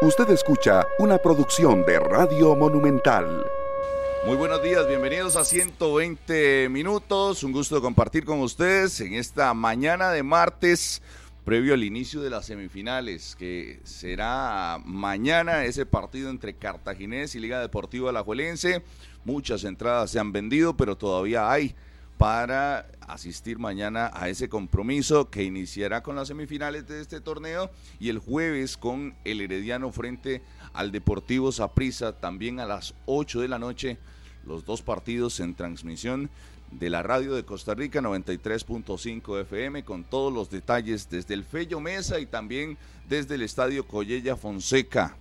Usted escucha una producción de Radio Monumental. Muy buenos días, bienvenidos a 120 minutos. Un gusto compartir con ustedes en esta mañana de martes, previo al inicio de las semifinales, que será mañana ese partido entre Cartaginés y Liga Deportiva Alajuelense. Muchas entradas se han vendido, pero todavía hay para asistir mañana a ese compromiso que iniciará con las semifinales de este torneo y el jueves con el Herediano frente al Deportivo Saprissa también a las 8 de la noche. Los dos partidos en transmisión de la radio de Costa Rica 93.5 FM con todos los detalles desde el Fello Mesa y también desde el Estadio Collella Fonseca.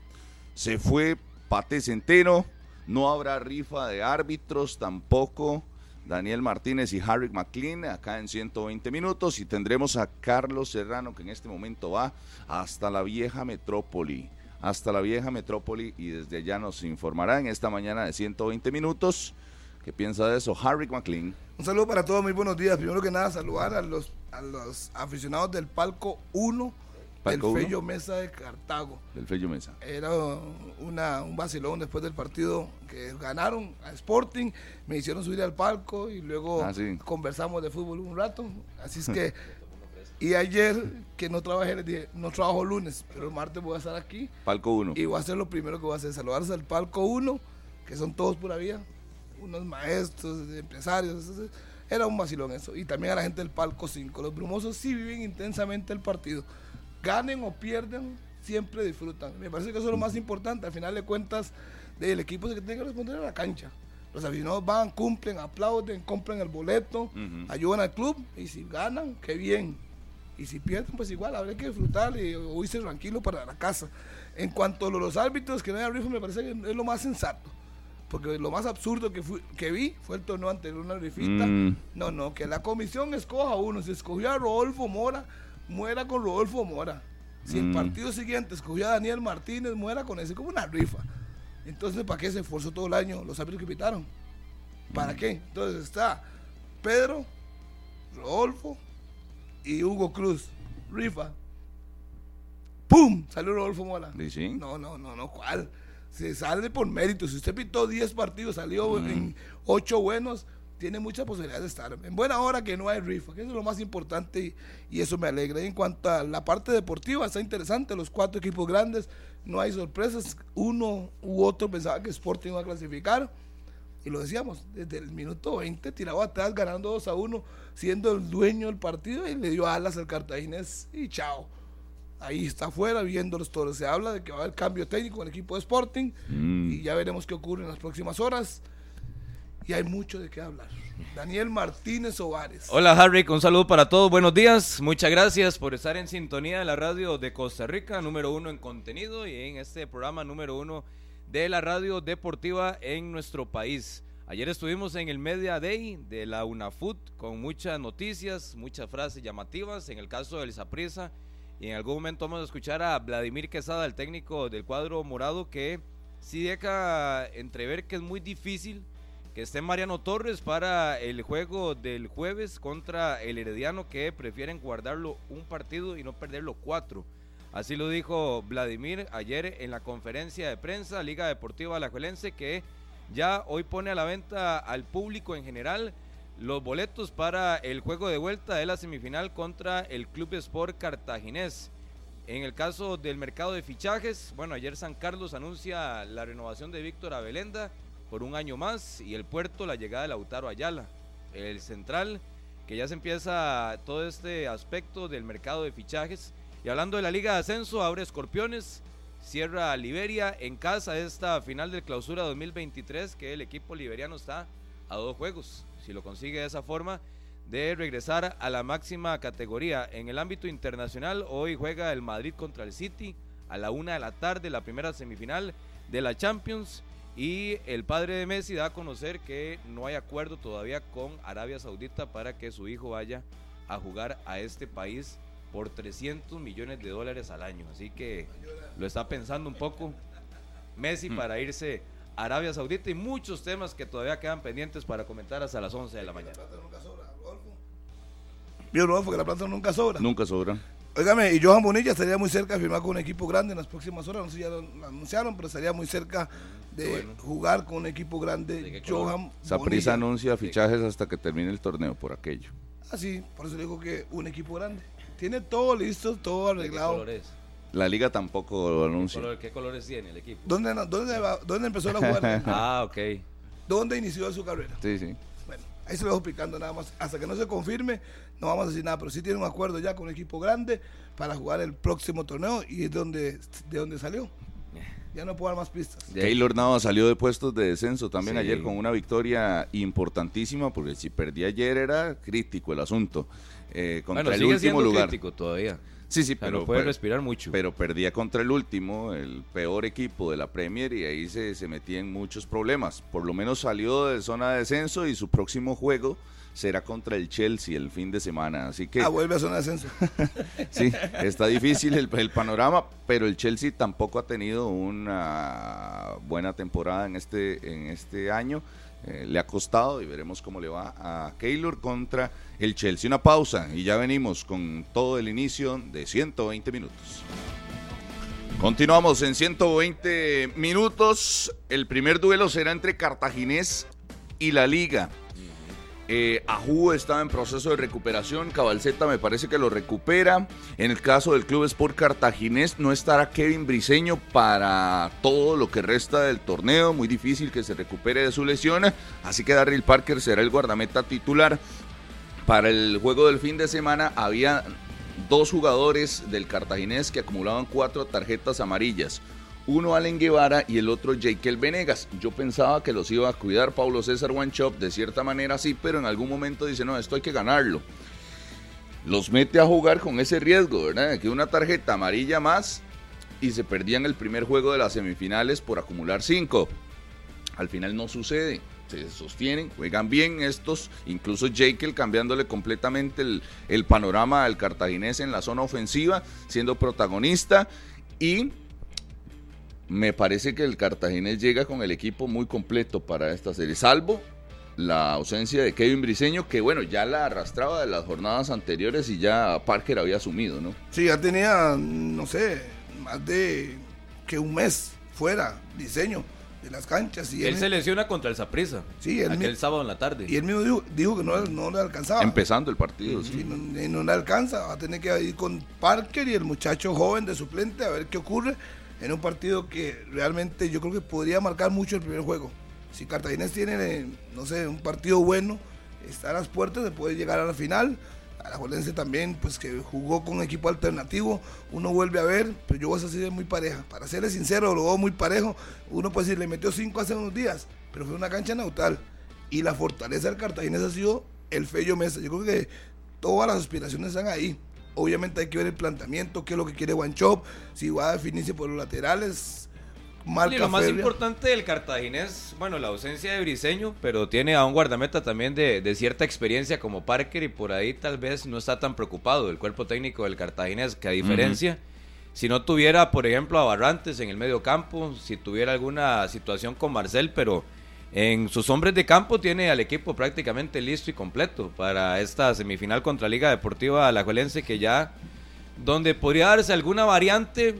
Se fue Pate Centeno, no habrá rifa de árbitros tampoco Daniel Martínez y Harry McLean acá en 120 minutos y tendremos a Carlos Serrano que en este momento va hasta la vieja metrópoli, hasta la vieja metrópoli y desde allá nos informará en esta mañana de 120 minutos. ¿Qué piensa de eso, Harry McLean? Un saludo para todos, muy buenos días. Primero que nada, saludar a los, a los aficionados del Palco 1 del Fello Mesa de Cartago. Del Fello Mesa. Era una, un vacilón después del partido que ganaron a Sporting. Me hicieron subir al palco y luego ah, conversamos de fútbol un rato. Así es que. y ayer, que no trabajé, les dije, no trabajo lunes, pero el martes voy a estar aquí. Palco 1. Y voy a hacer lo primero que voy a hacer: saludarse al Palco 1, que son todos pura vida. Unos maestros, empresarios. Era un vacilón eso. Y también a la gente del Palco 5. Los brumosos sí viven intensamente el partido ganen o pierden, siempre disfrutan. Me parece que eso es lo más importante. Al final de cuentas, el equipo es el que tiene que responder a la cancha. Los aficionados van, cumplen, aplauden, compran el boleto, ayudan al club y si ganan, qué bien. Y si pierden, pues igual, habrá que disfrutar y irse tranquilo para la casa. En cuanto a los árbitros, que no hay rifle, me parece que es lo más sensato. Porque lo más absurdo que, que vi fue el torneo anterior, una rifita. Mm. No, no, que la comisión escoja uno. Se escogió a Rodolfo Mora muera con Rodolfo Mora. Si el mm. partido siguiente escogió a Daniel Martínez, muera con ese como una rifa. Entonces, ¿para qué se esforzó todo el año los árbitros que pitaron? ¿Para mm. qué? Entonces está Pedro, Rodolfo y Hugo Cruz. Rifa. ¡Pum! Salió Rodolfo Mora. ¿Sí? No, no, no, no, ¿cuál? Se sale por mérito. Si usted pitó 10 partidos, salió mm. en 8 buenos, tiene muchas posibilidades de estar. En buena hora que no hay rifa, que eso es lo más importante y, eso me alegra. en cuanto a la parte deportiva, está interesante, los cuatro equipos grandes, no hay sorpresas. Uno u otro pensaba que Sporting iba a clasificar. Y lo decíamos, desde el minuto 20 tiraba atrás ganando 2 a 1, siendo el dueño del partido y le dio alas al cartaginés y chao. Ahí está afuera viendo los toros. Se habla de que va a haber cambio técnico en el equipo de Sporting mm. y ya veremos qué ocurre en las próximas horas y hay mucho de qué hablar. Daniel Martínez Ovares. Hola Harry, un saludo para todos, buenos días, muchas gracias por estar en sintonía de la radio de Costa Rica, número uno en contenido y en este programa número uno de la radio deportiva en nuestro país. Ayer estuvimos en el Media Day de la UNAFUT con muchas noticias, muchas frases llamativas, en el caso del Saprisa, y en algún momento vamos a escuchar a Vladimir Quesada, el técnico del cuadro morado, que sí deja entrever que es muy difícil que esté Mariano Torres para el juego del jueves contra el Herediano que prefieren guardarlo un partido y no perderlo cuatro. Así lo dijo Vladimir ayer en la conferencia de prensa Liga Deportiva Alajuelense que ya hoy pone a la venta al público en general los boletos para el juego de vuelta de la semifinal contra el Club Sport Cartaginés. En el caso del mercado de fichajes, bueno, ayer San Carlos anuncia la renovación de Víctor Abelenda por un año más y el puerto la llegada de Lautaro Ayala, el central, que ya se empieza todo este aspecto del mercado de fichajes. Y hablando de la Liga de Ascenso, abre Escorpiones, cierra Liberia en casa esta final de clausura 2023 que el equipo liberiano está a dos juegos, si lo consigue de esa forma, de regresar a la máxima categoría. En el ámbito internacional, hoy juega el Madrid contra el City a la una de la tarde, la primera semifinal de la Champions. Y el padre de Messi da a conocer que no hay acuerdo todavía con Arabia Saudita para que su hijo vaya a jugar a este país por 300 millones de dólares al año. Así que lo está pensando un poco Messi mm. para irse a Arabia Saudita y muchos temas que todavía quedan pendientes para comentar hasta las 11 de la mañana. Vio Rodolfo que la plata nunca sobra. Nunca sobra. Óigame, y Johan Bonilla estaría muy cerca de firmar con un equipo grande en las próximas horas. No sé si ya lo anunciaron, pero estaría muy cerca de Bueno. jugar con un equipo ¿De grande. qué? Johan Saprissa Bonilla. anuncia fichajes hasta que termine el torneo por aquello. Ah, sí, por eso digo que un equipo grande. Tiene todo listo, todo ¿De qué arreglado. color es? La liga tampoco lo ¿Qué, anuncia. color- qué colores tiene el equipo? ¿Dónde, dónde, empezó la jugar? Ah, ok. ¿Dónde inició su carrera? Sí, sí. Ahí se lo dejo picando nada más. Hasta que no se confirme, no vamos a decir nada, pero sí tiene un acuerdo ya con un equipo grande para jugar el próximo torneo y es donde, de donde salió. Ya no puedo dar más pistas. De- Keylor Nava salió de puestos de descenso también Sí. ayer con una victoria importantísima, porque si perdía ayer era crítico el asunto. Eh, contra Bueno, el sigue último siendo lugar. crítico todavía. Sí, sí, O sea, pero, no puede pero- respirar mucho. pero perdía contra el último, el peor equipo de la Premier, y ahí se, se metía en muchos problemas. Por lo menos salió de zona de descenso y su próximo juego será contra el Chelsea el fin de semana. Así que Ah, vuelve a zona de ascenso. sí, está difícil el, el panorama, pero el Chelsea tampoco ha tenido una buena temporada en este, en este año. Eh, le ha costado y veremos cómo le va a Keylor contra el Chelsea. Una pausa y ya venimos con todo el inicio de 120 minutos. Continuamos en 120 minutos. El primer duelo será entre Cartaginés y la Liga. Eh, Ajú estaba en proceso de recuperación, Cabalceta me parece que lo recupera. En el caso del Club Sport Cartaginés no estará Kevin Briseño para todo lo que resta del torneo, muy difícil que se recupere de su lesión, así que Darryl Parker será el guardameta titular. Para el juego del fin de semana había dos jugadores del Cartaginés que acumulaban cuatro tarjetas amarillas. Uno Allen Guevara y el otro Jekyll Venegas. Yo pensaba que los iba a cuidar Paulo César Wanchop, de cierta manera sí, pero en algún momento dice, no, esto hay que ganarlo. Los mete a jugar con ese riesgo, ¿verdad? Que una tarjeta amarilla más y se perdían el primer juego de las semifinales por acumular cinco. Al final no sucede. Se sostienen, juegan bien estos, incluso Jekyll cambiándole completamente el, el panorama al cartaginés en la zona ofensiva, siendo protagonista y me parece que el Cartaginés llega con el equipo muy completo para esta serie, salvo la ausencia de Kevin Briseño, que bueno, ya la arrastraba de las jornadas anteriores y ya Parker había asumido, ¿no? Sí, ya tenía, no sé, más de que un mes fuera, diseño de las canchas. Y Él él, se lesiona contra el Saprissa. Sí, él aquel mi- sábado en la tarde. y él mismo dijo, dijo que no, no le alcanzaba. Empezando el partido, Sí, sí. no, no le alcanza, va a tener que ir con Parker y el muchacho joven de suplente a ver qué ocurre en un partido que realmente yo creo que podría marcar mucho el primer juego. Si Cartaginés tiene, no sé, un partido bueno, está a las puertas de poder llegar a la final. A la Jolense también, pues que jugó con equipo alternativo, uno vuelve a ver, pero yo voy a decir muy pareja. Para serle sincero, lo veo muy parejo. Uno puede decir, le metió cinco hace unos días, pero fue una cancha neutral. Y la fortaleza del Cartaginés ha sido el Fello Mesa. Yo creo que todas las aspiraciones están ahí. Obviamente hay que ver el planteamiento, qué es lo que quiere Guanchop, si va a definirse por los laterales. Marca Y lo más importante del cartaginés, bueno, la ausencia de Briseño, pero tiene a un guardameta también de, de cierta experiencia como Parker y por ahí tal vez no está tan preocupado el cuerpo técnico del cartaginés, que a diferencia, si no tuviera, por ejemplo, a Barrantes en el medio campo, si tuviera alguna situación con Marcel, pero en sus hombres de campo tiene al equipo prácticamente listo y completo para esta semifinal contra Liga Deportiva Alajuelense que ya, donde podría darse alguna variante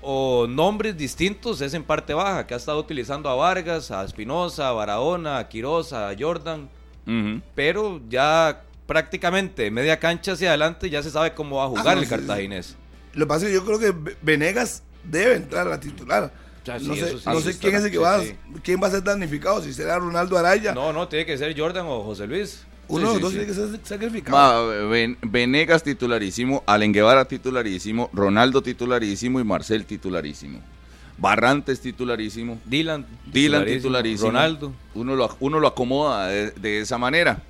o nombres distintos es en parte baja, que ha estado utilizando a Vargas, a Espinosa, a Barahona, a Quiroz, a Jordan, pero ya prácticamente media cancha hacia adelante ya se sabe cómo va a jugar Ah, no, el sí, cartaginés. Lo que pasa es que yo creo que Ve- Venegas debe entrar a la titular. Sí, no sé, sí, no sí sé quién es el que sí, va, sí. quién va a ser damnificado, si será Ronaldo Araya. No, no, tiene que ser Jordan o José Luis. Uno Sí, de los sí, dos sí. tiene que ser sacrificado. Ven- Venegas titularísimo, Allen Guevara titularísimo, Ronaldo titularísimo y Marcel titularísimo. Barrantes titularísimo. Dylan, Dylan titularísimo. Ronaldo. Uno lo, uno lo acomoda de, de esa manera.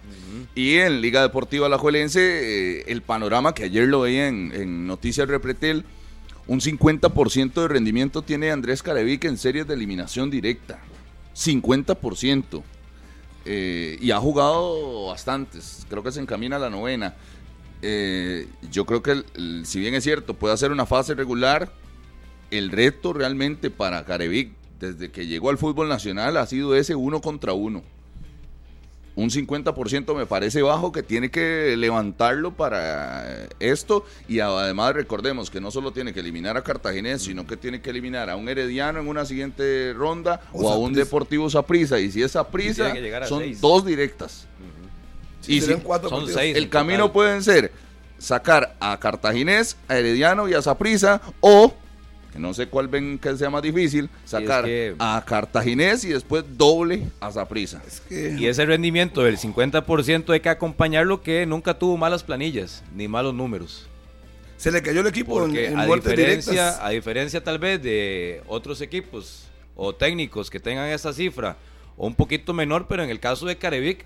Y en Liga Deportiva Alajuelense, eh, el panorama que ayer lo veía en, en Noticias Repretel, un 50% de rendimiento tiene Andrés Carevic en series de eliminación directa. 50%. Eh, y ha jugado bastantes. Creo que se encamina a la novena. Eh, yo creo que, si bien es cierto, puede hacer una fase regular, el reto realmente para Carevic desde que llegó al fútbol nacional ha sido ese uno contra uno. Un 50% me parece bajo que tiene que levantarlo para esto. Y además recordemos que no solo tiene que eliminar a Cartaginés, sino que tiene que eliminar a un Herediano en una siguiente ronda o, a un Deportivo Saprissa. Y si es Saprissa son dos directas. Y si, son seis el camino pueden ser sacar a Cartaginés, a Herediano y a Saprissa o no sé cuál ven que sea más difícil, sacar a Cartaginés y después doble a Zaprisa. Y ese rendimiento del 50% hay que acompañarlo que nunca tuvo malas planillas ni malos números. Se le cayó el equipo en, a diferencia, A diferencia tal vez de otros equipos o técnicos que tengan esa cifra o un poquito menor, pero en el caso de Carevic,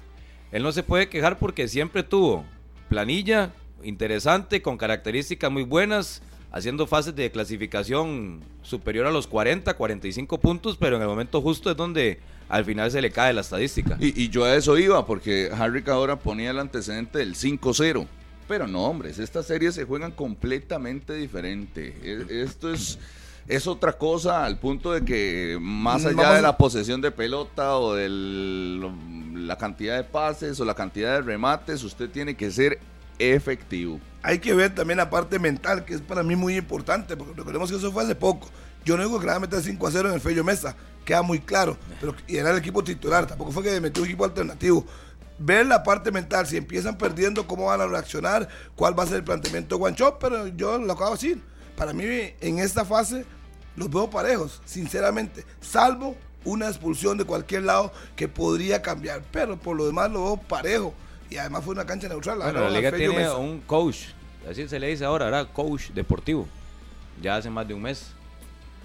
él no se puede quejar porque siempre tuvo planilla interesante, con características muy buenas, haciendo fases de clasificación superior a los 40, 45 puntos, pero en el momento justo es donde al final se le cae la estadística. Y, yo a eso iba, porque Harrick ahora ponía el antecedente del 5-0. Pero no, hombres, estas series se juegan completamente diferente. E, esto es, es otra cosa al punto de que más allá de la posesión de pelota o de la cantidad de pases o la cantidad de remates, usted tiene que ser efectivo hay que ver también la parte mental, que es para mí muy importante, porque recordemos que eso fue hace poco. Yo no digo que le a meter 5 a 0 en el Fello Mesa, queda muy claro, pero era el equipo titular, tampoco fue que metió un equipo alternativo. Ver la parte mental, si empiezan perdiendo, cómo van a reaccionar, cuál va a ser el planteamiento de Guancho, pero yo lo acabo de decir. Para mí, en esta fase, los veo parejos, sinceramente, salvo una expulsión de cualquier lado que podría cambiar, pero por lo demás lo veo parejo y además fue una cancha neutral. Bueno, la, liga tiene un coach, así se le dice ahora, era coach deportivo, ya hace más de un mes.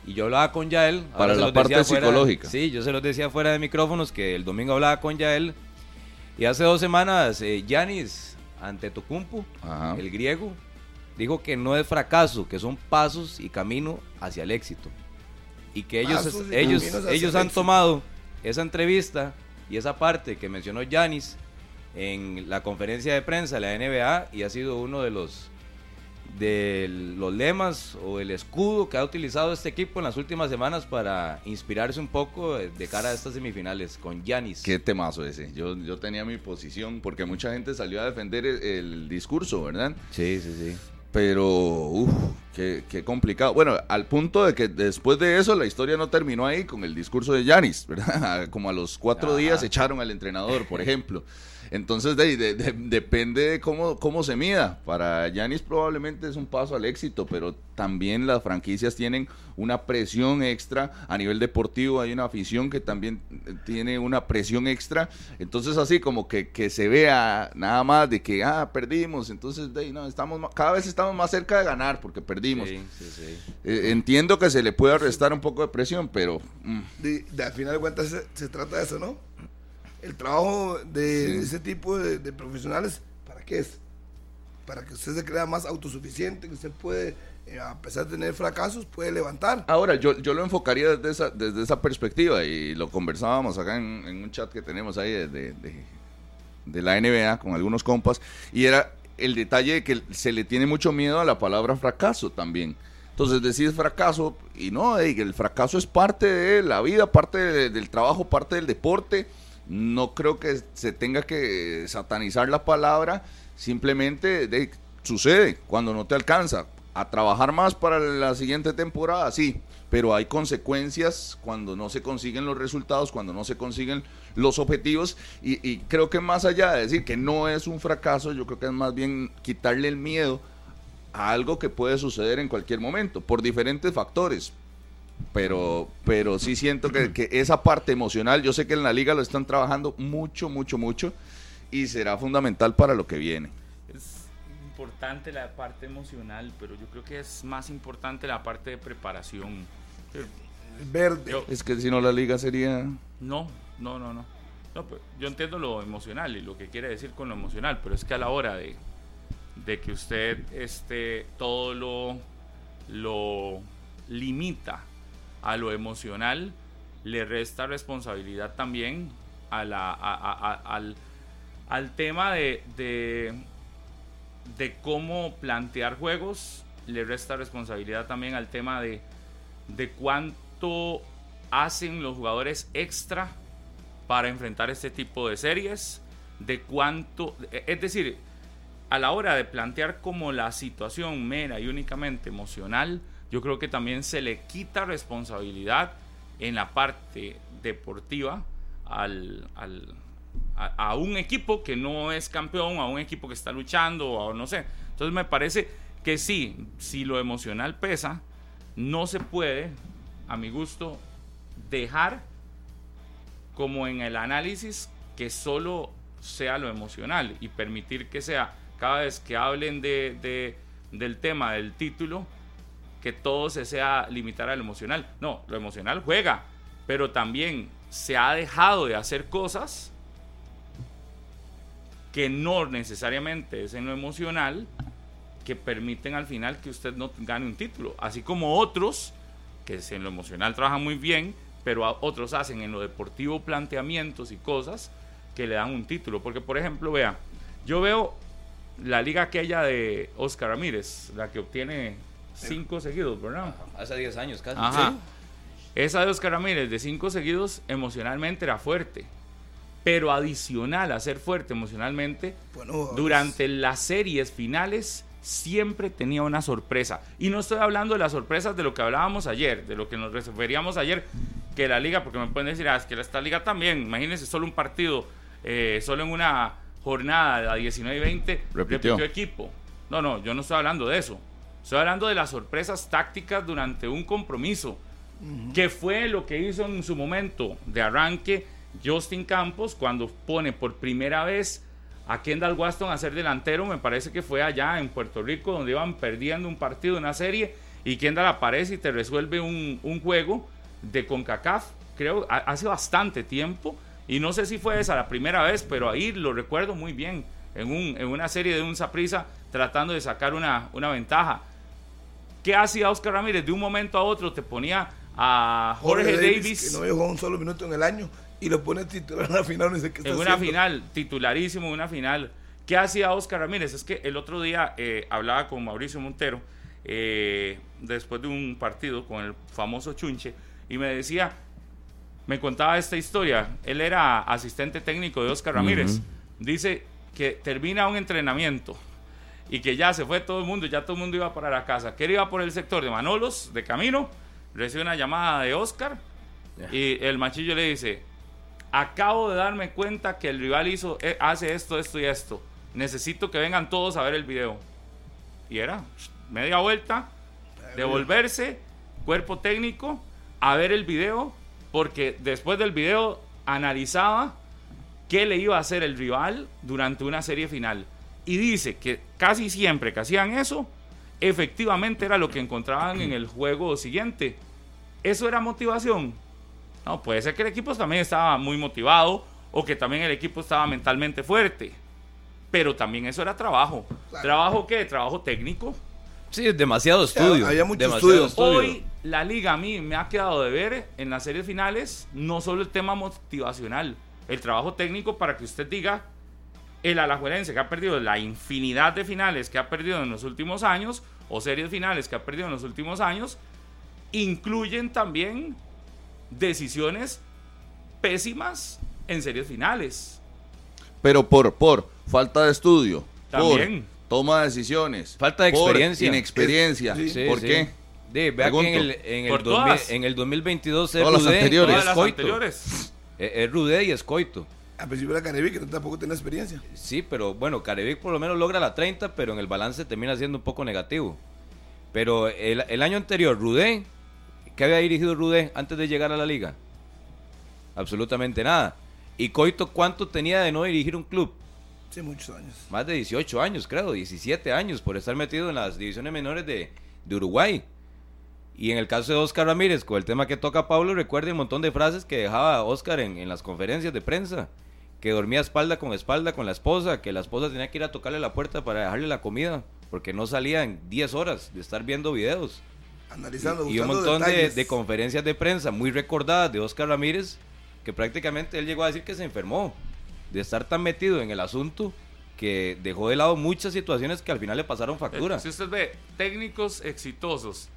Y yo hablaba con Yael. Para la parte psicológica. sí, yo se los decía fuera de micrófonos que el domingo hablaba con Yael. Y hace dos semanas, eh, Yanis, ante Tocumpo, el griego, dijo que no es fracaso, que son pasos y camino hacia el éxito. Y que ellos, ellos, ellos han tomado esa entrevista y esa parte que mencionó Yanis en la conferencia de prensa de la NBA y ha sido uno de los de los lemas o el escudo que ha utilizado este equipo en las últimas semanas para inspirarse un poco de cara a estas semifinales con Yanis. Qué temazo ese. Yo, yo tenía mi posición porque mucha gente salió a defender el, discurso, ¿verdad? Sí, sí, sí. Pero, uff, qué, qué, complicado. Bueno, al punto de que después de eso la historia no terminó ahí con el discurso de Yanis, ¿verdad? Como a los cuatro días echaron al entrenador, por ejemplo. Entonces, de, depende de cómo, cómo se mida. Para Yanis probablemente es un paso al éxito, pero también las franquicias tienen una presión extra. A nivel deportivo hay una afición que también tiene una presión extra. Entonces, así como que, que se vea nada más de que, ah, perdimos. Entonces, de, no, estamos, cada vez estamos más cerca de ganar porque perdimos. Eh, entiendo que se le puede restar un poco de presión, pero... Mm. De, al final de cuentas se trata de eso, ¿no? El trabajo de ese tipo de, profesionales, ¿para qué es? Para que usted se crea más autosuficiente, que usted puede, eh, a pesar de tener fracasos, puede levantar. Ahora, yo, yo lo enfocaría desde esa, desde esa perspectiva y lo conversábamos acá en, un chat que tenemos ahí de, de, la NBA con algunos compas y era el detalle de que se le tiene mucho miedo a la palabra fracaso también. Entonces decís fracaso y no, el fracaso es parte de la vida, parte del trabajo, parte del deporte no creo que se tenga que satanizar la palabra, simplemente de, sucede cuando no te alcanza. A trabajar más para la siguiente temporada, sí, pero hay consecuencias cuando no se consiguen los resultados, cuando no se consiguen los objetivos y, creo que más allá de decir que no es un fracaso, yo creo que es más bien quitarle el miedo a algo que puede suceder en cualquier momento, por diferentes factores pero, pero sí siento que, esa parte emocional, yo sé que en la liga lo están trabajando mucho, mucho, mucho y será fundamental para lo que viene. Es importante la parte emocional, pero yo creo que es más importante la parte de preparación. Verde. es que si no la liga sería... No, no, no, no. Pues, yo entiendo lo emocional y lo que quiere decir con lo emocional, pero es que a la hora de, de que usted este, todo lo, lo limita a lo emocional, le resta responsabilidad también a la, al, al, tema de, de, cómo plantear juegos, le resta responsabilidad también al tema de, de cuánto hacen los jugadores extra para enfrentar este tipo de series. de cuánto, es decir, a la hora de plantear como la situación mera y únicamente emocional, yo creo que también se le quita responsabilidad en la parte deportiva al, a, un equipo que no es campeón, a un equipo que está luchando, o no sé. Entonces me parece que sí, si lo emocional pesa, no se puede, a mi gusto, dejar como en el análisis que solo sea lo emocional y permitir que sea cada vez que hablen de, del tema del título, que todo se sea limitar al emocional. No, lo emocional juega, pero también se ha dejado de hacer cosas que no necesariamente es en lo emocional que permiten al final que usted no gane un título. Así como otros, que en lo emocional trabajan muy bien, pero otros hacen en lo deportivo planteamientos y cosas que le dan un título. Porque, por ejemplo, vea, yo veo la liga aquella de Oscar Ramírez, la que obtiene cinco seguidos, ¿verdad? Hace 10 años casi. Ajá. Esa de Oscar Ramírez de cinco seguidos emocionalmente era fuerte. Pero adicional a ser fuerte emocionalmente, durante las series finales siempre tenía una sorpresa. Y no estoy hablando de las sorpresas de lo que hablábamos ayer, de lo que nos referíamos ayer, que la liga, porque me pueden decir, ah, es que esta liga también, imagínense, solo un partido, eh, solo en una jornada a 19 y 20, repitió. equipo. No, no, yo no estoy hablando de eso. Estoy hablando de las sorpresas tácticas durante un compromiso, que fue lo que hizo en su momento de arranque Justin Campos cuando pone por primera vez a Kendall Waston a ser delantero, me parece que fue allá en Puerto Rico donde iban perdiendo un partido, una serie, y Kendall aparece y te resuelve un, un juego de CONCACAF, creo, hace bastante tiempo, y no sé si fue esa la primera vez, pero ahí lo recuerdo muy bien, en, un, en una serie de un Saprisa tratando de sacar una, una ventaja. ¿Qué hacía Oscar Ramírez? De un momento a otro te ponía a Jorge, Davis, Que no jugó un solo minuto en el año y lo pone titular en la final. No sé qué en una final, titularísimo en una final. ¿Qué hacía Oscar Ramírez? Es que el otro día eh, hablaba con Mauricio Montero eh, después de un partido con el famoso Chunche y me decía, me contaba esta historia. Él era asistente técnico de Oscar Ramírez. Dice que termina un entrenamiento y que ya se fue todo el mundo, ya todo el mundo iba para la casa. Que él iba por el sector de Manolos, de camino, recibe una llamada de Oscar y el machillo le dice, acabo de darme cuenta que el rival hizo, eh, hace esto, esto y esto. Necesito que vengan todos a ver el video. Y era media vuelta, devolverse, cuerpo técnico, a ver el video, porque después del video analizaba qué le iba a hacer el rival durante una serie final. Y dice que casi siempre que hacían eso, efectivamente era lo que encontraban en el juego siguiente. ¿Eso era motivación? No, puede ser que el equipo también estaba muy motivado o que también el equipo estaba mentalmente fuerte. Pero también eso era trabajo. ¿Trabajo qué? Trabajo técnico. Sí, demasiado estudio. había mucho estudio. Hoy la liga a mí me ha quedado de ver en las series finales no solo el tema motivacional, el trabajo técnico para que usted diga el alajuelense que ha perdido la infinidad de finales que ha perdido en los últimos años o series finales que ha perdido en los últimos años incluyen también decisiones pésimas en series finales. Pero por, por falta de estudio. También. toma de decisiones. Falta de experiencia. Inexperiencia. ¿Por qué? vea que en el, en, el en el 2022 es Rudé, anteriores. Todas las anteriores. Es, Rudé y Escoito. A principio era Carevic, que tampoco tiene experiencia. Sí, pero bueno, Carevic por lo menos logra la 30, pero en el balance termina siendo un poco negativo. Pero el, el año anterior, Rudé ¿Qué había dirigido Rudé antes de llegar a la liga? Absolutamente nada. ¿Y Coito cuánto tenía de no dirigir un club? Sí, muchos años. Más de 18 años, creo, 17 años por estar metido en las divisiones menores de, Uruguay. Y en el caso de Oscar Ramírez, con el tema que toca Pablo, recuerde un montón de frases que dejaba Oscar en, en las conferencias de prensa. Que dormía espalda con espalda con la esposa, que la esposa tenía que ir a tocarle la puerta para dejarle la comida, porque no salía en 10 horas de estar viendo videos analizando. Y, un montón de, conferencias de prensa muy recordadas de Oscar Ramírez, que prácticamente él llegó a decir que se enfermó de estar tan metido en el asunto que dejó de lado muchas situaciones que al final le pasaron factura. Si usted ve técnicos exitosos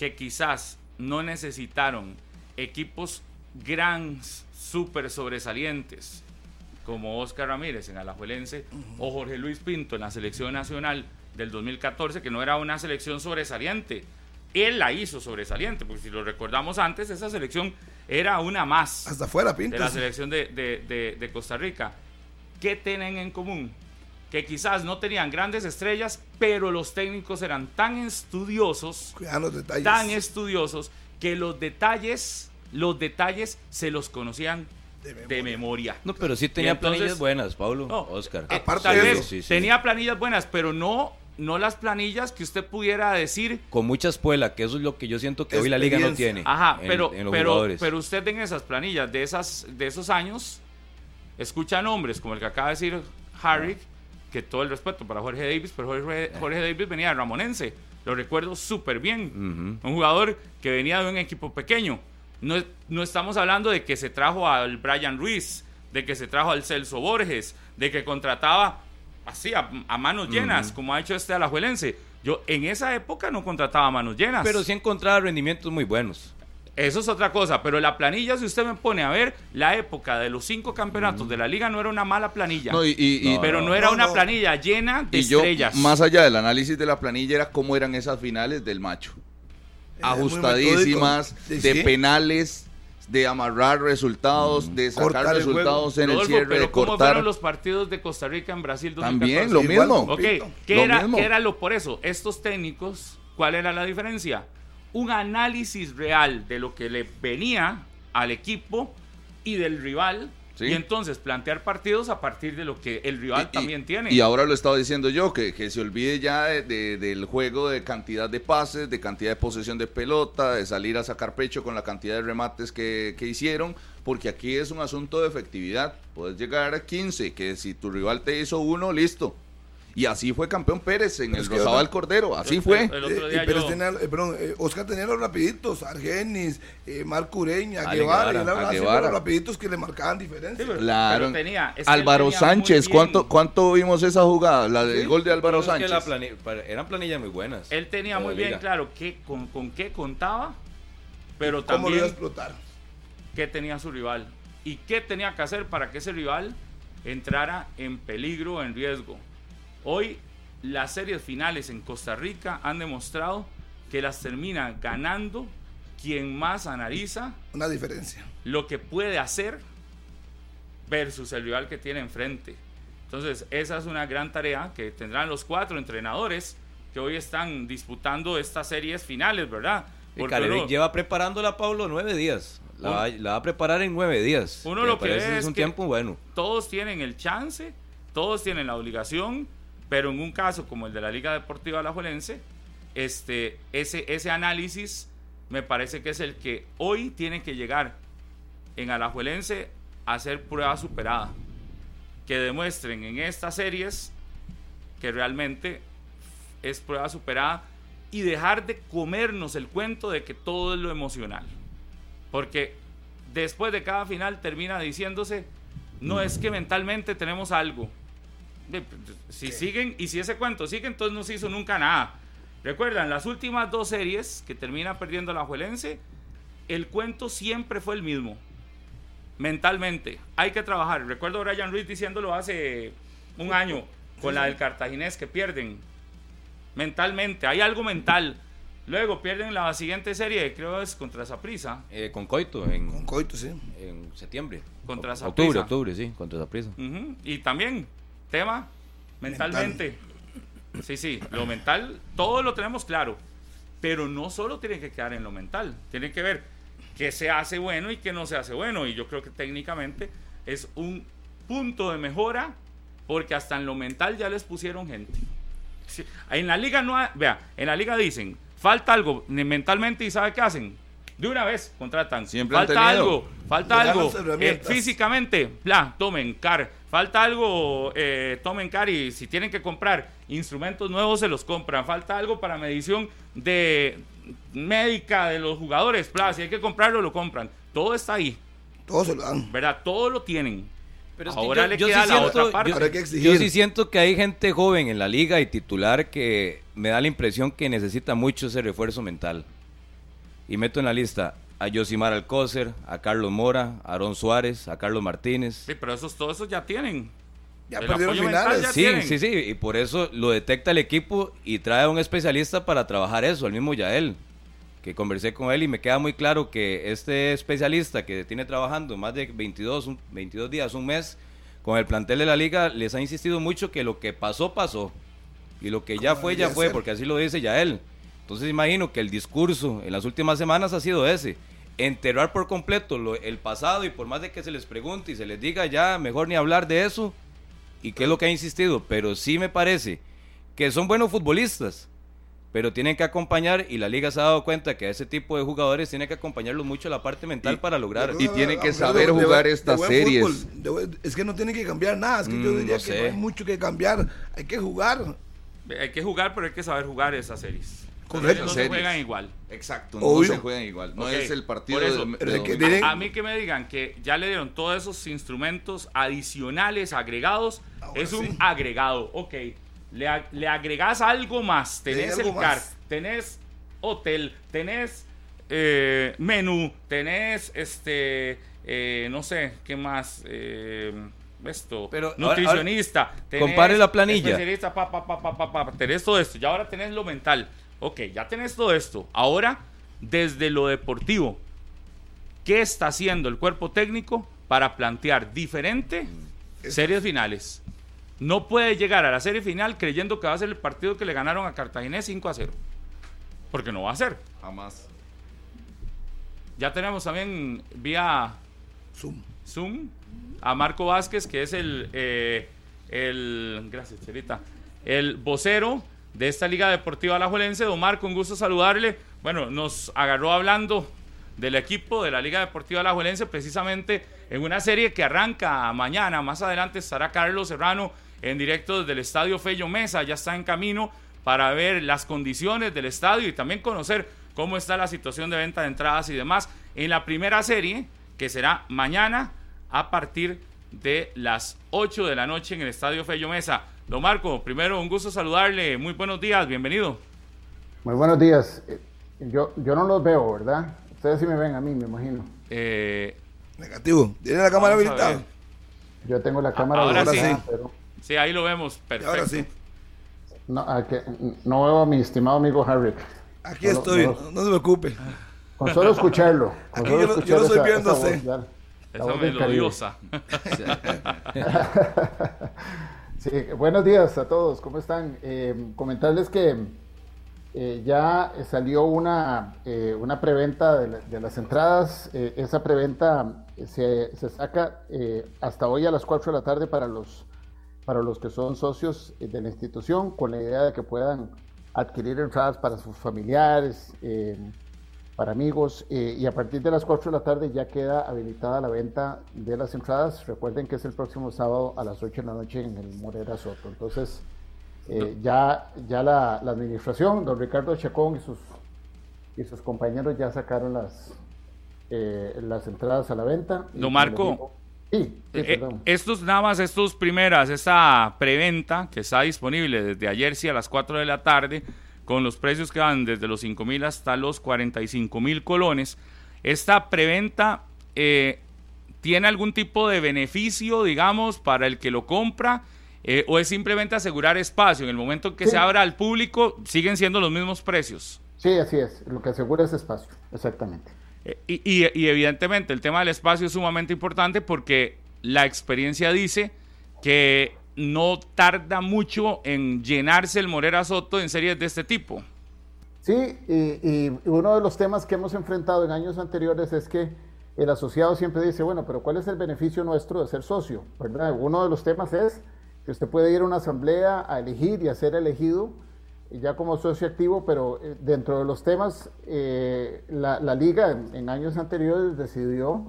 que quizás no necesitaron equipos gran, súper sobresalientes, como Oscar Ramírez en Alajuelense o Jorge Luis Pinto en la selección nacional del 2014, que no era una selección sobresaliente. Él la hizo sobresaliente, porque si lo recordamos antes, esa selección era una más Hasta afuera, Pinto. de la selección de, de- de- de Costa Rica. ¿Qué tienen en común? Que quizás no tenían grandes estrellas, pero los técnicos eran tan estudiosos, Cuidado los detalles. tan estudiosos, que los detalles, los detalles se los conocían De de memoria. No, pero sí tenía entonces- planillas buenas, Pablo, No, Oscar. Eh, Aparte tal de vez eso. Sí, sí. tenía planillas buenas, pero no, no las planillas que usted pudiera decir Con mucha espuela, que eso es lo que yo siento que hoy la liga no tiene. Ajá, en- pero, en los pero, jugadores. pero usted en esas planillas de, esas, de esos años escucha nombres como el que acaba de decir Harry, que todo el respeto para Jorge Davis, pero Jorge, Jorge Davis venía de Ramonense, lo recuerdo súper bien. Ujú. Un jugador que venía de un equipo pequeño. No, no estamos hablando de que se trajo al Brian Ruiz, de que se trajo al Celso Borges, de que contrataba así a, a manos llenas, como ha hecho este alajuelense. Yo en esa época no contrataba a manos llenas. Pero sí encontraba rendimientos muy buenos. Eso es otra cosa, pero la planilla, si usted me pone a ver, la época de los cinco campeonatos de la liga no era una mala planilla. No, y, y- y- No, pero no era no, una no. planilla llena de y yo, estrellas. más allá del análisis de la planilla, era cómo eran esas finales del macho. Era Ajustadísimas. Sí, de penales, de amarrar resultados, de sacar Cortar resultados en el cierre, pero de ¿cómo fueron los partidos de Costa Rica en Brasil 2014? También, lo mismo. ¿qué Lo era, mismo. qué era lo por eso? Estos técnicos, ¿cuál era la diferencia? Un análisis real de lo que le venía al equipo y del rival. Sí. Y entonces plantear partidos a partir de lo que el rival Y- y- también tiene. Y ahora lo estaba diciendo yo, que, que se olvide ya de- de- del juego de cantidad de pases, de cantidad de posesión de pelota, de salir a sacar pecho con la cantidad de remates que, que hicieron, porque aquí es un asunto de efectividad. Puedes llegar a 15, que si tu rival te hizo uno, listo. Y así fue campeón Pérez en Pero el que Rosabal otra- Cordero, así El- fue. el- el otro Eh, día y Pérez yo- tenía- eh, perdón, eh, Oscar tenía los rapiditos, Argenis, eh, Marco Ureña, Ale Guevara, los rapiditos que le marcaban diferencia. Sí, pero- Claro. pero tenía- es que él Álvaro tenía Sánchez, ¿cuánto, ¿cuánto vimos esa jugada? La del Sí. gol de Álvaro es que Sánchez. eran planillas muy buenas. Él tenía muy bien claro qué, con, con qué contaba, pero ¿Cómo lo iba a también explotar? qué tenía su rival y qué tenía que hacer para que ese rival entrara en peligro, en riesgo. Hoy las series finales en Costa Rica han demostrado que las termina ganando quien más analiza Una diferencia. lo que puede hacer versus el rival que tiene enfrente. Entonces, esa es una gran tarea que tendrán los cuatro entrenadores que hoy están disputando estas series finales, ¿verdad? Y Porque uno- lleva preparándola, Pablo, nueve días. La, Uno- va, la va a preparar en nueve días. Uno lo que es es un que- tiempo bueno. todos tienen el chance, todos tienen la obligación, pero en un caso como el de la Liga Deportiva Alajuelense, este, ese, ese análisis me parece que es el que hoy tiene que llegar en Alajuelense a hacer prueba superada. Que demuestren en estas series que realmente es prueba superada y dejar de comernos el cuento de que todo es lo emocional. Porque después de cada final termina diciéndose, no es que mentalmente tenemos algo. Si siguen, y si ese cuento sigue, entonces no se hizo nunca nada. Recuerdan, las últimas dos series que termina perdiendo la Juelense, el cuento siempre fue el mismo. Mentalmente, hay que trabajar. Recuerdo a Brian Ruiz diciéndolo hace un año con la del cartaginés que pierden. Mentalmente, hay algo mental. Luego pierden la siguiente serie, creo es contra Saprisa. Eh, con Coito en, Con coito, sí. en septiembre. Contra O- Saprissa. Octubre, octubre, sí, contra Saprissa. Ujú, Y también, tema, mentalmente. Sí, sí, lo mental, todo lo tenemos claro. Pero no solo tiene que quedar en lo mental, tiene que ver qué se hace bueno y qué no se hace bueno. Y yo creo que técnicamente es un punto de mejora porque hasta en lo mental ya les pusieron gente. Sí, En la liga no, hay- vea, en la liga dicen, falta algo mentalmente y ¿sabe qué hacen? De una vez contratan. Siempre falta algo, falta algo. eh, físicamente, bla, tomen car. Falta algo, eh, tomen car y si tienen que comprar instrumentos nuevos se los compran. Falta algo para medición de médica de los jugadores, bla, si hay que comprarlo lo compran. Todo está ahí, Todos se lo dan. ¿verdad? Todo lo tienen. Pero es que Ahora yo- le yo queda sí la siento- otra parte. yo- hay que Yo sí siento que hay gente joven en la liga y titular que me da la impresión que necesita mucho ese refuerzo mental. Y meto en la lista a Josimar Alcócer, a Carlos Mora, a Aaron Suárez, a Carlos Martínez. Sí, pero esos, todos esos ya tienen. Ya El perdieron finales. ya Sí, tienen. sí, sí, y por eso lo detecta el equipo y trae a un especialista para trabajar eso, el mismo Yael, que conversé con él y me queda muy claro que este especialista que tiene trabajando más de 22, un- 22 días, un mes, con el plantel de la liga, les ha insistido mucho que lo que pasó, pasó. Y lo que ya fue, ya fue, ser. porque así lo dice Yael. Entonces imagino que el discurso en las últimas semanas ha sido ese. Enterrar por completo lo- el pasado y por más de que se les pregunte y se les diga ya, mejor ni hablar de eso, y qué es lo que ha insistido, pero sí me parece que son buenos futbolistas, pero tienen que acompañar y la liga se ha dado cuenta que a ese tipo de jugadores tiene que acompañarlos mucho la parte mental Y- para lograr. y tienen que saber de- de- jugar de estas buen series. fútbol, de es que no tienen que cambiar nada. Es que yo Mm, diría no que sé. no hay mucho que cambiar. Hay que jugar. Hay que jugar, pero hay que saber jugar esas series. Correcto. No se juegan igual. Exacto, no Obvio. se juegan igual. No es el partido eso, de, de que tienen- A, a mí que me digan que ya le dieron todos esos instrumentos adicionales, agregados, Ahora es un agregado. Ok, le, ag- le agregas algo más. Tenés algo el CAR, más. tenés hotel, tenés eh, menú, tenés este, eh, no sé, ¿qué más? Eh, esto, Pero ahora- nutricionista, tenés compare la planilla. especialista, pa, pa, pa, pa, pa, pa, tenés todo esto, y ahora tenés lo mental. Ok, ya tenés todo esto. Ahora, desde lo deportivo, ¿qué está haciendo el cuerpo técnico para plantear diferente series finales? No puede llegar a la serie final creyendo que va a ser el partido que le ganaron a Cartaginés 5 a 0. Porque no va a ser. Jamás. Ya tenemos también vía Zoom. Zoom a Marco Vázquez, que es el, eh, el gracias, Cherita, el vocero de esta Liga Deportiva Alajuelense. Don Marco, un gusto saludarle. Bueno, nos agarró hablando del equipo de la Liga Deportiva Alajuelense, precisamente en una serie que arranca mañana. Más adelante estará Carlos Serrano en directo desde el Estadio Fello Mesa. Ya está en camino para ver las condiciones del estadio y también conocer cómo está la situación de venta de entradas y demás en la primera serie, que será mañana a partir de las 8 de la noche en el Estadio Fello Mesa. Don Marco, primero un gusto saludarle, muy buenos días, bienvenido. Muy buenos días. Eh, Yo, yo no los veo, ¿verdad? Ustedes sí me ven a mí, me imagino. Eh, Negativo. ¿Tiene la cámara habilitada? Yo tengo la cámara ahora habilitada, sí. pero sí, ahí lo vemos, perfecto. ahora sí. no, veo a mi estimado amigo Harry. Aquí No, estoy. no. No, no se preocupe. Con solo escucharlo. Con Aquí solo yo escuchar no estoy viendo esa voz, la Esa voz melodiosa. Sí, buenos días a todos, ¿cómo están? Eh, comentarles que eh, ya salió una, eh, una preventa de, la- de las entradas. Eh, esa preventa se, se saca hasta hoy a las 4 de la tarde para los, para los que son socios de la institución, con la idea de que puedan adquirir entradas para sus familiares, para amigos, eh, y a partir de las 4 de la tarde ya queda habilitada la venta de las entradas. Recuerden que es el próximo sábado a las 8 de la noche en el Morera Soto. Entonces, eh, ya, ya la, la administración, don Ricardo Chacón y sus, y sus compañeros ya sacaron las, eh, las entradas a la venta. Don Marco. Sí, sí, Eh, perdón. estos nada más, estos primeras, esta preventa que está disponible desde ayer sí a las 4 de la tarde, con los precios que van desde los 5 mil hasta los 45 mil colones. Esta preventa eh, tiene algún tipo de beneficio, digamos, para el que lo compra, eh, o es simplemente asegurar espacio. En el momento en que Sí. se abra al público, siguen siendo los mismos precios. Sí, así es. Lo que asegura es espacio, exactamente. Eh, Y, y- y evidentemente el tema del espacio es sumamente importante porque la experiencia dice que no tarda mucho en llenarse el Morera Soto en series de este tipo. Sí, y, uno de los temas que hemos enfrentado en años anteriores es que el asociado siempre dice, bueno, pero ¿cuál es el beneficio nuestro de ser socio? ¿Verdad? Uno de los temas es que usted puede ir a una asamblea a elegir y a ser elegido ya como socio activo, pero eh, dentro de los temas, eh, la, liga en, en años anteriores decidió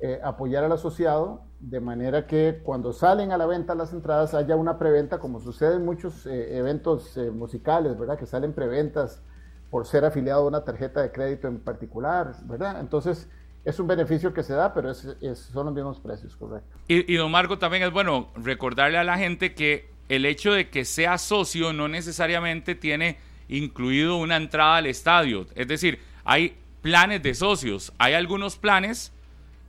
eh, apoyar al asociado de manera que cuando salen a la venta las entradas haya una preventa, como sucede en muchos eh, eventos eh, musicales, ¿verdad? Que salen preventas por ser afiliado a una tarjeta de crédito en particular, ¿verdad? Entonces, es un beneficio que se da, pero es, es- son los mismos precios, correcto. Y, y don Marco, también es bueno recordarle a la gente que el hecho de que sea socio no necesariamente tiene incluido una entrada al estadio. Es decir, hay planes de socios. Hay algunos planes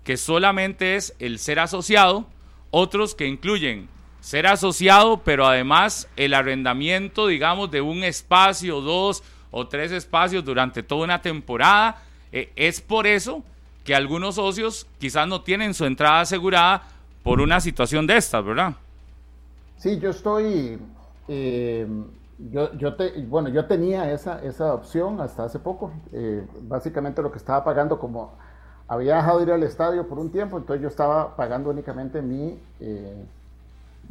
que solamente es el ser asociado, otros que incluyen ser asociado, pero además el arrendamiento, digamos, de un espacio, dos o tres espacios durante toda una temporada. Eh, es por eso que algunos socios quizás no tienen su entrada asegurada por una situación de estas, ¿verdad? Sí, yo estoy, eh, yo, yo te, bueno, yo tenía esa, esa opción hasta hace poco. Eh, básicamente lo que estaba pagando como había dejado de ir al estadio por un tiempo, entonces yo estaba pagando únicamente mi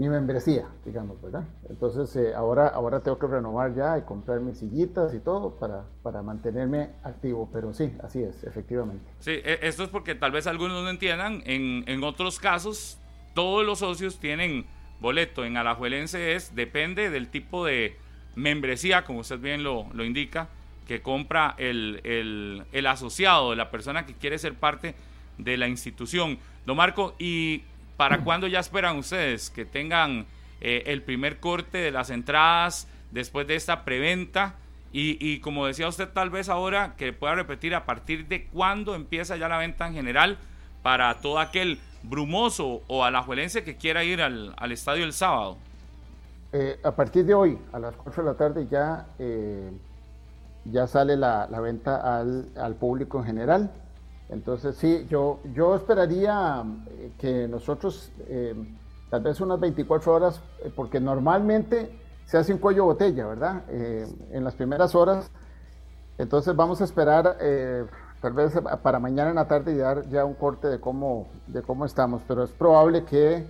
mi membresía, digamos, ¿verdad? Entonces eh, ahora, ahora tengo que renovar ya y comprar mis sillitas y todo para, para mantenerme activo, pero sí, así es, efectivamente. Sí, e, esto es porque tal vez algunos no entiendan, en, en otros casos todos los socios tienen boleto, en Alajuelense es, depende del tipo de membresía, como usted bien lo, lo indica, que compra el, el, el asociado, la persona que quiere ser parte de la institución. Don Marco, y ¿Para cuándo ya esperan ustedes que tengan eh, el primer corte de las entradas después de esta preventa? Y, como decía usted, tal vez ahora que pueda repetir a partir de cuándo empieza ya la venta en general para todo aquel brumoso o alajuelense que quiera ir al, estadio el sábado. Eh, a partir de hoy, a las 4 de la tarde, ya, eh, ya sale la, venta al, al, público en general. Entonces sí, yo, yo esperaría eh, que nosotros, eh, tal vez unas 24 horas, eh, porque normalmente se hace un cuello botella, ¿verdad? en las primeras horas. Entonces vamos a esperar tal vez para mañana en la tarde y dar ya un corte de cómo, de cómo estamos, pero es probable que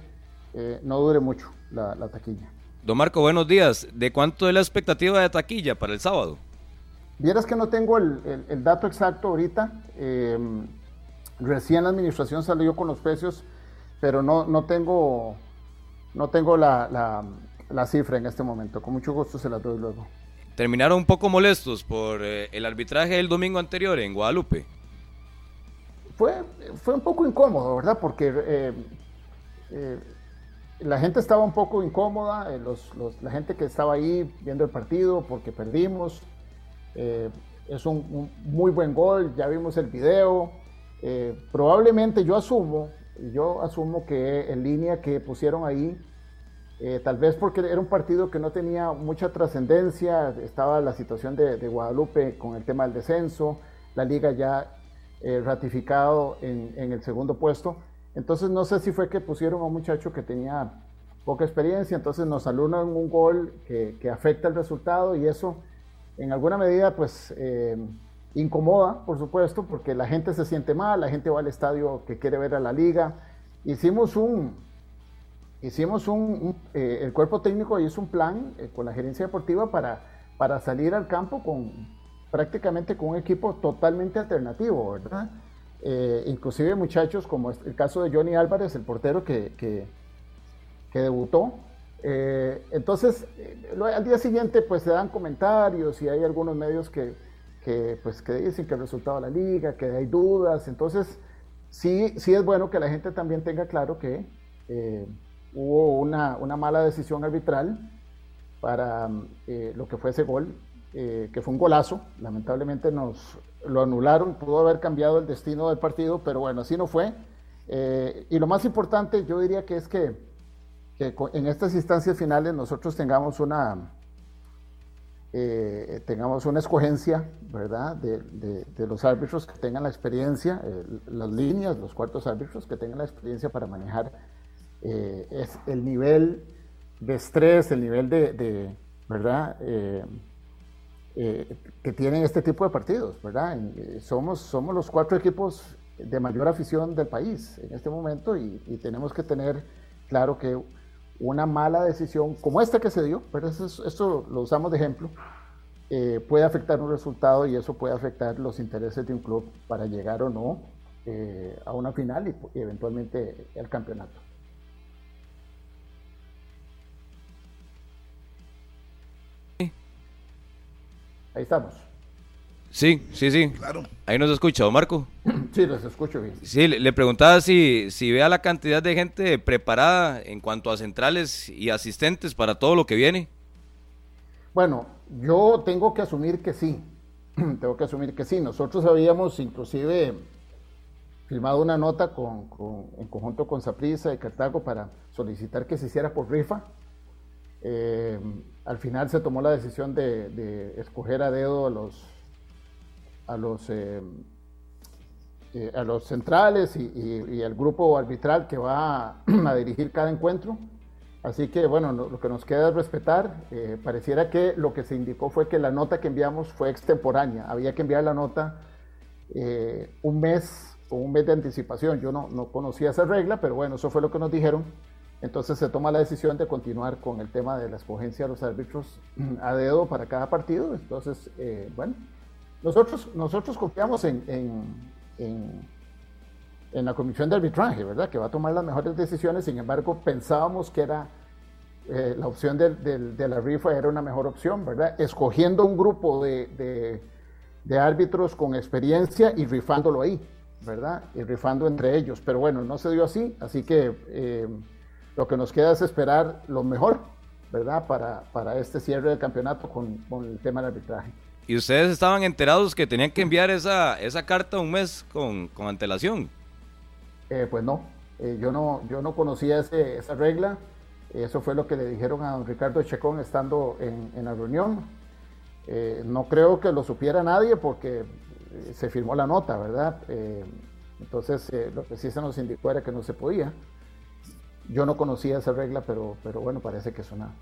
no dure mucho la, taquilla. Don Marco, buenos días. ¿De cuánto es la expectativa de taquilla para el sábado? Vieras que no tengo el, dato exacto ahorita. Em, recién la administración salió con los precios, pero no, no tengo, no tengo la, cifra en este momento. Con mucho gusto se la doy luego. ¿Terminaron un poco molestos por eh, el arbitraje del domingo anterior en Guadalupe? Fue, fue un poco incómodo, ¿verdad? Porque eh, eh, la gente estaba un poco incómoda, la gente que estaba ahí viendo el partido porque perdimos. Eh, es un, muy buen gol, ya vimos el video. Eh, probablemente yo asumo, yo asumo que en línea que pusieron ahí, eh, tal vez porque era un partido que no tenía mucha trascendencia, estaba la situación de, Guadalupe con el tema del descenso, la liga ya ratificado en, el segundo puesto. Entonces no sé si fue que pusieron a un muchacho que tenía poca experiencia, entonces nos alunan un gol que, que afecta el resultado y eso en alguna medida pues eh, incomoda, por supuesto, porque la gente se siente mal, la gente va al estadio que quiere ver a la liga. Hicimos un, hicimos un, eh, el cuerpo técnico hizo un plan eh, con la gerencia deportiva para, para salir al campo con prácticamente con un equipo totalmente alternativo, ¿verdad? inclusive muchachos como el caso de Johnny Álvarez, el portero que, que debutó, eh, entonces, eh, al día siguiente pues se dan comentarios y hay algunos medios que, pues, que dicen que el resultado de la liga, que hay dudas. Entonces, sí, sí es bueno que la gente también tenga claro que eh, hubo una, una, mala decisión arbitral para lo que fue ese gol, que fue un golazo. Lamentablemente nos lo anularon, pudo haber cambiado el destino del partido, pero bueno, así no fue. y lo más importante yo diría que es que que en estas instancias finales nosotros tengamos una, eh, tengamos una escogencia, ¿verdad?, de, los árbitros que tengan la experiencia, eh, las líneas, los cuartos árbitros que tengan la experiencia para manejar eh, es el nivel de estrés, el nivel de, ¿verdad?, que tienen este tipo de partidos, ¿verdad? somos, somos los cuatro equipos de mayor afición del país en este momento y, y tenemos que tener claro que una mala decisión como esta que se dio, pero esto, lo usamos de ejemplo, eh, puede afectar un resultado y eso puede afectar los intereses de un club para llegar o no eh, a una final y, eventualmente al campeonato. Ahí estamos. Sí, sí, sí. Claro. Ahí nos escucha, Marco. Sí, los escucho bien. Sí, le, preguntaba si, si vea la cantidad de gente preparada en cuanto a centrales y asistentes para todo lo que viene. Bueno, yo tengo que asumir que sí. tengo que asumir que sí. Nosotros habíamos inclusive firmado una nota con, en conjunto con Saprisa y Cartago para solicitar que se hiciera por rifa. Eh, al final se tomó la decisión de, escoger a dedo a los a los eh, eh, a los centrales y, y, al grupo arbitral que va a, dirigir cada encuentro. Así que bueno, lo, que nos queda es respetar. pareciera que lo que se indicó fue que la nota que enviamos fue extemporánea. Había que enviar la nota un mes con un mes de anticipación. Yo no, no conocía esa regla, pero bueno, eso fue lo que nos dijeron. Entonces se toma la decisión de continuar con el tema de la escogencia de los árbitros a dedo para cada partido. Entonces, eh, bueno, nosotros, nosotros confiamos en, en, en, la comisión de arbitraje, ¿verdad? Que va a tomar las mejores decisiones. Sin embargo, pensábamos que era eh, la opción de, de, la rifa era una mejor opción, ¿verdad? Escogiendo un grupo de, de, de árbitros con experiencia y rifándolo ahí. ¿verdad? Y rifando entre ellos. Pero bueno, no se dio así, así que eh, lo que nos queda es esperar lo mejor, ¿verdad? Para, para este cierre del campeonato con, con, el tema del arbitraje. ¿Y ustedes estaban enterados que tenían que enviar esa, esa carta un mes con, con antelación? Eh, pues no, eh, yo no, yo no conocía esa regla. Eso fue lo que le dijeron a don Ricardo Checón estando en, la reunión. no creo que lo supiera nadie porque se firmó la nota, ¿verdad? Eh, entonces, eh, lo que sí se nos indicó era que no se podía. Yo no conocía esa regla, pero, pero bueno, parece que es, una,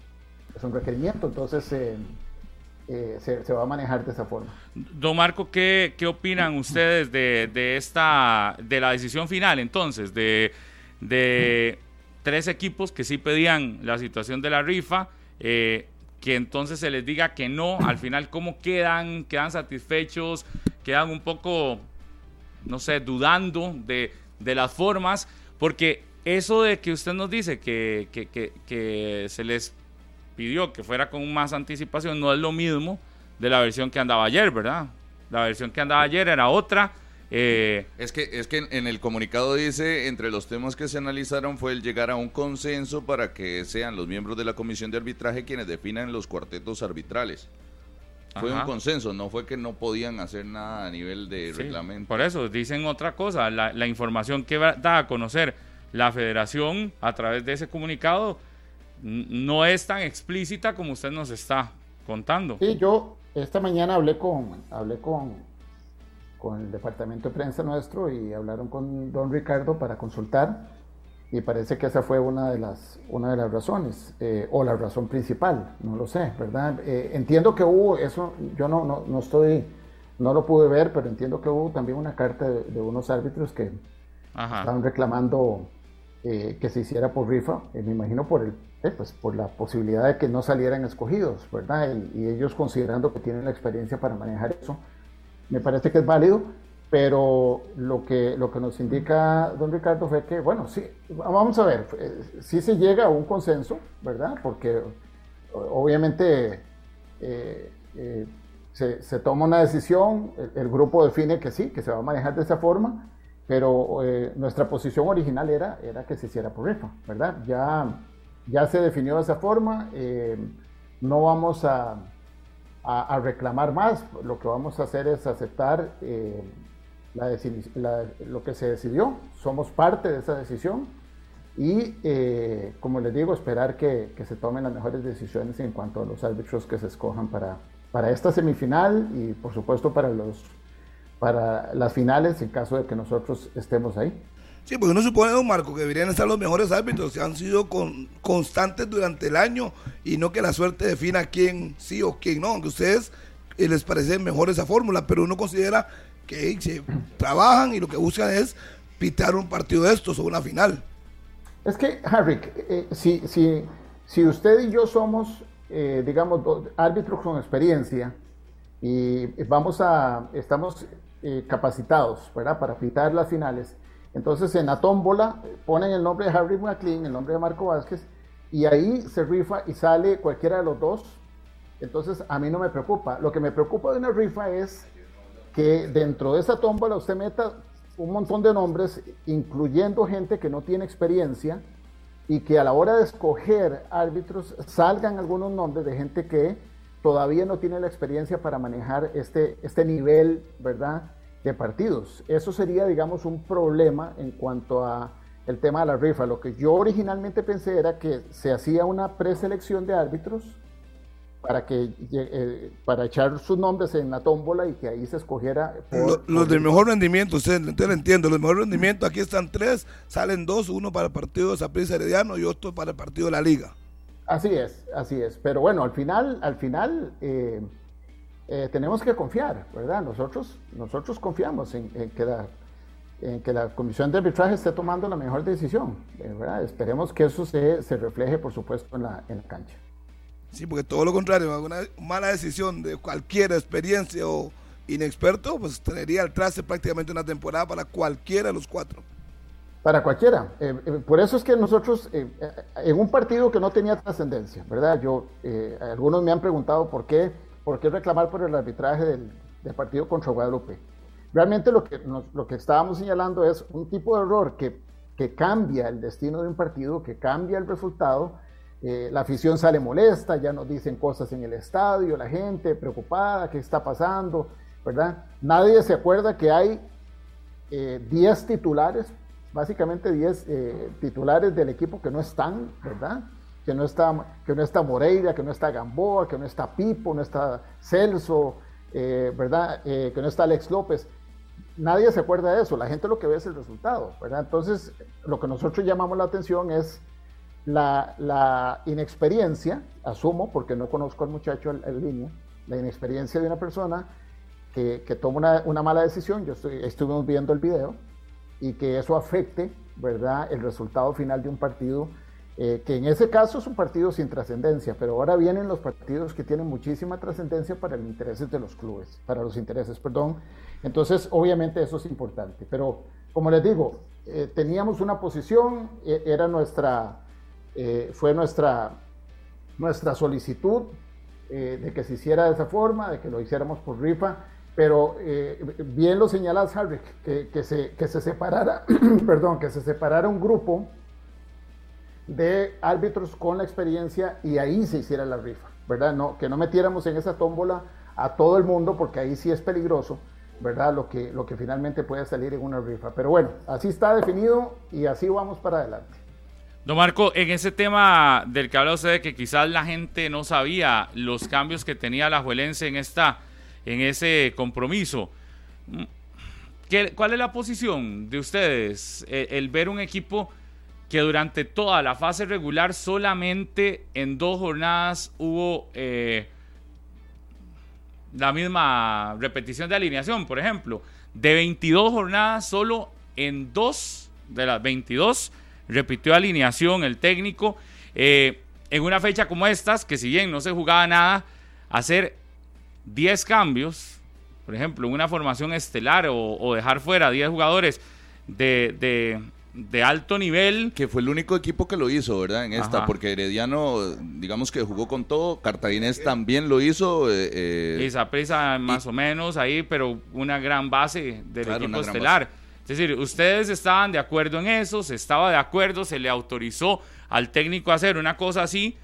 es un requerimiento, entonces eh, se, va a manejar de esa forma. Don Marco, ¿qué, qué opinan ustedes de, de, esta, de la decisión final, entonces, de, de tres equipos que sí pedían la situación de la rifa? que entonces se les diga que no, al final cómo quedan, quedan satisfechos, quedan un poco, no sé, dudando de, las formas, porque eso de que usted nos dice que, que, se les pidió que fuera con más anticipación no es lo mismo de la versión que andaba ayer, ¿verdad? La versión que andaba ayer era otra. Eh, es que, es que en el comunicado dice, entre los temas que se analizaron fue el llegar a un consenso para que sean los miembros de la comisión de arbitraje quienes definan los cuartetos arbitrales. Fue un consenso, no fue que no podían hacer nada a nivel de reglamento. Por eso, dicen otra cosa, la, información que da a conocer la federación a través de ese comunicado no es tan explícita como usted nos está contando. Sí, yo esta mañana hablé con, hablé con, con el departamento de prensa nuestro y hablaron con don Ricardo para consultar y parece que esa fue una de las, una de las razones, eh, o la razón principal, no lo sé, ¿verdad? Eh, entiendo que hubo, eso yo no, no, no, estoy, no lo pude ver, pero entiendo que hubo también una carta de, unos árbitros que estaban reclamando eh, que se hiciera por rifa, me imagino por, el, pues, por la posibilidad de que no salieran escogidos, ¿verdad? y ellos considerando que tienen la experiencia para manejar eso, me parece que es válido pero lo que, lo que nos indica don Ricardo fue que, bueno, sí, vamos a ver, eh, sí se llega a un consenso, ¿verdad? Porque obviamente eh, eh, se, toma una decisión, el, grupo define que sí, que se va a manejar de esa forma, pero nuestra posición original era, era que se hiciera por rifa, ¿verdad? Ya, ya se definió de esa forma, no vamos a, a, reclamar más, lo que vamos a hacer es aceptar lo que se decidió, somos parte de esa decisión y, eh, como les digo, esperar que, se tomen las mejores decisiones en cuanto a los árbitros que se escojan para, para esta semifinal y, por supuesto, para, los, para las finales en caso de que nosotros estemos ahí. Sí, pues uno supone, don Marco, que deberían estar los mejores árbitros que han sido con, constantes durante el año y no que la suerte defina quién sí o quién no, aunque ustedes eh, les parece mejor esa fórmula, pero uno considera que se trabajan y lo que buscan es pitar un partido de estos o una final. Es que, Harry, eh, si, si, si, usted y yo somos, eh, digamos, árbitros con experiencia y vamos a, estamos eh, capacitados, ¿verdad?, para pitar las finales, entonces en la tómbola ponen el nombre de Harry McLean, el nombre de Marco Vázquez, y ahí se rifa y sale cualquiera de los dos. Entonces a mí no me preocupa. Lo que me preocupa de una rifa es que dentro de esa tómbola usted meta un montón de nombres, incluyendo gente que no tiene experiencia, y que a la hora de escoger árbitros salgan algunos nombres de gente que todavía no tiene la experiencia para manejar este, este nivel, ¿verdad?, de partidos. Eso sería, digamos, un problema en cuanto a el tema de la rifa. Lo que yo originalmente pensé era que se hacía una preselección de árbitros para que eh, para echar sus nombres en la tómbola y que ahí se escogiera los, del mejor rendimiento usted, lo entiendo los mejores rendimientos aquí están tres salen dos uno para el partido de Saprissa Herediano y otro para el partido de la Liga así es así es pero bueno al final al final eh, eh, tenemos que confiar verdad nosotros nosotros confiamos en, que la en que la comisión de arbitraje esté tomando la mejor decisión ¿verdad? esperemos que eso se, se refleje por supuesto en la, en la cancha Sí, porque todo lo contrario, una mala decisión de cualquier experiencia o inexperto, pues tendría al traste prácticamente una temporada para cualquiera de los cuatro. Para cualquiera. Eh, eh, por eso es que nosotros, eh, en un partido que no tenía trascendencia, ¿verdad? Yo, algunos me han preguntado por qué, por qué reclamar por el arbitraje del, partido contra Guadalupe. Realmente lo que, lo que estábamos señalando es un tipo de error que, que cambia el destino de un partido, que cambia el resultado eh, la afición sale molesta, ya nos dicen cosas en el estadio, la gente preocupada, qué está pasando, ¿verdad? Nadie se acuerda que hay 10 eh, titulares, básicamente 10 eh, titulares del equipo que no están, ¿verdad? Que no, está, que no está Moreira, que no está Gamboa, que no está Pipo, no está Celso, ¿verdad? que no está Alex López. Nadie se acuerda de eso, la gente lo que ve es el resultado, ¿verdad? Entonces, lo que nosotros llamamos la atención es la, inexperiencia, asumo, porque no conozco al muchacho en, línea, la inexperiencia de una persona que, toma una, mala decisión, yo estoy, estuvimos viendo el video, y que eso afecte, ¿verdad?, el resultado final de un partido, eh, que en ese caso es un partido sin trascendencia, pero ahora vienen los partidos que tienen muchísima trascendencia para los intereses de los clubes, para los intereses, perdón. Entonces, obviamente eso es importante, pero como les digo, eh, teníamos una posición, e, era nuestra eh, fue nuestra, nuestra solicitud eh, de que se hiciera de esa forma, de que lo hiciéramos por rifa, pero eh, bien lo señalas, Harry, que, que, se, que se separara, perdón, que se separara un grupo de árbitros con la experiencia y ahí se hiciera la rifa, ¿verdad? No, que no metiéramos en esa tómbola a todo el mundo porque ahí sí es peligroso, ¿verdad? Lo que, lo que finalmente puede salir en una rifa. Pero bueno, así está definido y así vamos para adelante. Don Marco, en ese tema del que habla usted de que quizás la gente no sabía los cambios que tenía la Juelense en, esta, en ese compromiso, ¿qué, ¿cuál es la posición de ustedes? El, ver un equipo que durante toda la fase regular solamente en dos jornadas hubo eh, la misma repetición de alineación, por ejemplo, de 22 jornadas solo en dos de las 22 repitió alineación el técnico. Eh, en una fecha como estas, que si bien no se jugaba nada, hacer 10 cambios, por ejemplo, en una formación estelar o, dejar fuera 10 jugadores de, alto nivel. Que fue el único equipo que lo hizo, ¿verdad? En esta, porque Herediano, digamos que jugó con todo, Cartaginés también lo hizo. Eh, eh Esa prisa más o menos ahí, pero una gran base del equipo estelar. Es decir, ustedes estaban de acuerdo en eso, se estaba de acuerdo, se le autorizó al técnico a hacer una cosa así.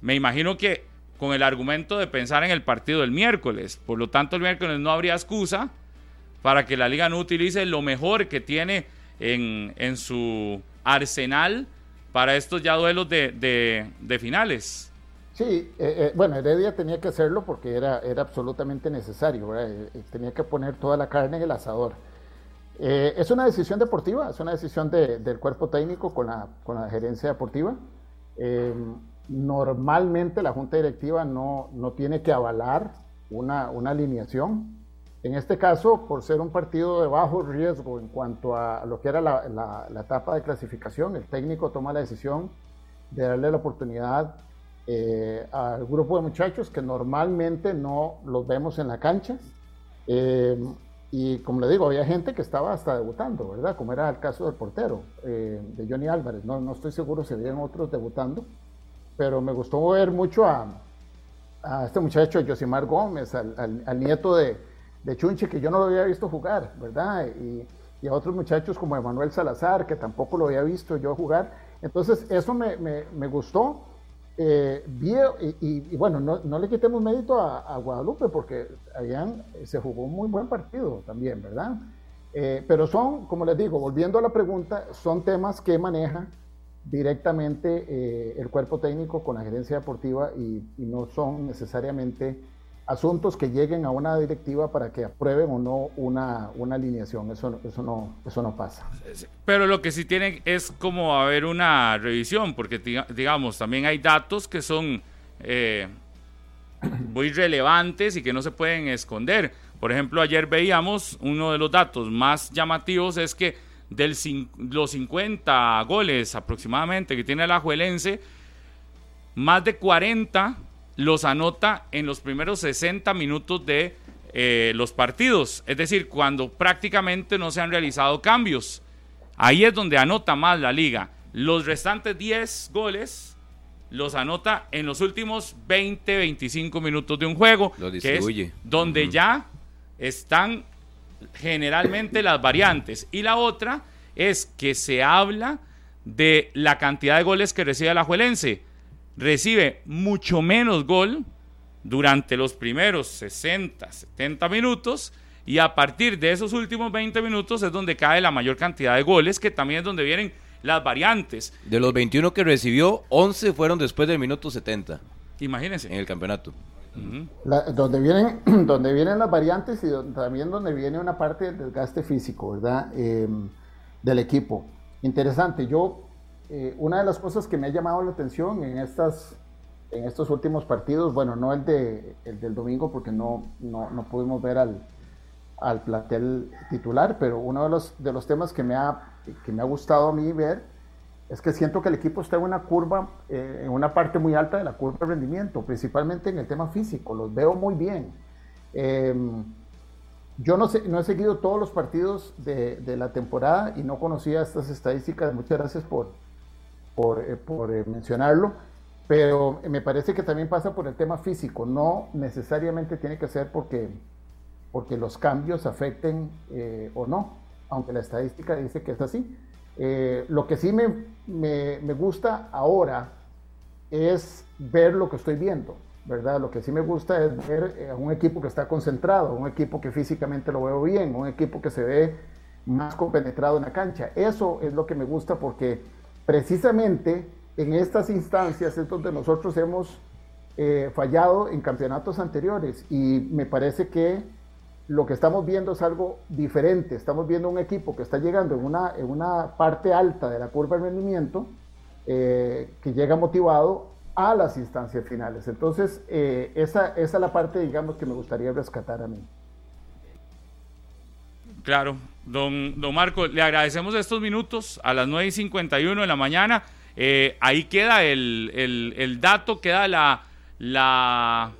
Me imagino que con el argumento de pensar en el partido del miércoles. Por lo tanto, el miércoles no habría excusa para que la liga no utilice lo mejor que tiene en, su arsenal para estos ya duelos de, finales. Sí, eh, eh, bueno, Heredia tenía que hacerlo porque era, era absolutamente necesario, eh, tenía que poner toda la carne en el asador. Es una decisión deportiva, es una decisión del cuerpo técnico con la, con la gerencia deportiva. Eh, normalmente la junta directiva no, no tiene que avalar una, una, alineación. En este caso, por ser un partido de bajo riesgo en cuanto a lo que era la, la, etapa de clasificación, el técnico toma la decisión de darle la oportunidad eh, al grupo de muchachos que normalmente no los vemos en la cancha. Y como le digo, había gente que estaba hasta debutando, ¿verdad? Como era el caso del portero, eh, de Johnny Álvarez. No, no estoy seguro si habían otros debutando, pero me gustó ver mucho a, este muchacho, Josimar Gómez, al, al, nieto de, de, Chunche, que yo no lo había visto jugar, ¿verdad? Y, a otros muchachos como Emanuel Salazar, que tampoco lo había visto yo jugar. Entonces, eso me gustó. eh, y, bueno, no, le quitemos mérito a, Guadalupe porque habían, se jugó un muy buen partido también, ¿verdad? Eh, pero son, como les digo, volviendo a la pregunta, son temas que maneja directamente eh, el cuerpo técnico con la gerencia deportiva y, no son necesariamente asuntos que lleguen a una directiva para que aprueben o no una, una alineación. Eso, eso, no, eso no pasa. Pero lo que sí tienen es como haber una revisión, porque digamos, también hay datos que son eh, muy relevantes y que no se pueden esconder. Por ejemplo, ayer veíamos uno de los datos más llamativos es que de los 50 goles aproximadamente que tiene el Ajuelense, más de 40 los anota en los primeros 60 minutos de eh, los partidos, es decir, cuando prácticamente no se han realizado cambios. Ahí es donde anota más la liga. Los restantes 10 goles los anota en los últimos 20, 25 minutos de un juego, que es donde ya están generalmente las variantes. Y la otra es que se habla de la cantidad de goles que recibe el Ajuelense recibe mucho menos gol durante los primeros 60, 70 minutos y a partir de esos últimos 20 minutos es donde cae la mayor cantidad de goles, que también es donde vienen las variantes. De los 21 que recibió, 11 fueron después del minuto 70. Imagínense. En el campeonato. Donde, vienen, donde vienen las variantes y también donde viene una parte del desgaste físico, ¿verdad? Em, del equipo. Interesante. Yo eh, una de las cosas que me ha llamado la atención en, estas, en estos últimos partidos, bueno, no el, de, el del domingo porque no, no, no pudimos ver al, al plantel titular, pero uno de los, de los temas que me, ha, que me ha gustado a mí ver es que siento que el equipo está en una curva, eh, en una parte muy alta de la curva de rendimiento, principalmente en el tema físico, los veo muy bien. Em, yo no, sé, no he seguido todos los partidos de, la temporada y no conocía estas estadísticas. Muchas gracias por, por, eh, eh, mencionarlo, pero me parece que también pasa por el tema físico, no necesariamente tiene que ser porque, porque los cambios afecten o no, aunque la estadística dice que es así. Lo que sí me, me, gusta ahora es ver lo que estoy viendo, ¿verdad? Lo que sí me gusta es ver un equipo que está concentrado, un equipo que físicamente lo veo bien, un equipo que se ve más compenetrado en la cancha. Eso es lo que me gusta porque precisamente en estas instancias es donde nosotros hemos eh, fallado en campeonatos anteriores y me parece que lo que estamos viendo es algo diferente. Estamos viendo un equipo que está llegando en una, en una parte alta de la curva de rendimiento, eh, que llega motivado a las instancias finales. Entonces, eh, esa, esa es la parte, digamos, que me gustaría rescatar a mí. Claro, don, don Marco, le agradecemos estos minutos a las 9 y 51 de la mañana. Eh, ahí queda el, dato, queda la, la,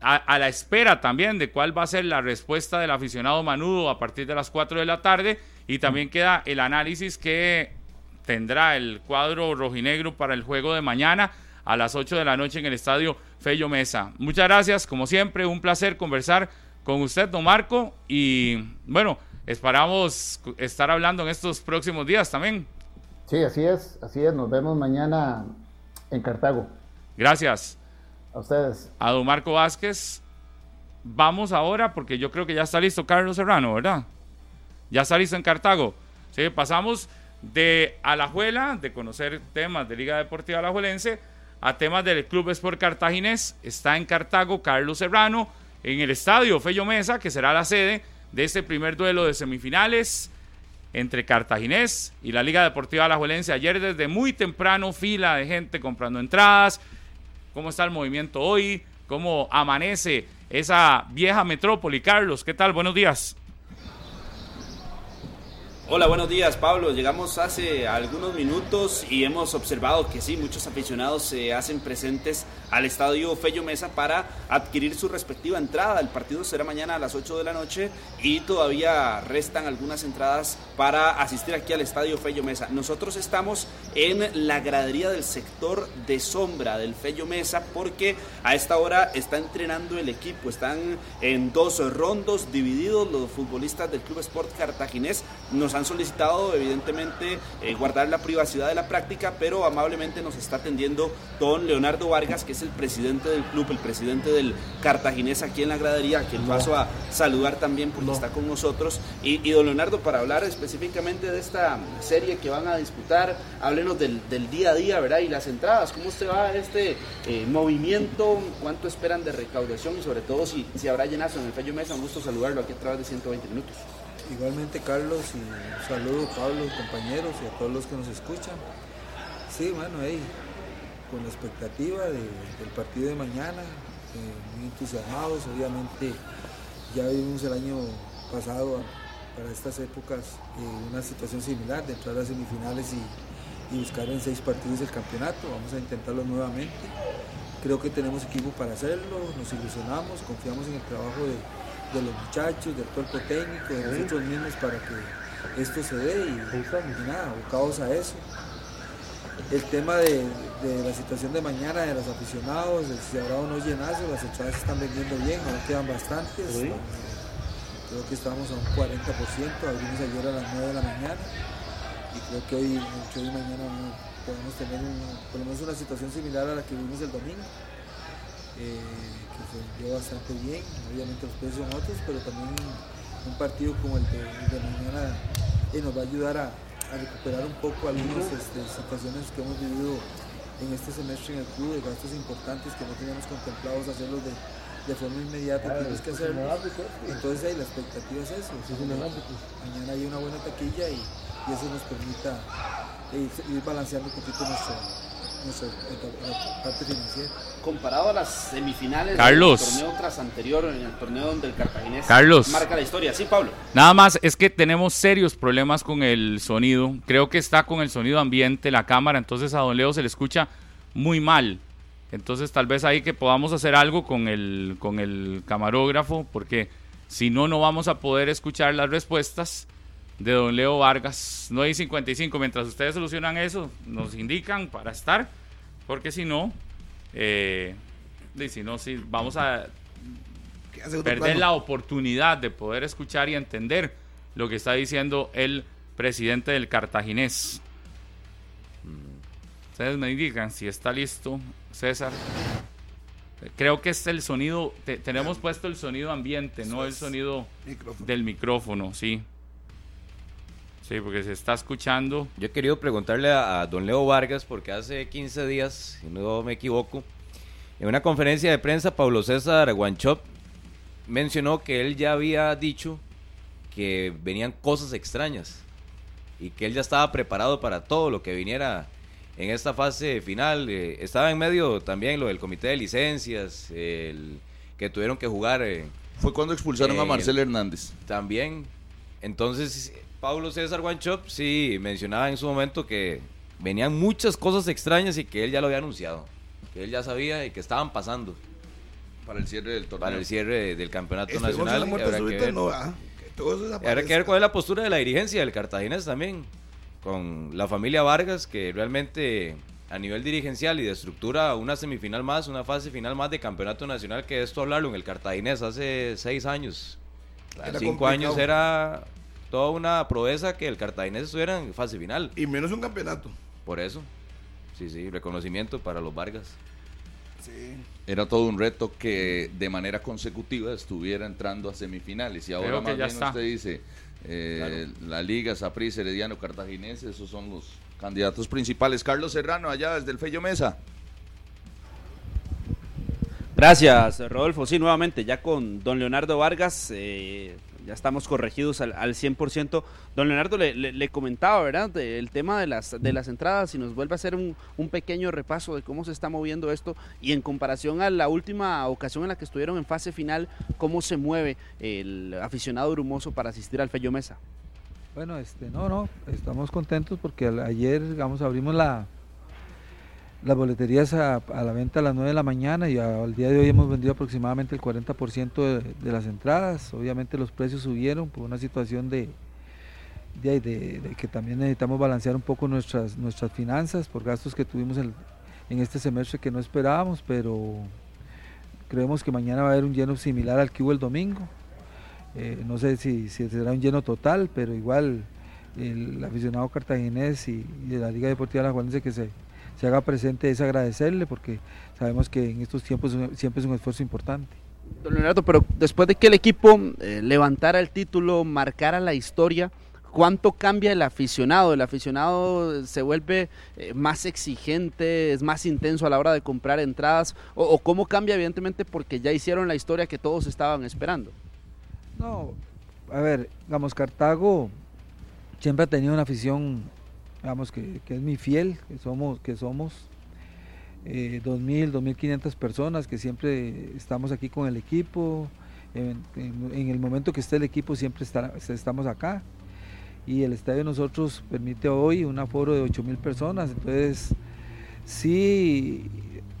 a, la espera también de cuál va a ser la respuesta del aficionado Manudo a partir de las 4 de la tarde y también queda el análisis que tendrá el cuadro rojinegro para el juego de mañana a las 8 de la noche en el estadio Fello Mesa. Muchas gracias, como siempre, un placer conversar con usted, don Marco. Y bueno, esperamos estar hablando en estos próximos días también. Sí, así es, así es. Nos vemos mañana en Cartago. Gracias. A ustedes. A don Marco Vázquez. Vamos ahora, porque yo creo que ya está listo Carlos Serrano, ¿verdad? Ya está listo en Cartago. Sí, pasamos de Alajuela, de conocer temas de Liga Deportiva Alajuelense, a temas del Club Sport Cartaginés. Está en Cartago Carlos Serrano en el estadio Fello Mesa, que será la sede de este primer duelo de semifinales entre Cartaginés y la Liga Deportiva Alajuelense. Ayer desde muy temprano fila de gente comprando entradas. ¿Cómo está el movimiento hoy? ¿Cómo amanece esa vieja metrópoli? Carlos, ¿qué tal? Buenos días. Hola, buenos días Pablo. Llegamos hace algunos minutos y hemos observado que sí, muchos aficionados se hacen presentes al estadio Fello Mesa para adquirir su respectiva entrada. El partido será mañana a las 8 de la noche y todavía restan algunas entradas para asistir aquí al estadio Fello Mesa. Nosotros estamos en la gradería del sector de sombra del Fello Mesa porque a esta hora está entrenando el equipo. Están en dos rondos divididos los futbolistas del Club Sport Cartaginés. Nos han solicitado evidentemente eh, guardar la privacidad de la práctica, pero amablemente nos está atendiendo don Leonardo Vargas, que es el presidente del club, el presidente del Cartaginés aquí en la gradería, a quien paso a saludar también porque está con nosotros. Y, don Leonardo, para hablar específicamente de esta serie que van a disputar, háblenos del, día a día, ¿verdad? Y las entradas, ¿cómo se va este eh, movimiento? ¿Cuánto esperan de recaudación? Y sobre todo, si, si habrá llenazo en el Fello Mesa, un gusto saludarlo aquí a través de 120 minutos. Igualmente, Carlos, y un saludo, Pablo, compañeros y a todos los que nos escuchan. Sí, bueno, ahí con la expectativa del partido de mañana, eh, muy entusiasmados, obviamente ya vivimos el año pasado para estas épocas eh, una situación similar de entrar a semifinales y, buscar en seis partidos el campeonato, vamos a intentarlo nuevamente, creo que tenemos equipo para hacerlo, nos ilusionamos, confiamos en el trabajo de, los muchachos, del cuerpo técnico, de nosotros mismos para que esto se dé y, y nada, abocados a eso el tema de, la situación de mañana de los aficionados, de si habrá o no llenazo, las entradas se están vendiendo bien, aún quedan bastantes. Creo que estamos a un 40%, abrimos ayer a las 9 de la mañana y creo que hoy, hoy y mañana podemos tener por lo menos una situación similar a la que vimos el domingo. Eh, que se dio bastante bien, obviamente los precios son otros, pero también un partido como el de, mañana eh, nos va a ayudar a, a recuperar un poco algunas este, situaciones que hemos vivido en este semestre en el club, de gastos importantes que no teníamos contemplados hacerlos de, de forma inmediata, tienes que hacerlo. Entonces ahí la expectativa es eso. Mañana hay una buena taquilla y, y eso nos permita ir, ir balanceando un poquito nuestro, parte financiera. Comparado a las semifinales Carlos. del torneo tras anterior, en el torneo donde el cartaginés Carlos. marca la historia. Sí, Pablo. Nada más, es que tenemos serios problemas con el sonido. Creo que está con el sonido ambiente, la cámara, entonces a don Leo se le escucha muy mal. Entonces tal vez ahí que podamos hacer algo con el, con el camarógrafo, porque si no, no vamos a poder escuchar las respuestas de don Leo Vargas. 9 y 55. Mientras ustedes solucionan eso, nos indican para estar, porque si no, eh, si no, si vamos a perder la oportunidad de poder escuchar y entender lo que está diciendo el presidente del cartaginés. Ustedes me indican si está listo, César. Creo que es el sonido, tenemos puesto el sonido ambiente, no el sonido del micrófono, sí. Sí, porque se está escuchando. Yo he querido preguntarle a, don Leo Vargas, porque hace 15 días, si no me equivoco, en una conferencia de prensa, Pablo César Guanchop mencionó que él ya había dicho que venían cosas extrañas y que él ya estaba preparado para todo lo que viniera en esta fase final. Eh, estaba en medio también lo del comité de licencias, el, que tuvieron que jugar. Eh, Fue cuando expulsaron a Marcel Hernández. También. Entonces, Pablo César Guanchop sí mencionaba en su momento que venían muchas cosas extrañas y que él ya lo había anunciado. Que él ya sabía y que estaban pasando. Para el cierre del torneo. Para el cierre del campeonato nacional. Habrá que, ver, no, que, habrá que ver cuál es la postura de la dirigencia del Cartaginés también. Con la familia Vargas, que realmente a nivel dirigencial y de estructura, una semifinal más, una fase final más de campeonato nacional, que esto hablarlo en el Cartaginés hace seis años. Cinco años era toda una proeza que el Cartaginés estuviera en fase final. Y menos un campeonato. Por eso. Sí, sí, reconocimiento para los Vargas. Sí. Era todo un reto que de manera consecutiva estuviera entrando a semifinales. Y ahora más bien usted dice, eh, la Liga, Saprissa, Herediano, Cartaginés, esos son los candidatos principales. Carlos Serrano, allá desde el Fello Mesa. Gracias, Rodolfo. Sí, nuevamente, ya con don Leonardo Vargas, eh, ya estamos corregidos al, al 100%. Don Leonardo le, comentaba, ¿verdad? el tema de las, de las entradas y nos vuelve a hacer un, pequeño repaso de cómo se está moviendo esto y en comparación a la última ocasión en la que estuvieron en fase final, cómo se mueve el aficionado brumoso para asistir al Fello Mesa. Bueno, este, no, no, estamos contentos porque ayer, digamos, abrimos la, las boleterías a, la venta a las 9 de la mañana y al día de hoy hemos vendido aproximadamente el 40% de, de, las entradas. Obviamente los precios subieron por una situación de, de, que también necesitamos balancear un poco nuestras, nuestras finanzas por gastos que tuvimos en, en este semestre que no esperábamos, pero creemos que mañana va a haber un lleno similar al que hubo el domingo. Eh, no sé si, será un lleno total, pero igual el aficionado cartaginés y, de la Liga Deportiva La Juanense que se, se haga presente es agradecerle porque sabemos que en estos tiempos siempre es un esfuerzo importante. Don Leonardo, pero después de que el equipo eh, levantara el título, marcara la historia, ¿cuánto cambia el aficionado? El aficionado se vuelve eh, más exigente, es más intenso a la hora de comprar entradas, o, o, cómo cambia evidentemente porque ya hicieron la historia que todos estaban esperando. No, a ver, digamos, Cartago siempre ha tenido una afición digamos que, es mi fiel, que somos, que somos eh, 2.000, 2.500 personas que siempre estamos aquí con el equipo. En, el momento que esté el equipo siempre estamos acá. Y el estadio de nosotros permite hoy un aforo de 8.000 personas. Entonces, sí,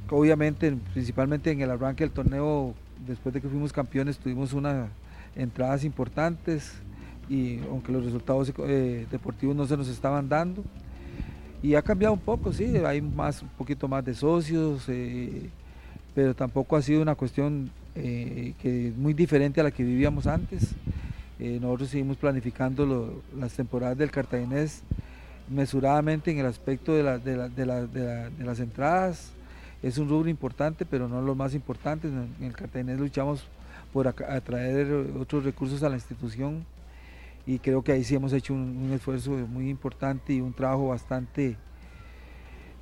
obviamente, principalmente en el arranque del torneo, después de que fuimos campeones, tuvimos unas entradas importantes y aunque los resultados eh, deportivos no se nos estaban dando. Y ha cambiado un poco, sí, hay más, un poquito más de socios, eh, pero tampoco ha sido una cuestión eh, que es muy diferente a la que vivíamos antes. nosotros seguimos planificando las temporadas del cartaginés mesuradamente en el aspecto de, las entradas. Es un rubro importante, pero no lo más importante. En el cartaginés luchamos por atraer otros recursos a la institución y creo que ahí sí hemos hecho un, esfuerzo muy importante y un trabajo bastante,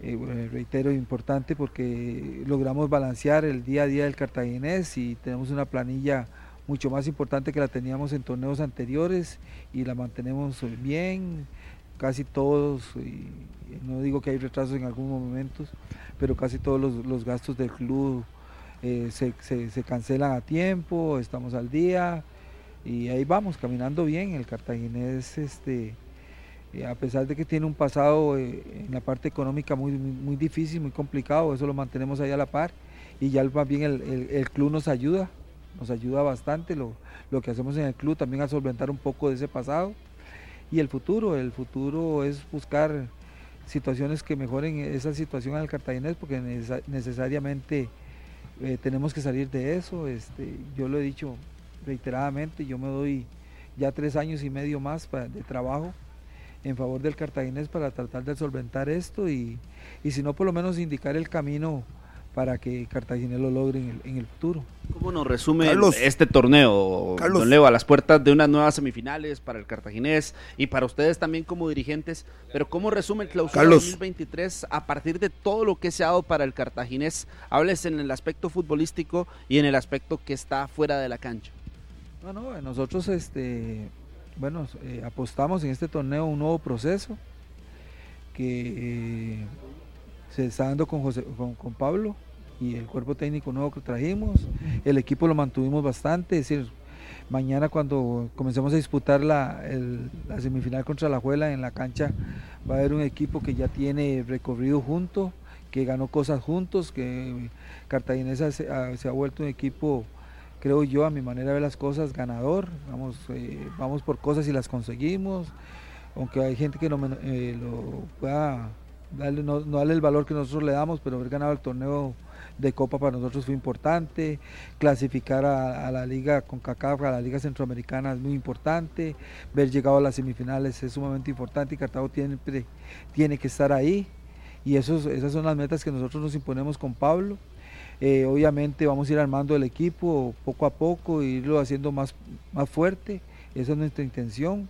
eh, reitero, importante porque logramos balancear el día a día del cartaginés y tenemos una planilla mucho más importante que la teníamos en torneos anteriores y la mantenemos bien, casi todos, no digo que hay retrasos en algunos momentos, pero casi todos los, gastos del club eh, se, se cancelan a tiempo, estamos al día y ahí vamos, caminando bien. El cartaginés, este, eh, a pesar de que tiene un pasado eh, en la parte económica muy, muy, difícil, muy complicado, eso lo mantenemos ahí a la par. Y ya más bien el, club nos ayuda, nos ayuda bastante lo, lo, que hacemos en el club también a solventar un poco de ese pasado. Y el futuro, el futuro es buscar situaciones que mejoren esa situación el cartaginés porque necesariamente eh, tenemos que salir de eso. Este, yo lo he dicho reiteradamente. Yo me doy ya tres años y medio más de trabajo en favor del cartaginés para tratar de solventar esto y, si no, por lo menos indicar el camino para que Cartaginés lo logre en el, futuro. ¿Cómo nos resume este torneo, Don Leo, a las puertas de unas nuevas semifinales para el Cartaginés y para ustedes también como dirigentes? Pero ¿cómo resume el clausura 2023 a partir de todo lo que se ha dado para el Cartaginés? Hables en el aspecto futbolístico y en el aspecto que está fuera de la cancha. No, no, nosotros este, bueno, eh, apostamos en este torneo un nuevo proceso que eh, se está dando con, José, con, Pablo y el cuerpo técnico nuevo que trajimos. El equipo lo mantuvimos bastante, es decir, mañana cuando comencemos a disputar la, la semifinal contra la Juela en la cancha va a haber un equipo que ya tiene recorrido junto, que ganó cosas juntos, que Cartaginesa se ha vuelto un equipo creo yo, a mi manera de ver las cosas, ganador. Vamos, eh, vamos por cosas y las conseguimos. Aunque hay gente que no eh, lo darle, no, darle el valor que nosotros le damos, pero haber ganado el torneo de Copa para nosotros fue importante. Clasificar a, la liga con CACAF, a la liga centroamericana es muy importante. Ver llegado a las semifinales es sumamente importante y Cartago tiene, tiene que estar ahí. Y esos, esas son las metas que nosotros nos imponemos con Pablo. Eh, obviamente vamos a ir armando el equipo poco a poco irlo haciendo más, más fuerte. Esa es nuestra intención.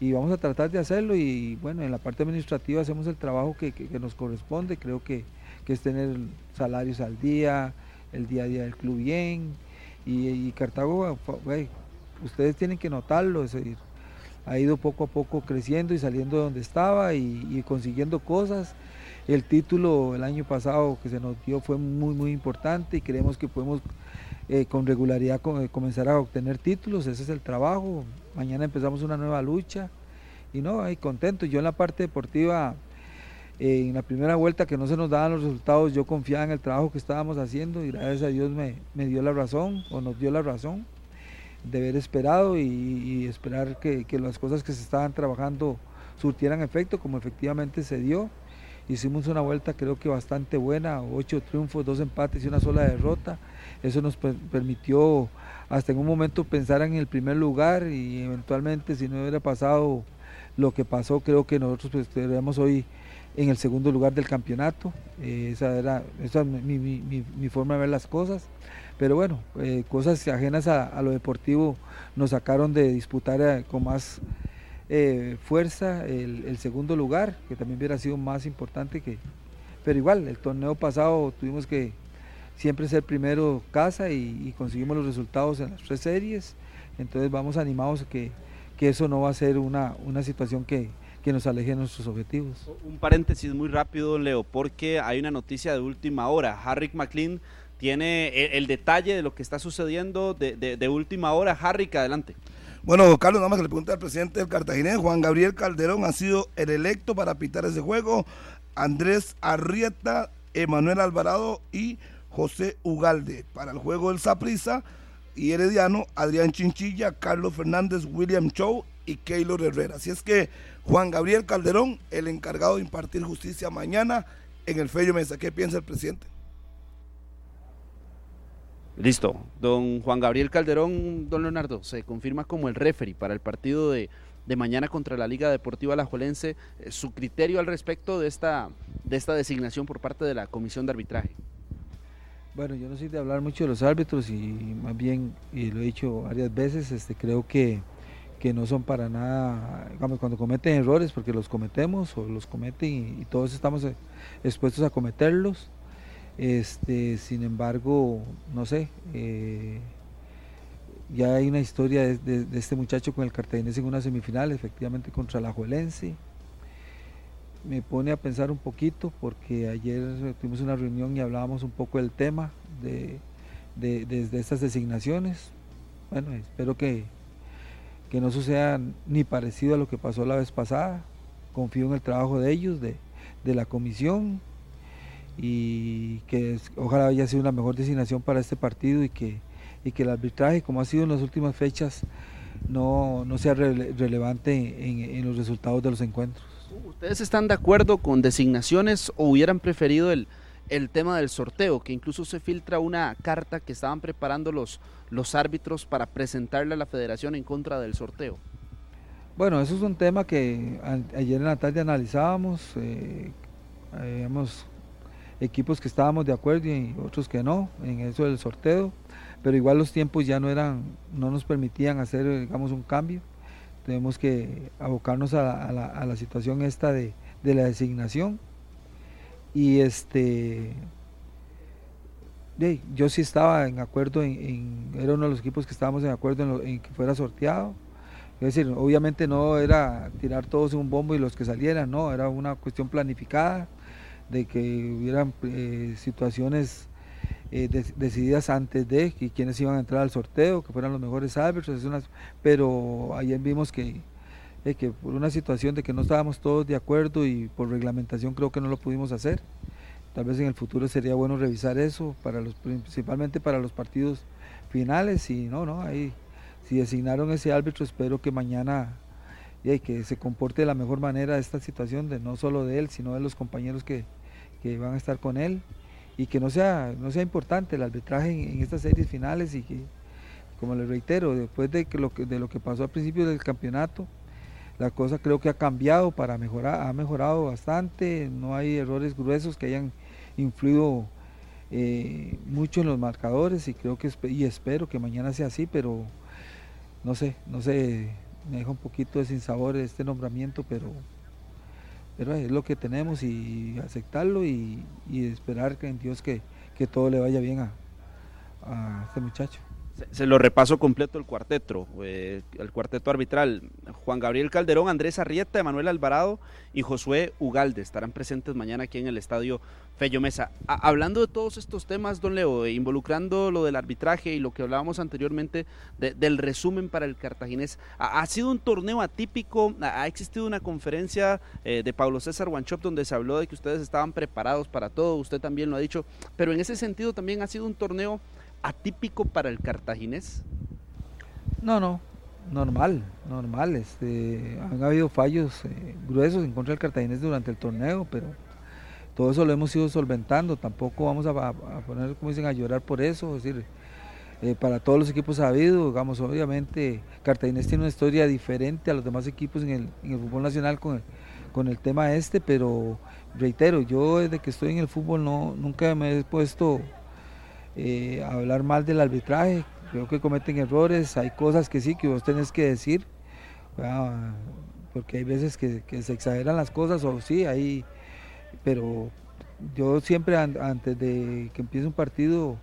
Y vamos a tratar de hacerlo y bueno, en la parte administrativa hacemos el trabajo que, nos corresponde, creo que, es tener salarios al día, el día a día del club bien. Y, Cartago, ustedes tienen que notarlo, es decir, ha ido poco a poco creciendo y saliendo de donde estaba y consiguiendo cosas el título el año pasado que se nos dio fue muy, muy importante y creemos que podemos eh, con regularidad eh, comenzar a obtener títulos. Ese es el trabajo. Mañana empezamos una nueva lucha y no, ahí contento. Yo en la parte deportiva, Eh, en la primera vuelta que no se nos daban los resultados, yo confiaba en el trabajo que estábamos haciendo y gracias a Dios me, dio la razón o nos dio la razón de haber esperado y, esperar que, las cosas que se estaban trabajando surtieran efecto, como efectivamente se dio. Hicimos una vuelta creo que bastante buena, ocho triunfos, dos empates y una sola derrota. Eso nos permitió hasta en un momento pensar en el primer lugar y eventualmente si no hubiera pasado lo que pasó, creo que nosotros pues, estaríamos hoy en el segundo lugar del campeonato. Eh, esa era esa mi, mi, forma de ver las cosas. Pero bueno, eh, cosas ajenas a, a, lo deportivo nos sacaron de disputar eh, con más eh, fuerza el, segundo lugar, que también hubiera sido más importante que... Pero igual, el torneo pasado tuvimos que siempre ser primero casa y, conseguimos los resultados en las tres series. Entonces vamos animados que, que eso no va a ser una, una situación que, que nos aleje de nuestros objetivos. Un paréntesis muy rápido, Leo, porque hay una noticia de última hora. Harry McLean tiene el, el, detalle de lo que está sucediendo de, de, de última hora. Harry, adelante. Bueno, Carlos, nada más que le pregunté al presidente del Cartaginés, Juan Gabriel Calderón, ha sido el electo para pitar ese juego. Andrés Arrieta, Emanuel Alvarado y José Ugalde. Para el juego del Saprisa y Herediano, Adrián Chinchilla, Carlos Fernández, William Chow y Keylor Herrera. Así es que Juan Gabriel Calderón, el encargado de impartir justicia mañana en el Fello Mesa. ¿Qué piensa el presidente? Listo. Don Juan Gabriel Calderón, don Leonardo, se confirma como el referee para el partido de, de mañana contra la Liga Deportiva Alajuelense. Su criterio al respecto de esta, de esta designación por parte de la Comisión de Arbitraje. Bueno, yo no soy de hablar mucho de los árbitros y más bien, y lo he dicho varias veces, este, creo que, que no son para nada, cuando cometen errores, porque los cometemos o los cometen y, y todos estamos expuestos a cometerlos. Este, sin embargo, no sé, eh, ya hay una historia de, este muchacho con el cartaginés en una semifinal, efectivamente contra la Juelense. Me pone a pensar un poquito porque ayer tuvimos una reunión y hablábamos un poco del tema de estas designaciones. Bueno, espero que, que no suceda ni parecido a lo que pasó la vez pasada. Confío en el trabajo de ellos, de, de la comisión, y que es, ojalá haya sido una mejor designación para este partido y que, y que el arbitraje, como ha sido en las últimas fechas, no, no sea rele relevante en, en, los resultados de los encuentros. ¿Ustedes están de acuerdo con designaciones o hubieran preferido el, el tema del sorteo, que incluso se filtra una carta que estaban preparando los, los árbitros para presentarle a la federación en contra del sorteo? Bueno, eso es un tema que a, ayer en la tarde analizábamos, eh, hemos equipos que estábamos de acuerdo y otros que no en eso del sorteo, pero igual los tiempos ya no eran, no nos permitían hacer, digamos, un cambio. Tenemos que abocarnos a la, situación esta de, de, la designación. Y este, yo sí estaba en acuerdo, en, era uno de los equipos que estábamos en acuerdo en, en que fuera sorteado. Es decir, obviamente no era tirar todos un bombo y los que salieran, no, era una cuestión planificada de que hubieran eh, situaciones eh, de, decididas antes de que quienes iban a entrar al sorteo, que fueran los mejores árbitros, pero ayer vimos que, eh, que por una situación de que no estábamos todos de acuerdo y por reglamentación creo que no lo pudimos hacer. Tal vez en el futuro sería bueno revisar eso, para los, principalmente para los partidos finales. Y no, no, ahí, si designaron ese árbitro, espero que mañana y que se comporte de la mejor manera esta situación, de no solo de él, sino de los compañeros que, que van a estar con él y que no sea, no sea importante el arbitraje en, estas series finales y que, como les reitero, después de, que lo que, de lo que pasó al principio del campeonato, la cosa creo que ha cambiado para mejorar, ha mejorado bastante, no hay errores gruesos que hayan influido eh, mucho en los marcadores y creo que y espero que mañana sea así, pero no sé, no sé, me deja un poquito de sinsabor este nombramiento, pero pero es lo que tenemos y aceptarlo y, esperar que en Dios que, que, todo le vaya bien a, a este muchacho. Se, lo repaso completo el cuarteto, eh, el cuarteto arbitral. Juan Gabriel Calderón, Andrés Arrieta, Emanuel Alvarado y Josué Ugalde estarán presentes mañana aquí en el estadio Fello Mesa. hablando de todos estos temas, don Leo, eh, involucrando lo del arbitraje y lo que hablábamos anteriormente del resumen para el cartaginés, ha, sido un torneo atípico, ha, existido una conferencia eh, de Pablo César Guanchop donde se habló de que ustedes estaban preparados para todo, usted también lo ha dicho, pero en ese sentido también ha sido un torneo atípico para el cartaginés? No, no, normal, normal. Este, han habido fallos eh, gruesos en contra del cartaginés durante el torneo, pero todo eso lo hemos ido solventando. Tampoco vamos a, poner, como dicen, a llorar por eso. Es decir, eh, para todos los equipos ha habido, digamos, obviamente Cartaginés tiene una historia diferente a los demás equipos en el, fútbol nacional con el, con el tema este, pero reitero, yo desde que estoy en el fútbol no, nunca me he puesto eh, hablar mal del arbitraje, creo que cometen errores, hay cosas que sí que vos tenés que decir, porque hay veces que, se exageran las cosas o sí, hay, pero yo siempre antes de que empiece un partido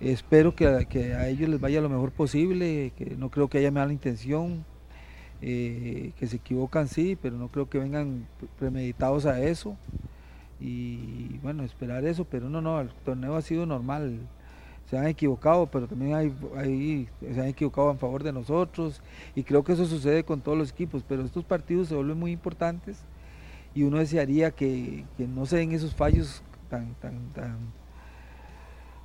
espero que, a ellos les vaya lo mejor posible, que no creo que haya mala intención, eh, que se equivocan sí, pero no creo que vengan premeditados a eso y bueno, esperar eso, pero no, no, el torneo ha sido normal. Se han equivocado, pero también hay, se han equivocado en favor de nosotros y creo que eso sucede con todos los equipos, pero estos partidos se vuelven muy importantes y uno desearía que, no se den esos fallos tan, tan, tan,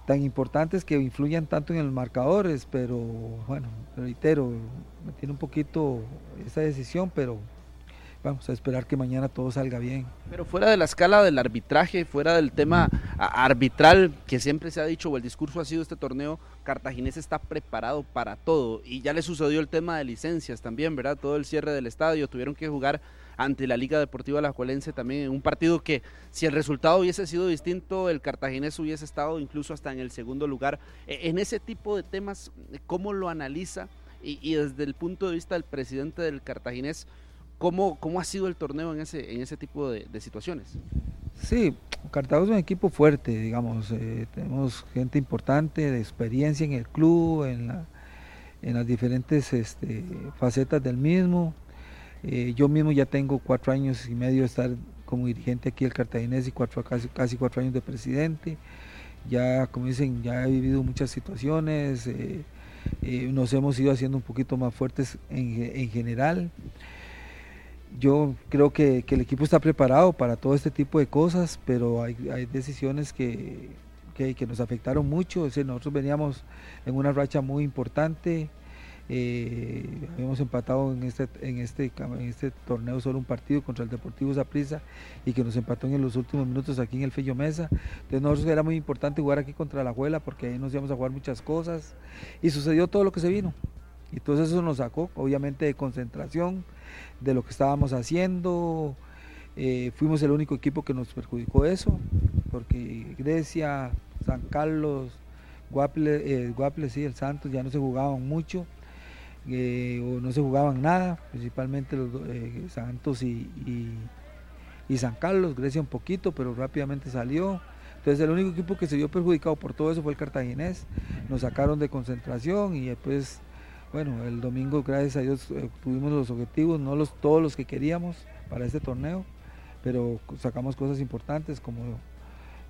tan importantes que influyan tanto en los marcadores, pero bueno, reitero, me tiene un poquito esa decisión, pero vamos a esperar que mañana todo salga bien. Pero fuera de la escala del arbitraje, fuera del tema arbitral que siempre se ha dicho o el discurso ha sido este torneo, Cartaginés está preparado para todo y ya le sucedió el tema de licencias también, ¿verdad? Todo el cierre del estadio, tuvieron que jugar ante la Liga Deportiva Alajuelense también en un partido que si el resultado hubiese sido distinto, el Cartaginés hubiese estado incluso hasta en el segundo lugar. E, en ese tipo de temas, ¿cómo lo analiza? Y, y desde el punto de vista del presidente del Cartaginés, ¿Cómo, ¿Cómo ha sido el torneo en ese, en ese tipo de, situaciones? Sí, Cartago es un equipo fuerte, digamos, eh, tenemos gente importante de experiencia en el club, en, la, en las diferentes este, facetas del mismo. Eh, yo mismo ya tengo cuatro años y medio de estar como dirigente aquí del Cartaginés y cuatro, casi, cuatro años de presidente. Ya, como dicen, ya he vivido muchas situaciones, eh, nos hemos ido haciendo un poquito más fuertes en general yo creo que, el equipo está preparado para todo este tipo de cosas, pero hay, decisiones que, que, nos afectaron mucho. nosotros veníamos en una racha muy importante. Eh, habíamos empatado en este, en, este, en este torneo solo un partido contra el Deportivo Zaprisa y que nos empató en los últimos minutos aquí en el Fello Mesa. Entonces nosotros era muy importante jugar aquí contra la Juela porque ahí nos íbamos a jugar muchas cosas y sucedió todo lo que se vino. Entonces eso nos sacó obviamente de concentración, de lo que estábamos haciendo. Eh, fuimos el único equipo que nos perjudicó eso, porque Grecia, San Carlos, Guaple, eh, Guaple sí, el Santos ya no se jugaban mucho, eh, o no se jugaban nada, principalmente los Santos y, y, San Carlos, Grecia un poquito, pero rápidamente salió. Entonces el único equipo que se vio perjudicado por todo eso fue el cartaginés. Nos sacaron de concentración y después bueno, el domingo, gracias a Dios, eh, tuvimos los objetivos, no los, todos los que queríamos para este torneo, pero sacamos cosas importantes como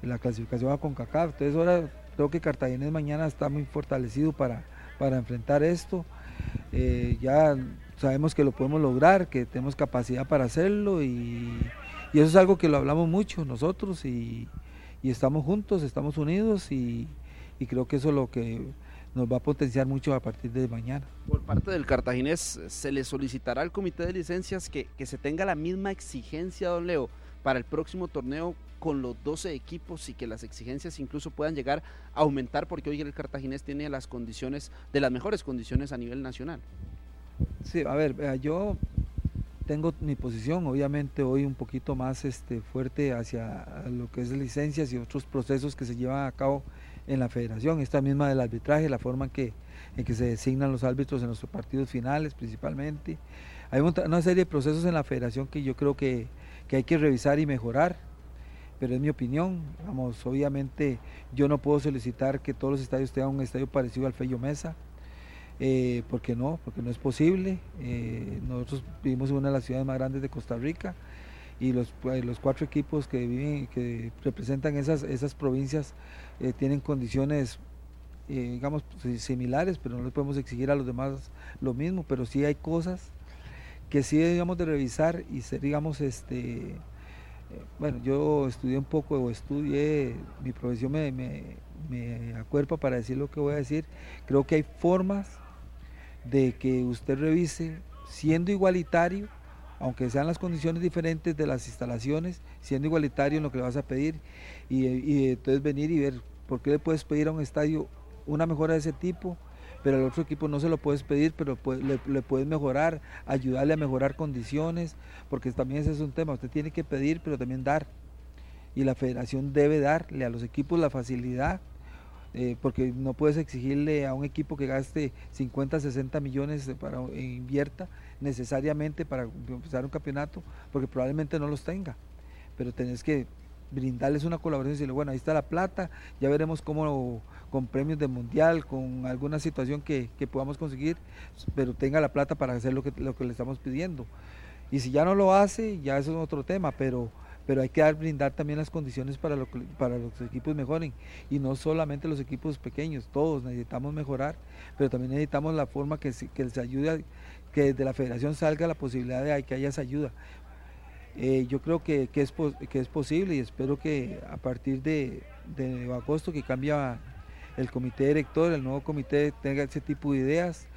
la clasificación a CONCACAF. Entonces ahora creo que Cartaginés mañana está muy fortalecido para, para enfrentar esto. Eh, ya sabemos que lo podemos lograr, que tenemos capacidad para hacerlo y, eso es algo que lo hablamos mucho nosotros y, estamos juntos, estamos unidos y, y creo que eso es lo que nos va a potenciar mucho a partir de mañana. Por parte del cartaginés, ¿se le solicitará al comité de licencias que, se tenga la misma exigencia, don Leo, para el próximo torneo con los 12 equipos y que las exigencias incluso puedan llegar a aumentar porque hoy el cartaginés tiene las condiciones, de las mejores condiciones a nivel nacional? Sí, a ver, yo tengo mi posición, obviamente hoy un poquito más este, fuerte hacia lo que es licencias y otros procesos que se llevan a cabo en la federación, esta misma del arbitraje, la forma en que, en que se designan los árbitros en los partidos finales principalmente. Hay una serie de procesos en la federación que yo creo que, hay que revisar y mejorar, pero es mi opinión. Vamos, obviamente yo no puedo solicitar que todos los estadios tengan un estadio parecido al Fello Mesa. Eh, porque no, porque no es posible. Eh, nosotros vivimos en una de las ciudades más grandes de Costa Rica y los, pues, los cuatro equipos que viven, que representan esas, esas provincias eh, tienen condiciones, digamos, similares, pero no les podemos exigir a los demás lo mismo, pero sí hay cosas que sí debemos de revisar y ser, digamos, este, bueno, yo estudié un poco o estudié, mi profesión me, me acuerpa para decir lo que voy a decir, creo que hay formas de que usted revise siendo igualitario, aunque sean las condiciones diferentes de las instalaciones, siendo igualitario en lo que le vas a pedir y, entonces venir y ver por qué le puedes pedir a un estadio una mejora de ese tipo, pero al otro equipo no se lo puedes pedir, pero le, le, puedes mejorar, ayudarle a mejorar condiciones, porque también ese es un tema, usted tiene que pedir, pero también dar. Y la federación debe darle a los equipos la facilidad eh, porque no puedes exigirle a un equipo que gaste 50, 60 millones para e invierta necesariamente para empezar un campeonato, porque probablemente no los tenga. Pero tenés que brindarles una colaboración y decirle, bueno, ahí está la plata, ya veremos cómo con premios de mundial, con alguna situación que, que podamos conseguir, pero tenga la plata para hacer lo que, lo que le estamos pidiendo. Y si ya no lo hace, ya eso es otro tema, pero pero hay que dar, brindar también las condiciones para, lo, para los equipos mejoren y no solamente los equipos pequeños, todos necesitamos mejorar, pero también necesitamos la forma que, que les ayude, que desde la federación salga la posibilidad de que haya esa ayuda. Eh, yo creo que, que, es, que es posible y espero que a partir de, de agosto que cambia el comité director, el nuevo comité tenga ese tipo de ideas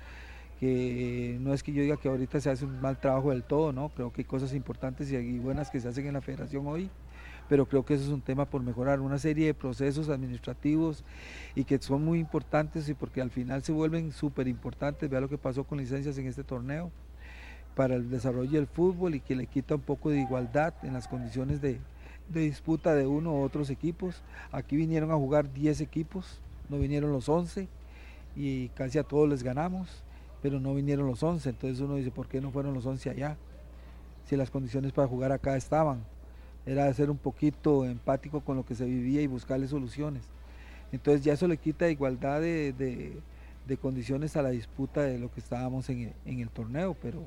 que no es que yo diga que ahorita se hace un mal trabajo del todo, ¿no? Creo que hay cosas importantes y buenas que se hacen en la federación hoy, pero creo que eso es un tema por mejorar, una serie de procesos administrativos y que son muy importantes y porque al final se vuelven súper importantes, vea lo que pasó con licencias en este torneo para el desarrollo del fútbol y que le quita un poco de igualdad en las condiciones de, de disputa de uno u otros equipos. Aquí vinieron a jugar 10 equipos, no vinieron los 11 y casi a todos les ganamos pero no vinieron los 11. Entonces uno dice, ¿por qué no fueron los 11 allá? Si las condiciones para jugar acá estaban. Era ser un poquito empático con lo que se vivía y buscarle soluciones. Entonces ya eso le quita igualdad de, condiciones a la disputa de lo que estábamos en en el torneo, pero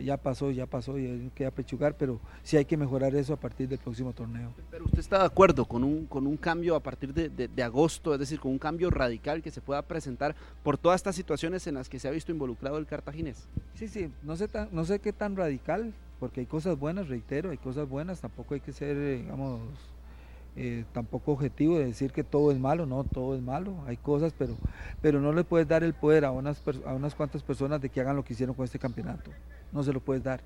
ya pasó, ya pasó y hay que apechugar, pero sí hay que mejorar eso a partir del próximo torneo. Pero usted está de acuerdo con un, con un cambio a partir de, agosto, es decir, con un cambio radical que se pueda presentar por todas estas situaciones en las que se ha visto involucrado el cartaginés. Sí, sí, no sé, no sé qué tan radical, porque hay cosas buenas, reitero, hay cosas buenas, tampoco hay que ser, digamos, eh, tampoco objetivo de decir que todo es malo, no, todo es malo, hay cosas, pero, pero no le puedes dar el poder a unas, a unas cuantas personas de que hagan lo que hicieron con este campeonato, no se lo puedes dar.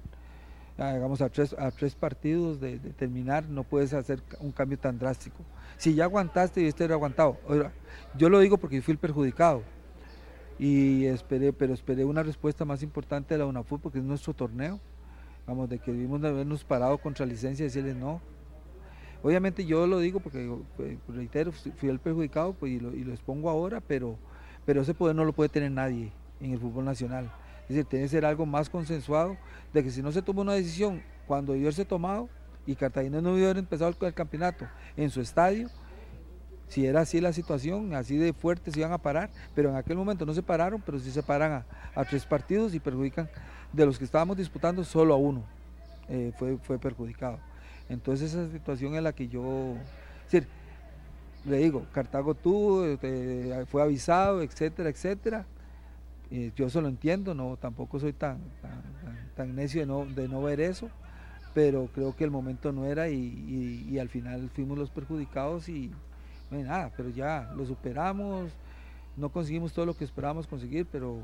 Hagamos a tres, a tres partidos de, terminar, no puedes hacer un cambio tan drástico. Si ya aguantaste y era aguantado, yo lo digo porque fui el perjudicado y esperé, pero esperé una respuesta más importante de la UNAFUT porque es nuestro torneo, vamos, de que debimos de habernos parado contra licencia y decirles no, Obviamente yo lo digo porque, pues, reitero, fui el perjudicado pues, y, lo, expongo ahora, pero, pero ese poder no lo puede tener nadie en el fútbol nacional. Es decir, tiene que ser algo más consensuado de que si no se toma una decisión cuando debió haberse tomado y Cartagena no debió haber empezado el, campeonato en su estadio, si era así la situación, así de fuerte se iban a parar, pero en aquel momento no se pararon, pero sí se paran a, a tres partidos y perjudican de los que estábamos disputando solo a uno eh, fue, fue perjudicado. Entonces esa situación es la que yo, decir, le digo, Cartago tuvo, este, fue avisado, etcétera, etcétera. yo eso lo entiendo, no, tampoco soy tan, tan, necio de no, de no ver eso, pero creo que el momento no era y, al final fuimos los perjudicados y nada, pero ya lo superamos, no conseguimos todo lo que esperábamos conseguir, pero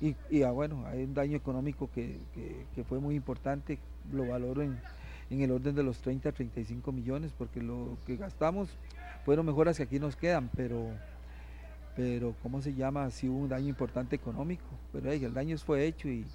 y, ah, bueno, hay un daño económico que, que fue muy importante, lo valoro en en el orden de los 30 a 35 millones, porque lo que gastamos fueron mejoras que aquí nos quedan, pero, pero ¿cómo se llama? Sí hubo un daño importante económico, pero el daño fue hecho y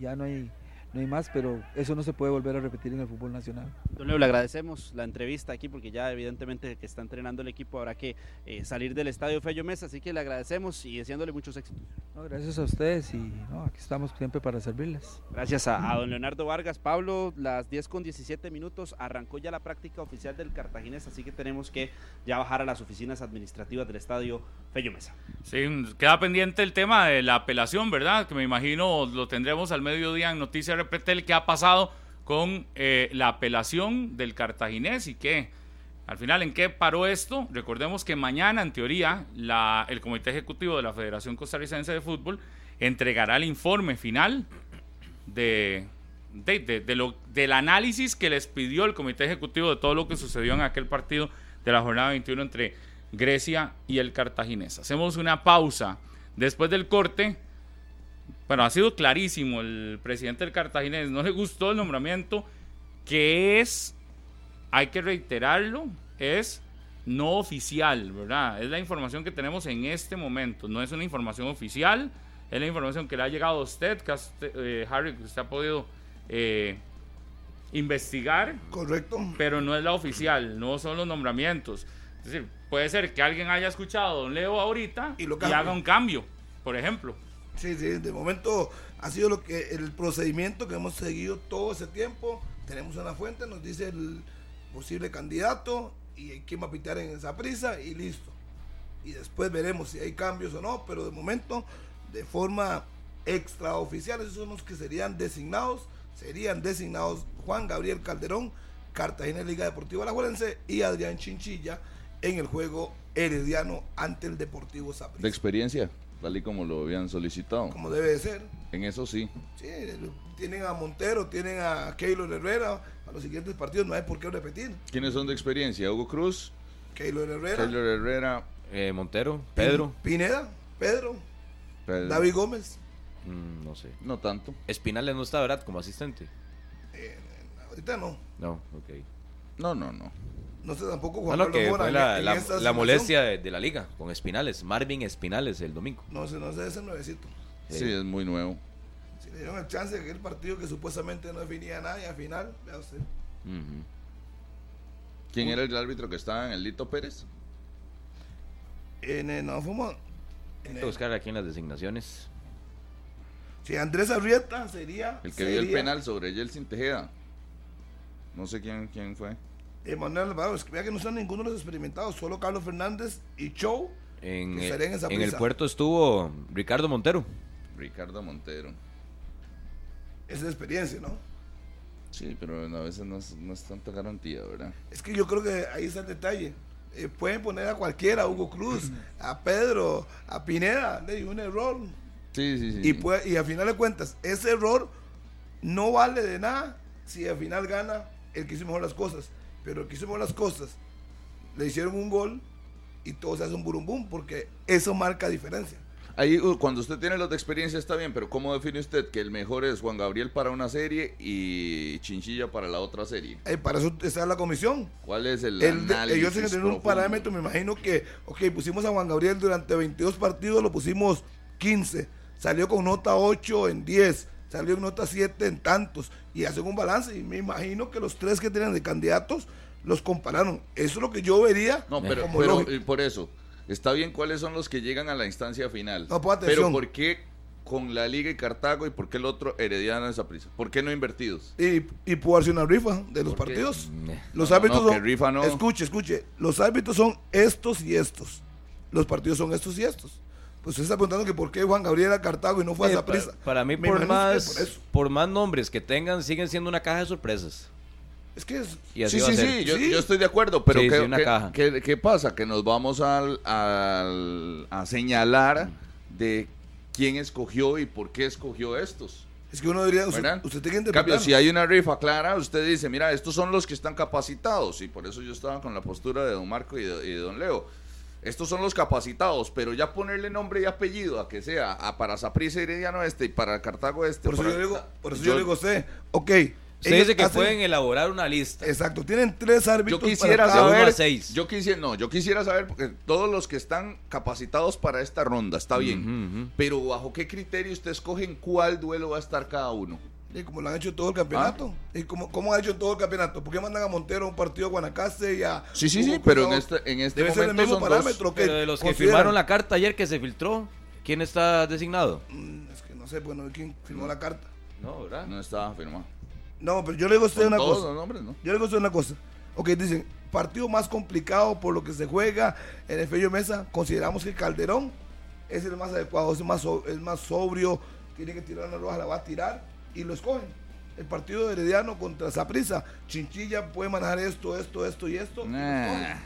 ya no hay, no hay más, pero eso no se puede volver a repetir en el fútbol nacional. Don Leo, le agradecemos la entrevista aquí porque ya evidentemente que está entrenando el equipo habrá que eh, salir del estadio Fello Mesa, así que le agradecemos y deseándole muchos éxitos. No, gracias a ustedes y no, aquí estamos siempre para servirles. Gracias a, a, don Leonardo Vargas. Pablo, las 10 con 17 minutos arrancó ya la práctica oficial del Cartaginés, así que tenemos que ya bajar a las oficinas administrativas del estadio Fello Mesa. Sí, queda pendiente el tema de la apelación, ¿verdad? Que me imagino lo tendremos al mediodía en Noticias Repretel, qué ha pasado con eh, la apelación del cartaginés y qué, al final, ¿en qué paró esto? Recordemos que mañana, en teoría, la, el Comité Ejecutivo de la Federación Costarricense de Fútbol entregará el informe final de, de, de lo, del análisis que les pidió el Comité Ejecutivo de todo lo que sucedió en aquel partido de la jornada 21 entre Grecia y el Cartaginés. Hacemos una pausa. Después del corte, bueno, ha sido clarísimo el presidente del Cartaginés, no le gustó el nombramiento, que es, hay que reiterarlo, es no oficial, ¿verdad? Es la información que tenemos en este momento, no es una información oficial, es la información que le ha llegado a usted, que usted, eh, Harry, que usted ha podido eh, investigar. Correcto. Pero no es la oficial, no son los nombramientos. Es decir, puede ser que alguien haya escuchado a Don Leo ahorita y, y haga un cambio, por ejemplo. Sí, sí, de momento ha sido lo que el procedimiento que hemos seguido todo ese tiempo. Tenemos una fuente, nos dice el posible candidato y quién va a pitear en esa prisa y listo. Y después veremos si hay cambios o no, pero de momento, de forma extraoficial, esos son los que serían designados, serían designados Juan Gabriel Calderón, Cartagena Liga Deportiva Alajuelense y Adrián Chinchilla en el juego herediano ante el Deportivo Saprissa. De experiencia, tal y como lo habían solicitado. Como debe de ser. En eso sí. Sí, tienen a Montero, tienen a Keylor Herrera, a los siguientes partidos no hay por qué repetir. ¿Quiénes son de experiencia? Hugo Cruz. Keylor Herrera. Keylor Herrera. Eh, Montero, Pedro. Pineda, Pedro. Pedro. David Gómez. Mm, no sé. No tanto. Espinales no está, ¿verdad? Como asistente. Eh, ahorita no. No, ok. No, no, no. No sé tampoco Juan no, no, Carlos que Mora fue la, en la, molestia de, de, la liga con Espinales, Marvin Espinales el domingo. No sé, no sé, ese nuevecito. Sí, sí es muy nuevo. Si le dieron el chance de aquel partido que supuestamente no definía nada y al final, vea usted. Uh -huh. ¿Quién uh. era el árbitro que estaba en el Lito Pérez? En el, no, fuimos. Hay que buscar aquí en las designaciones. Si Andrés Arrieta sería. El que sería, dio el penal sobre Yeltsin Tejeda. No sé quién, quién fue. Emanuel Alvarado, es que vea que no son ninguno de los experimentados, solo Carlos Fernández y Chow. En, que el, en, esa en el puerto estuvo Ricardo Montero. Ricardo Montero. Esa es experiencia, ¿no? Sí, pero a veces no es, no es tanta garantía, ¿verdad? Es que yo creo que ahí está el detalle. Eh, pueden poner a cualquiera, a Hugo Cruz, a Pedro, a Pineda, de un error. Sí, sí, sí. Y, puede, y al final de cuentas, ese error no vale de nada si al final gana el que hizo mejor las cosas. Pero hizo mejor las cosas, le hicieron un gol y todo se hace un burumbum, porque eso marca diferencia. Ahí, uh, cuando usted tiene los de experiencia está bien, pero ¿cómo define usted que el mejor es Juan Gabriel para una serie y Chinchilla para la otra serie? Eh, para eso está la comisión. ¿Cuál es el, el análisis Ellos tienen tener un parámetro, me imagino que, ok, pusimos a Juan Gabriel durante 22 partidos, lo pusimos 15, salió con nota 8 en 10, salió en nota 7 en tantos, y hacen un balance, y me imagino que los tres que tienen de candidatos los compararon. Eso es lo que yo vería. No, pero, como pero lógico. por eso, está bien cuáles son los que llegan a la instancia final. No, pues, pero. ¿por qué con la Liga y Cartago y por qué el otro Herediano esa prisa? ¿Por qué no invertidos? Y, y pudo hacerse una rifa de los partidos. Los No, árbitros no, son. rifa no. Escuche, escuche. Los árbitros son estos y estos. Los partidos son estos y estos. Pues usted está preguntando que por qué Juan Gabriel era Cartago y no fue a Eh, esa para, prisa. para mí, Me por más, por más nombres que tengan, siguen siendo una caja de sorpresas. Es que es. Y así Sí, va sí, a ser. sí, yo, Sí. yo estoy de acuerdo, pero Sí, ¿qué, sí, una qué- caja. qué- qué pasa? Que nos vamos al, al- a señalar de quién escogió y por qué escogió estos. Es que uno diría, usted, usted tiene que En interpretar. cambio, si hay una rifa clara, usted dice, mira, estos son los que están capacitados. Y por eso yo estaba con la postura de don Marco y de, y de don Leo. Estos son los capacitados, pero ya ponerle nombre y apellido a que sea a para Saprissa Herediano este y para Cartago este. por eso para- yo digo, por eso yo, digo usted, ok. Dice que hacen- pueden elaborar una lista. Exacto, tienen tres árbitros. Yo quisiera para cada- saber, seis. yo quisiera, no, yo quisiera saber porque todos los que están capacitados para esta ronda, está bien, pero bajo qué criterio usted escoge en cuál duelo va a estar cada uno. Y como lo han hecho todo el campeonato. Ah. ¿Y como, cómo han hecho todo el campeonato? ¿Por qué mandan a Montero a un partido a Guanacaste y a... Sí, sí, sí, Hugo pero en este, en este Debe ser el momento mismo son dos. parámetro que Pero de los que firmaron la carta ayer que se filtró, ¿quién está designado? Mm, Es que no sé, bueno, quién firmó la carta. No, ¿verdad? No estaba firmado. No, pero yo le digo a usted una todos cosa. los nombres, ¿no? Yo le digo a usted una cosa. Ok, dicen, partido más complicado por lo que se juega en el Fello Mesa. Consideramos que Calderón es el más adecuado, es el más, so- es más sobrio, tiene que tirar una roja, la va a tirar y lo escogen. El partido de Herediano contra Saprisa, Chinchilla puede manejar esto, esto, esto y esto. Nah.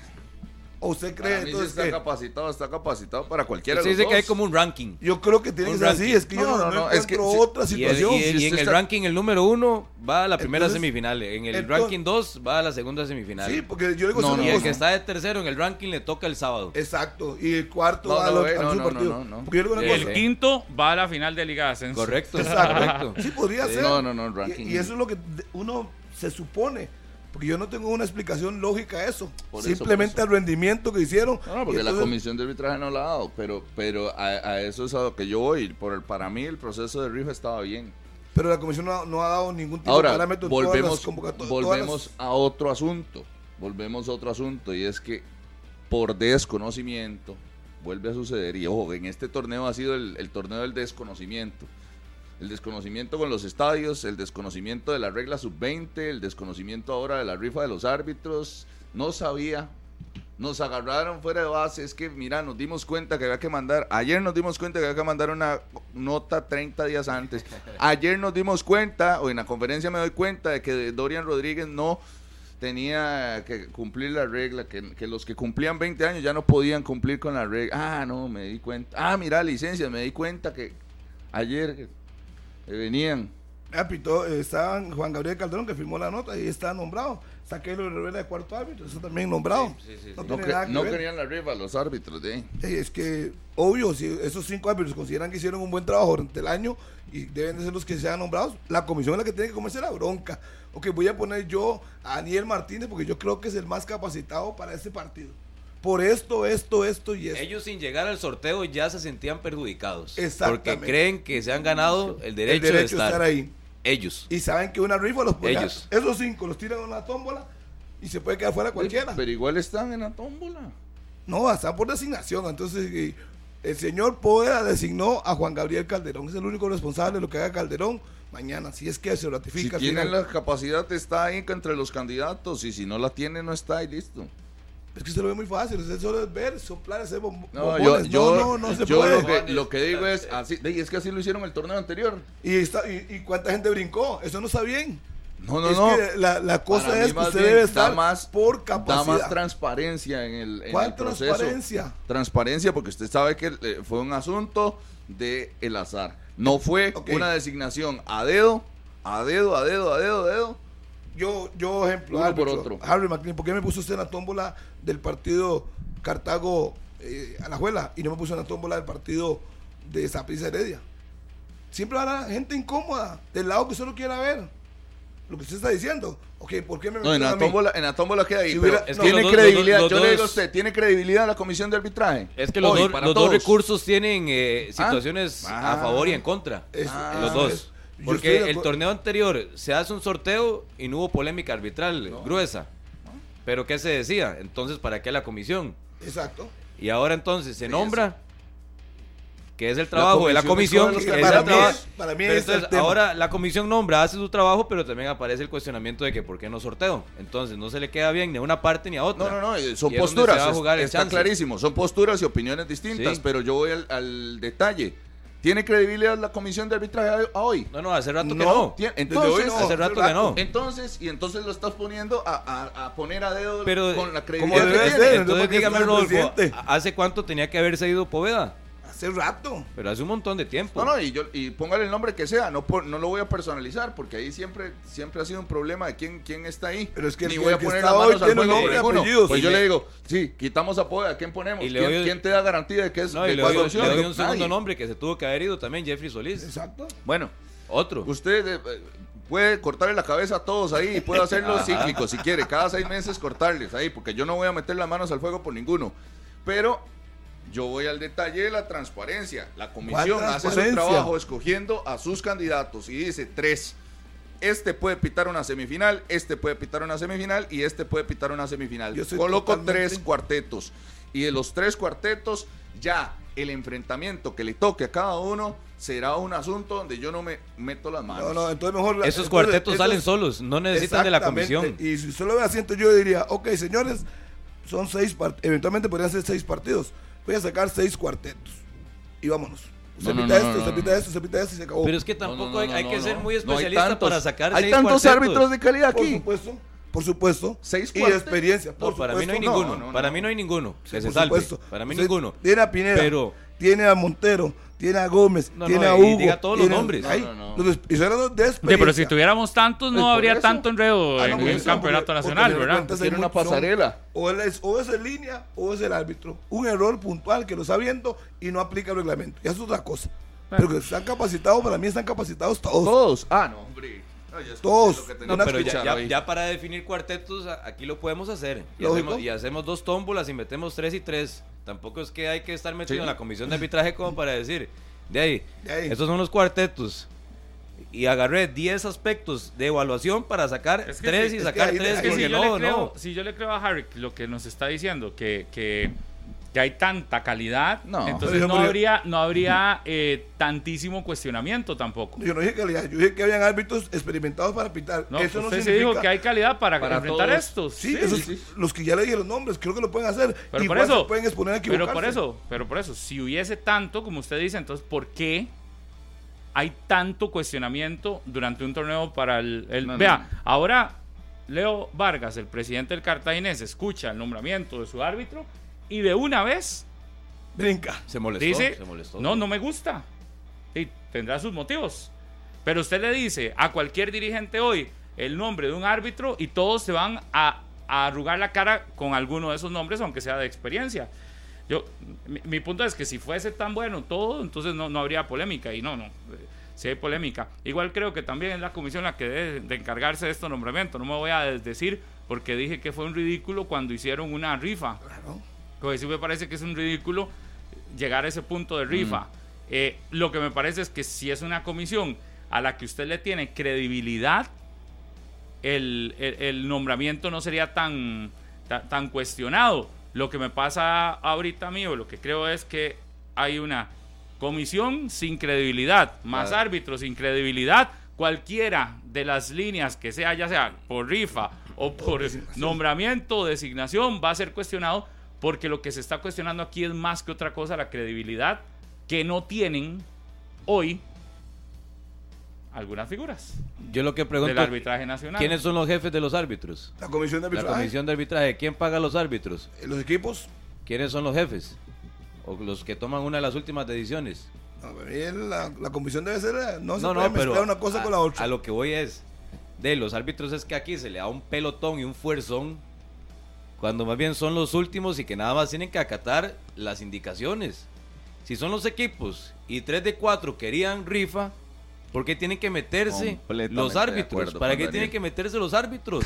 ¿O usted cree Para mí sí entonces está que capacitado, está capacitado para cualquiera Se de los dice que hay como un ranking. yo creo que tiene Un que ser así? Es que yo No, no, no, no no, es que otra Y, el- situación. y el- Si y en usted el está- ranking el número uno va a la primera Entonces- semifinal. En el entonces- ranking dos va a la segunda semifinal. Sí, porque yo digo No, a usted no, y el que está de tercero en el ranking le toca el sábado. Exacto, y el cuarto No, va no, al otro- eh, otro no, partido. yo El quinto va a la final de Liga de Ascenso. Correcto, Exacto. correcto. Sí, podría ser. No, no, no, Y- ranking. Y, eso es lo que uno se supone. Porque yo no tengo una explicación lógica a eso. Por Simplemente eso. el rendimiento que hicieron. No, no, porque la comisión de arbitraje no la ha dado, pero, pero a, a eso es a lo que yo voy. Por el, para mí el proceso de rifa estaba bien. Pero la comisión no, ha- no ha dado ningún tipo Ahora, de parámetro en todas las volvemos, volvemos todas a otro asunto. Volvemos a otro asunto y es que por desconocimiento vuelve a suceder. Y ojo, en este torneo ha sido el, el torneo del desconocimiento. El desconocimiento con los estadios, el desconocimiento de la regla sub-20, el desconocimiento ahora de la rifa de los árbitros. No sabía. Nos agarraron fuera de base. Es que, mira, nos dimos cuenta que había que mandar. Ayer nos dimos cuenta que había que mandar una nota 30 días antes. Ayer nos dimos cuenta, o en la conferencia me doy cuenta, de que Dorian Rodríguez no tenía que cumplir la regla, que, los que cumplían 20 años ya no podían cumplir con la regla. Ah, no, me di cuenta. Ah, mira, licencia, me di cuenta que ayer venían. Ah, pitó, eh, está Juan Gabriel Calderón que firmó la nota y está nombrado. Está Keylor Rivera de cuarto árbitro, eso también nombrado. Sí, sí, sí. No, que- querían la rifa los árbitros de ahí. Eh, Es que, obvio, si esos cinco árbitros consideran que hicieron un buen trabajo durante el año y deben de ser los que sean nombrados, la comisión es la que tiene que comerse la bronca. Ok, voy a poner yo a Daniel Martínez porque yo creo que es el más capacitado para este partido. Por esto, esto, esto y esto. Ellos sin llegar al sorteo ya se sentían perjudicados. Porque Exactamente. creen que se han ganado el derecho, el derecho de estar. ahí. Ellos. Y saben que una rifa los pone. Ellos. Esos cinco los tiran a una tómbola y se puede quedar fuera cualquiera. Pero igual están en la tómbola. No, están por designación. Entonces, el señor Poeda designó a Juan Gabriel Calderón. Es el único responsable de lo que haga Calderón mañana, si es que se Si ratifica. tienen final. la capacidad, está ahí entre los candidatos. Y si no la tiene, no está y listo. Es que se lo ve muy fácil. Usted solo es ver, soplar, hacer bom- No, yo, bombones. yo, no, no, no se yo puede. lo, que, lo que digo es, así, y es que así lo hicieron el torneo anterior. Y, está, y, y cuánta gente brincó. Eso no está bien. No, no, es no. que la, la cosa Para es que usted bien debe da estar más- por Da capacidad. más transparencia en el, en ¿Cuál el proceso. transparencia? Transparencia, porque usted sabe que eh, fue un asunto de el azar. No fue una designación a dedo, a dedo, a dedo, a dedo, a dedo. Yo, yo ejemplo, Uno por otro. Harry McLean, ¿por qué me puso usted en la tómbola del partido Cartago eh, a la Juela y no me puso en la tómbola del partido de Saprissa Heredia? Siempre habrá gente incómoda, del lado que usted no quiera ver. Lo que usted está diciendo. Ok, ¿por qué me No, en la a mí? tómbola, en la tómbola queda ahí. Si pero hubiera- Es que tiene los dos- credibilidad. los dos- Yo le digo a usted, ¿tiene credibilidad la comisión de arbitraje? Es que los, Hoy, dos- para los dos todos. recursos tienen eh, situaciones Ah. a favor y en contra. Es- Ah, los es- dos. es- Porque el torneo anterior se hace un sorteo y no hubo polémica arbitral gruesa. Pero ¿qué se decía? Entonces, ¿para qué la comisión? Exacto. Y ahora entonces se nombra, que es el trabajo de la comisión es que para mí es- para mí Pero es entonces, ahora la comisión nombra, hace su trabajo, pero también aparece el cuestionamiento de que ¿por qué no sorteo? Entonces no se le queda bien ni a una parte ni a otra. No, no, no, eh, son posturas, es- está chance. clarísimo, son posturas y opiniones distintas, Sí. pero yo voy al, al detalle. ¿Tiene credibilidad la comisión de arbitraje a, hoy? No, no, hace rato que No, no. Tiene- Desde hoy entonces, no, hace rato que no. entonces, y entonces lo estás poniendo a, a- a poner a dedo Pero, con la como credibilidad debe que ser, tiene. entonces, Entonces ¿por qué dígame, Rodolfo? ¿hace cuánto tenía que haberse ido Poveda? Hace rato. Pero hace un montón de tiempo. No, no, y, yo, y póngale el nombre que sea, no, no lo voy a personalizar, porque ahí siempre, siempre ha sido un problema de quién, quién está ahí. Pero es que Ni que- voy el a que poner está las hoy tiene nombre apellidos. Pues Y yo le- le digo, sí, quitamos a Poeda, ¿a quién ponemos? Y le ¿Quién, doy- quién te da garantía de que es No, y de le doy, le opción? doy un segundo Nadie. nombre que se tuvo que haber ido también, Jeffrey Solís. Exacto. Bueno, Otro. Usted eh, puede cortarle la cabeza a todos ahí y puede hacerlo cíclico si quiere. Cada seis meses cortarles ahí, porque yo no voy a meter las manos al fuego por ninguno. Pero yo voy al detalle de la transparencia. La comisión ¿Cuál hace su trabajo escogiendo a sus candidatos y dice tres. este puede pitar una semifinal, este puede pitar una semifinal y este puede pitar una semifinal. Yo Coloco totalmente- tres cuartetos. Y de los tres cuartetos, ya el enfrentamiento que le toque a cada uno será un asunto donde yo no me meto las manos. No, no, entonces mejor. Esos entonces, cuartetos esos- salen solos, no necesitan de la comisión. Y si usted lo ve así, entonces yo diría, ok, señores, son seis partidos, eventualmente podrían ser seis partidos. Voy a sacar seis cuartetos. Y vámonos. Usted No, pita no, esto, no, no, pita no. esto, usted pita esto y se acabó. Pero es que No, no, tampoco no, hay, no, hay no, que no. ser muy especialista tantos- para sacar Hay seis tantos cuartetos. árbitros de calidad por aquí. supuesto, por supuesto. Seis y experiencia. No, por para mí no hay ninguno. no, no, para no. mí no hay ninguno. Que se por salve. supuesto. Para mí ninguno. Tiene a Pineda, Pero tiene a Montero, tiene a Gómez, No, tiene no, a y Hugo. diga todos los nombres. No, no, no. los y estoy hablando de Sí, experiencia. pero si tuviéramos tantos, Pues no habría eso. tanto enredo Ah, en no, el campeonato porque- nacional, porque ¿verdad? Tiene una pasarela. O, él es, o es en línea o es el árbitro. Un error puntual que lo está viendo y no aplica el reglamento. Y eso es otra cosa. Pero que están capacitados, para mí están capacitados todos. Todos. Ah, no, hombre. Tenía No, pero ya, ya- para definir cuartetos, aquí lo podemos hacer. Y hacemos, y hacemos dos tómbolas y metemos tres y tres. Tampoco es que hay que estar metido Sí. en la comisión de arbitraje como para decir, de ahí, De ahí. estos son los cuartetos. Y agarré 10 aspectos de evaluación para sacar Es que tres sí, y es que sacar ahí- tres. es Es que porque si yo, no, le creo, no. si yo le creo a Harry lo que nos está diciendo, que, que, que hay tanta calidad, No. entonces no habría, no habría eh, tantísimo cuestionamiento tampoco. Yo no dije calidad, yo dije que habían árbitros experimentados para pitar. No, eso no usted sí significa... dijo que hay calidad para, Para enfrentar todos. estos. Sí, esos- los que ya le dije los nombres, creo que lo pueden hacer. Pero Igual por eso, se pueden exponer a pero por eso, pero por eso, si hubiese tanto, como usted dice, entonces ¿por qué hay tanto cuestionamiento durante un torneo para el, el- No, no, vea, no. ahora Leo Vargas, el presidente del Cartaginés, escucha el nombramiento de su árbitro y de una vez Brinca. Se molestó. dice, se molestó. no, no me gusta. Y tendrá sus motivos. Pero usted le dice a cualquier dirigente hoy el nombre de un árbitro y todos se van a, a arrugar la cara con alguno de esos nombres, aunque sea de experiencia. Yo, mi, mi punto es que si fuese tan bueno todo, entonces no, no habría polémica. Y no, no. Si hay polémica. Igual creo que también es la comisión la que debe de encargarse de este nombramiento. No me voy a desdecir porque dije que fue un ridículo cuando hicieron una rifa. Claro. Porque sí me parece que es un ridículo llegar a ese punto de rifa. Eh, lo que me parece es que si es una comisión a la que usted le tiene credibilidad, el, el- el nombramiento no sería tan, ta- tan, cuestionado. Lo que me pasa ahorita a mí, o lo que creo es que hay una comisión sin credibilidad, más árbitros sin credibilidad, cualquiera de las líneas que sea, ya sea por rifa o por nombramiento o designación, va a ser cuestionado porque lo que se está cuestionando aquí es más que otra cosa la credibilidad que no tienen hoy algunas figuras Yo lo que del pregunto, arbitraje nacional. ¿quiénes son los jefes de los árbitros? La comisión de La arbitraje. comisión de arbitraje, ¿quién paga a los árbitros? eh, Los equipos. ¿Quiénes son los jefes? O los que toman una de las últimas decisiones. La, la comisión debe ser. eh, No se No, puede pero una cosa a, con la otra. a lo que voy es, de los árbitros es que aquí se le da un pelotón y un fuerzón, cuando más bien son los últimos y que nada más tienen que acatar las indicaciones. Si son los equipos y tres de cuatro querían rifa, ¿por qué tienen que meterse los árbitros? acuerdo ¿Para qué Daniel. tienen que meterse los árbitros?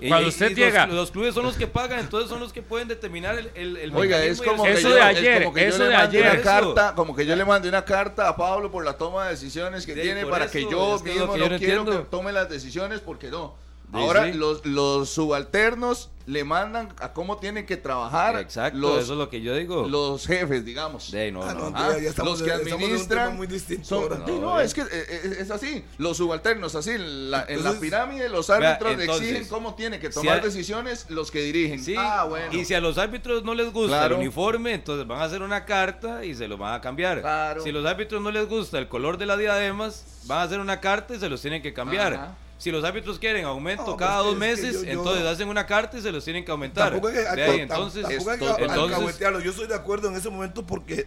Y- Cuando y- usted y llega, Los, los clubes son los que pagan, entonces son los que pueden determinar el, el, el Oiga, es como que Eso yo, de es ayer, como que yo eso le de mande ayer. una Eso. carta, como que yo le mandé una carta a Pablo por la toma de decisiones que Sí, tiene para eso, que yo es es mismo que no yo no quiero entiendo. que tome las decisiones porque no. Sí, Ahora sí. los, los subalternos le mandan a cómo tienen que trabajar Exacto, los, eso es lo que yo digo. los jefes, digamos. De, no, Ah, no. no, Ah, ya estamos los que administran muy distinto son- no, No, es que eh, eh, es así. Los subalternos, así, en la, en la pirámide los árbitros entonces, exigen cómo tienen que si tomar decisiones los que dirigen. Sí, ah, bueno. y si a los árbitros no les gusta Claro. el uniforme, entonces van a hacer una carta y se lo van a cambiar. Claro. Si los árbitros no les gusta el color de las diademas, van a hacer una carta y se los tienen que cambiar. Ajá. Si los árbitros quieren aumento No, cada dos meses, yo- yo- entonces hacen una carta y se los tienen que aumentar. Tampoco hay que, De ahí, entonces, tampoco hay que esto- entonces-. Yo estoy de acuerdo en ese momento porque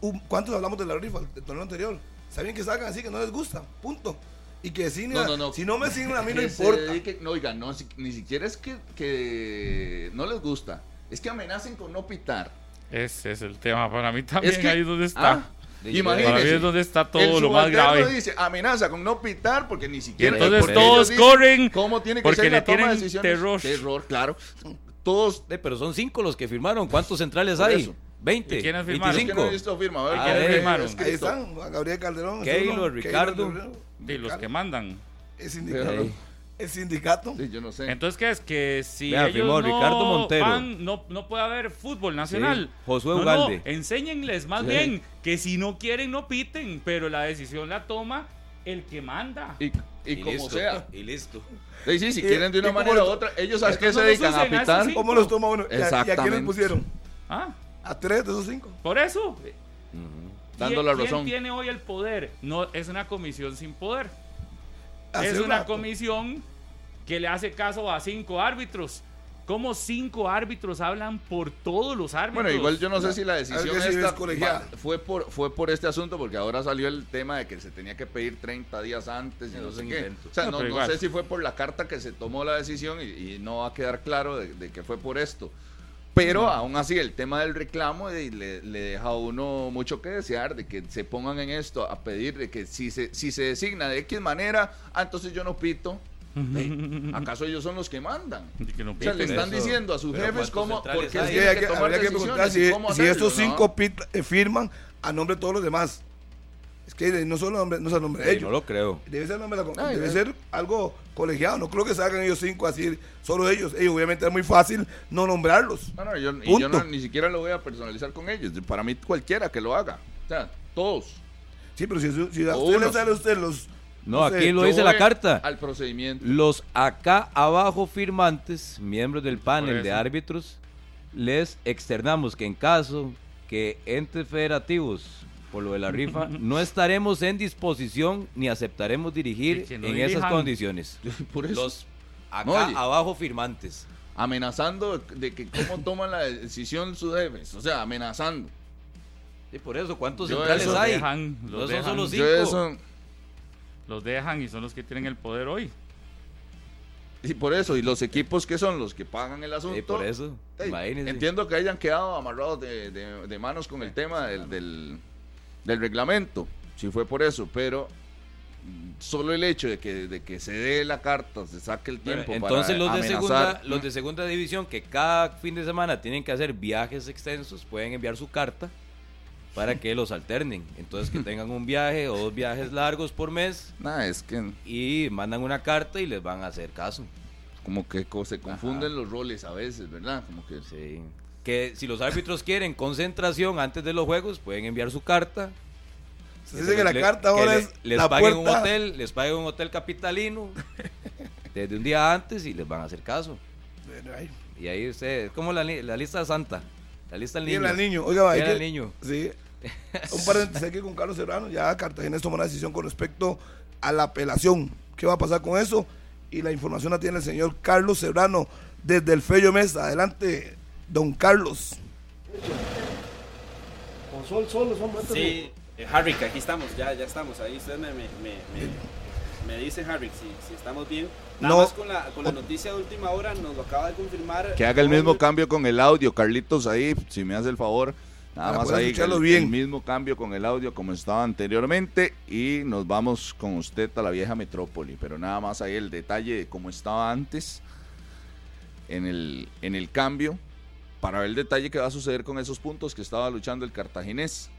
un- ¿cuántos hablamos de la rifa del torneo anterior? Saben que sacan así que no les gusta, punto. Y que si no, No, no, si no me siguen a mí no importa. dedique- no, oiga, no, si- ni siquiera es que, que no les gusta. Es que amenacen con no pitar. ese es el tema para mí también, Es que, ahí donde está. ah, De- imagínese, Para mí es donde está el todo lo más grave. dice amenaza con no pitar porque ni Y siquiera. entonces porque todos corren cómo tiene que porque ser le la toma de decisiones. terror. Terror, claro. Todos. Eh, pero son cinco los que firmaron. ¿Cuántos centrales Por hay? eso. 20, ¿Y quiénes firmaron? Es que 25. no he visto firma. A ver, ¿Y ¿quién quiénes es firmaron? escrito? Ahí están, Gabriel Calderón. Keylor, Ricardo. Y los que mandan. Es sindicato. Es sindicato. Sí, yo no sé. Entonces, ¿qué es? Que si Vea, ellos firmó no Ricardo Montero. van, no, no puede haber fútbol nacional. Sí, Josué No, no, Ugalde. enséñenles más Sí. bien que si no quieren, no piten, pero la decisión la toma el que manda. Y, y, como listo, sea. Y listo. Sí, sí, si quieren de una manera u otra, ellos a qué se dedican a pitar. ¿Cómo los toma uno? ¿Y a- ¿Y a quiénes Exactamente. pusieron? Ah, A tres de esos cinco. por eso. Dando ¿Quién- la quién razón. tiene hoy el poder? No, es una comisión sin poder. Hace es un una rato. comisión que le hace caso a cinco árbitros. ¿Cómo cinco árbitros hablan por todos los árbitros? Bueno, igual yo no sé si la decisión esta fue por fue por este asunto porque ahora salió el tema de que se tenía que pedir 30 días antes y no Es sé qué. O sea, No, no, no sé si fue por la carta que se tomó la decisión y, y no va a quedar claro de, de que fue por esto. Pero aún así el tema del reclamo le, le deja a uno mucho que desear de que se pongan en esto a pedir de que si se si se designa de X manera, ah, entonces yo no pito. Eh, ¿Acaso ellos son los que mandan? Que no O sea, le están eso. diciendo a sus Pero jefes ¿cuántos cómo, centrales porque hay? Que hay que, tomar habría que preguntar si, estos cinco pit- eh, firman a nombre de todos los demás. Es que no solo nombre, no a nombre de ellos. no lo creo. Debe ser, nombre de la- Ay, debe ser algo colegiado. No creo que salgan ellos cinco así, solo ellos. Ellos, obviamente, es muy fácil no nombrarlos. No, no, yo, y yo Punto. no- ni siquiera lo voy a personalizar con ellos. Para mí, cualquiera que lo haga. O sea, todos. Sí, pero si, si a usted le sale a usted los. No, aquí lo Yo dice la carta. Al procedimiento. Los acá abajo firmantes, miembros del panel de árbitros, les externamos que en caso que entes federativos, por lo de la rifa, no estaremos en disposición ni aceptaremos dirigir en esas condiciones. Por eso. Los acá No, oye. abajo firmantes. Amenazando de que cómo toman la decisión sus jefes. O sea, amenazando. Y por eso, ¿cuántos Yo centrales eso hay? dejan, no los son dejan. solo Yo cinco. eso. Los dejan y son los que tienen el poder hoy. Y por eso. Y los equipos que son los que pagan el asunto. Y por eso, entiendo que hayan quedado amarrados de, de- de manos con el tema del, del, del reglamento, si fue por eso, pero solo el hecho de que, de que se dé la carta, se saque el Bueno, tiempo entonces para los de segunda los de segunda división que cada fin de semana tienen que hacer viajes extensos pueden enviar su carta para que los alternen entonces que tengan un viaje o dos viajes largos por mes Nah, es que y mandan una carta y les van a hacer caso como que se confunden los roles a veces, ¿verdad? Como que sí. que si los árbitros quieren concentración antes de los juegos pueden enviar su carta Se dice que la le- carta que ahora le- es les la paguen un hotel les paguen un hotel capitalino desde un día antes y les van a hacer caso. Y ahí usted, es como la, li- la lista santa, la lista del niño. Tiene al niño. Oiga, que- niño. Sí. Un paréntesis aquí con Carlos Serrano. Ya Cartagena tomó una decisión con respecto a la apelación. ¿Qué va a pasar con eso? Y la información la tiene el señor Carlos Serrano desde el Fello Mesa. Adelante, don Carlos. Con sol, sol, son. Sí, eh, Harrick, aquí estamos, ya, ya estamos. Ahí usted me, me, me, me- me dice, Harrick, si, si estamos bien. Nada No. más con la, con la noticia de última hora, nos lo acaba de confirmar. que haga el mismo cambio con el audio, Carlitos, ahí, si me hace el favor. Nada Para más ahí, el, escucharlo bien. el mismo cambio con el audio como estaba anteriormente y nos vamos con usted a la vieja metrópoli, pero nada más ahí el detalle de cómo estaba antes en el, en el cambio para ver el detalle que va a suceder con esos puntos que estaba luchando el cartaginés.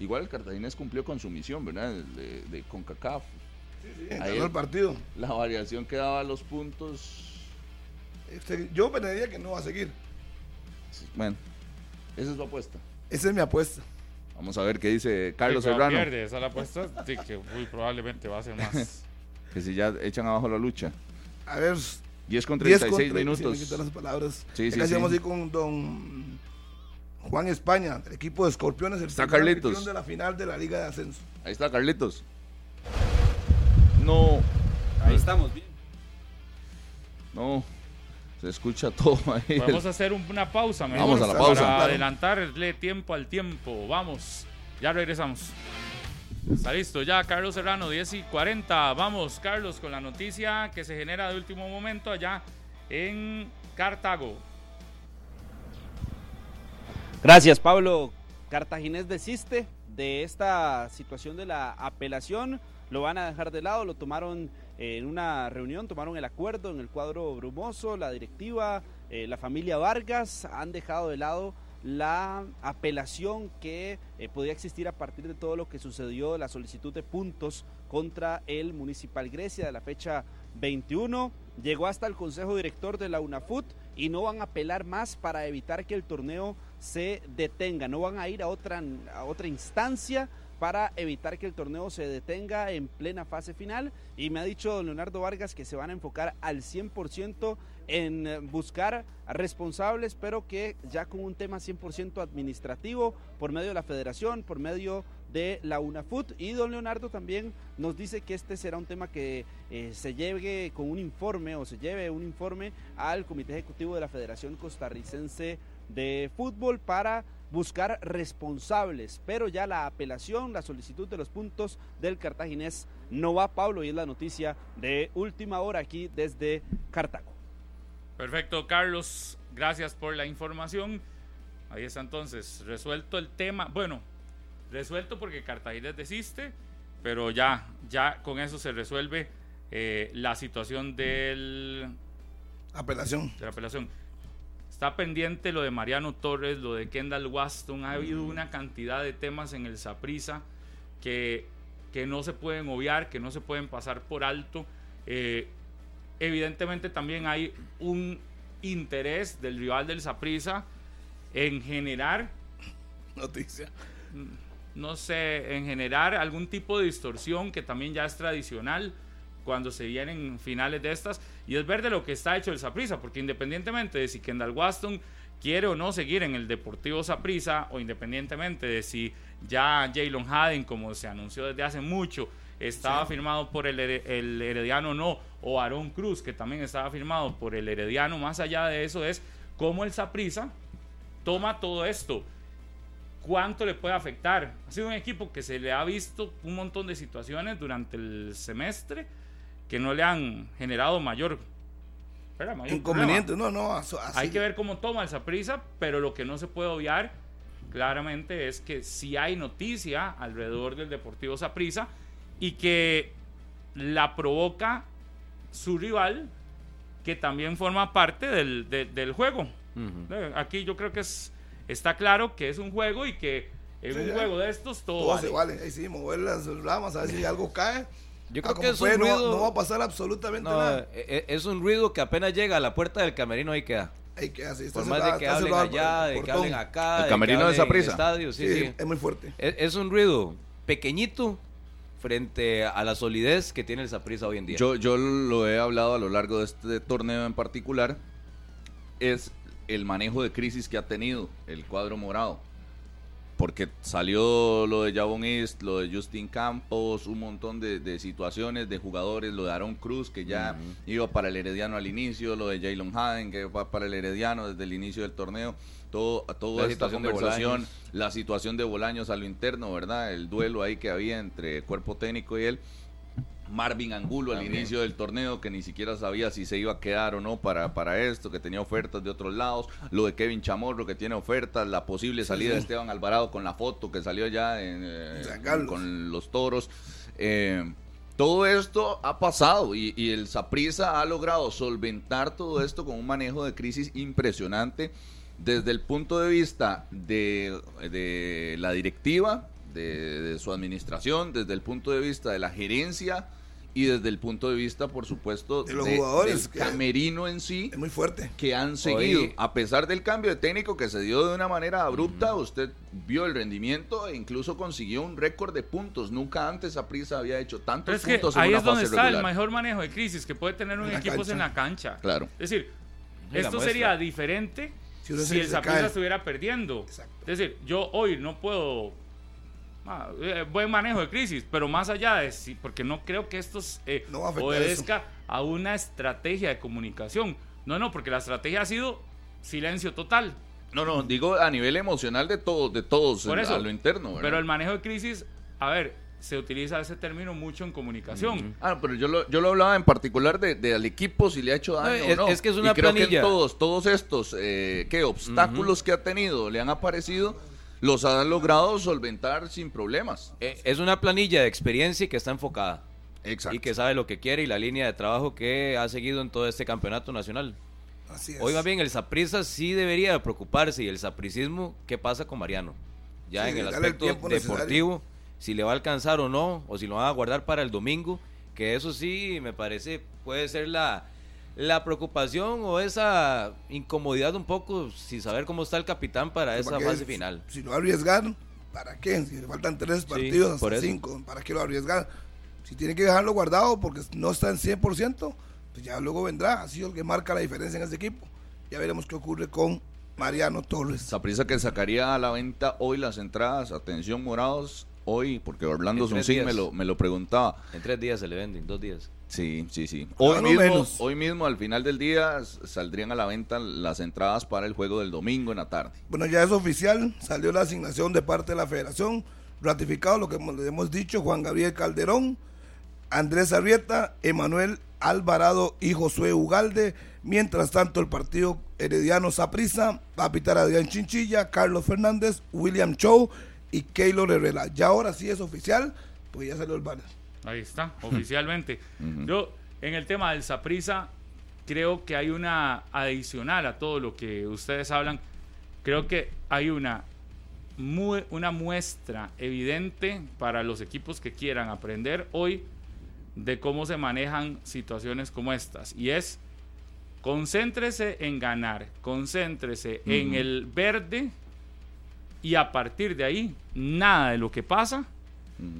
Igual el cartaginés cumplió con su misión, ¿verdad? De, de CONCACAF. Ahí Ganó el partido. La variación que daba los puntos, Este, Yo pensaría que no va a seguir. bueno, esa es su apuesta. Esa es mi apuesta. Vamos a ver qué dice Carlos Si Serrano. pierde esa la apuesta, sí que muy probablemente va a ser más. Que si ya echan abajo la lucha. A ver, 10 con 10 36 contra- minutos. sí, me quitan las palabras. Sí, sí, casi sí. vamos a ir con don Juan España, del equipo de Escorpiones, el Está Carlitos. de la final de la Liga de Ascenso. Ahí está Carlitos. No, Ahí estamos, bien. no. Se escucha todo ahí. Vamos a hacer un- una pausa, mejor, Vamos a la para pausa. Claro. adelantarle tiempo al tiempo. Vamos, ya regresamos. Está listo ya, Carlos Serrano, 10 y 40. Vamos, Carlos, con la noticia que se genera de último momento allá en Cartago. Gracias, Pablo. Cartaginés desiste de esta situación de la apelación. Lo van a dejar de lado, lo tomaron en una reunión, tomaron el acuerdo en el cuadro brumoso, la directiva, eh, la familia Vargas han dejado de lado la apelación que eh, podría existir a partir de todo lo que sucedió, la solicitud de puntos contra el Municipal Grecia de la fecha 21. Llegó hasta el Consejo Director de la UNAFUT y no van a apelar más para evitar que el torneo se detenga. No van a ir a otra, a otra instancia para evitar que el torneo se detenga en plena fase final. Y me ha dicho don Leonardo Vargas que se van a enfocar al 100% en eh, buscar responsables, pero que ya con un tema 100% administrativo por medio de la federación, por medio de la UNAFUT. Y don Leonardo también nos dice que este será un tema que eh, se lleve con un informe o se lleve un informe al Comité Ejecutivo de la Federación Costarricense de Fútbol para buscar responsables, pero ya la apelación, la solicitud de los puntos del cartaginés no va, Pablo, y es la noticia de última hora aquí desde Cartago. Perfecto, Carlos, gracias por la información. Ahí está entonces, resuelto el tema. Bueno, resuelto porque Cartaginés desiste, pero ya, ya con eso se resuelve eh, la situación del... Apelación. De la apelación. Está pendiente lo de Mariano Torres, lo de Kendall Waston. Ha habido una cantidad de temas en el Saprisa que, que no se pueden obviar, que no se pueden pasar por alto. Eh, evidentemente también hay un interés del rival del Saprisa en generar noticia. No sé, en generar algún tipo de distorsión que también ya es tradicional cuando se vienen finales de estas. Y es ver de lo que está hecho el Saprisa, porque independientemente de si Kendall Waston quiere o no seguir en el Deportivo Saprisa, o independientemente de si ya Jalen Haden, como se anunció desde hace mucho, estaba firmado por el, el Herediano o no, o Aaron Cruz, que también estaba firmado por el Herediano, más allá de eso es cómo el Saprisa toma todo esto. ¿Cuánto le puede afectar? Ha sido un equipo que se le ha visto un montón de situaciones durante el semestre que no le han generado mayor, inconveniente. No, no, Hay que ver cómo toma esa prisa, pero lo que no se puede obviar claramente es que si hay noticia alrededor del Deportivo Saprisa y que la provoca su rival, que también forma parte del, del juego. Eh, aquí yo creo que es, está claro que es un juego y que en un juego de estos todo, vale. se vale. Ahí sí, mover las ramas a ver si algo cae yo creo que es un ruido. No, va a pasar absolutamente nada. E, e, es un ruido que apenas llega a la puerta del camerino, ahí queda. Ahí queda, sí, Por más de que hablen allá, de que hablen acá. El camerino de esa prisa. Estadio, sí, sí, Es muy fuerte. Es, un ruido pequeñito frente a la solidez que tiene el Saprisa hoy en día. Yo, yo lo he hablado a lo largo de este torneo en particular. Es el manejo de crisis que ha tenido el cuadro morado porque salió lo de Javon East, lo de Justin Campos, un montón de, situaciones de jugadores, lo de Aaron Cruz, que ya iba para el Herediano al inicio, lo de Jalen Haden, que va para el Herediano desde el inicio del torneo, todo, toda esta conversación, la situación de Bolaños a lo interno, ¿verdad? El duelo ahí que había entre cuerpo técnico y él. Marvin Angulo al inicio del torneo, que ni siquiera sabía si se iba a quedar o no para, para esto, que tenía ofertas de otros lados, lo de Kevin Chamorro, que tiene ofertas, la posible salida de Esteban Alvarado con la foto que salió ya en, eh, con los toros. Eh, todo esto ha pasado y, el Saprisa ha logrado solventar todo esto con un manejo de crisis impresionante desde el punto de vista de, de la directiva, de, su administración, desde el punto de vista de la gerencia y desde el punto de vista, por supuesto, de los jugadores, del camerino en sí, es muy fuerte, que han seguido, a pesar del cambio de técnico que se dio de una manera abrupta, usted vio el rendimiento e incluso consiguió un récord de puntos. Nunca antes Aprisa había hecho tantos puntos en ahí es donde está el mejor manejo de crisis que puede tener un equipo en la cancha. Claro. Es decir, esto sería diferente si, el Aprisa estuviera perdiendo. Es decir, yo hoy no puedo Eh, buen manejo de crisis, pero más allá de sí, porque no creo que esto eh, obedezca a una estrategia de comunicación. No, no, porque la estrategia ha sido silencio total. No, no, digo a nivel emocional de todos, de todos, Por eso, a lo interno. Pero el manejo de crisis, a ver, se utiliza ese término mucho en comunicación. Ah, pero yo lo, yo lo hablaba en particular de, de al equipo si le ha hecho daño es, o no. Es que es una y creo que todos, todos estos eh, ¿qué, obstáculos que ha tenido le han aparecido los han logrado solventar sin problemas. Eh, es una planilla de experiencia y que está enfocada. Exacto. Y que sabe lo que quiere y la línea de trabajo que ha seguido en todo este campeonato nacional. Así es. Hoy más bien el Saprissa sí debería preocuparse y el sapricismo, ¿qué pasa con Mariano? Ya Sí, en el aspecto deportivo, si le va a alcanzar o no, o si lo van a guardar para el domingo, que eso sí me parece puede ser la, la preocupación o esa incomodidad un poco sin saber cómo está el capitán para esa fase final. Si lo va a arriesgar, ¿para qué? Si le faltan tres partidos por hasta cinco, ¿para qué lo va a arriesgar? Si tiene que dejarlo guardado porque no está en 100%, pues ya luego vendrá. Ha sido el que marca la diferencia en ese equipo. Ya veremos qué ocurre con Mariano Torres. Saprissa que sacaría a la venta hoy las entradas, atención morados, hoy, porque Orlando Sunsin me lo, me lo preguntaba. En tres días se le venden, dos días. Sí, sí, sí. Hoy mismo, menos. hoy mismo, al final del día, saldrían a la venta las entradas para el juego del domingo en la tarde. Bueno, ya es oficial, salió la asignación de parte de la federación, ratificado lo que hemos- le hemos dicho, Juan Gabriel Calderón, Andrés Arrieta, Emanuel Alvarado y Josué Ugalde. Mientras tanto, el partido Herediano Saprissa va a pitar a Adrián Chinchilla, Carlos Fernández, William Chow y Keylor Herrera. Ya ahora sí es oficial, pues ya salió el banner. Ahí está, oficialmente. Yo, en el tema del Saprisa, creo que hay una adicional a todo lo que ustedes hablan. Creo que hay una, mu- una muestra evidente para los equipos que quieran aprender hoy de cómo se manejan situaciones como estas. Y es, concéntrese en ganar, concéntrese en el verde y a partir de ahí, nada de lo que pasa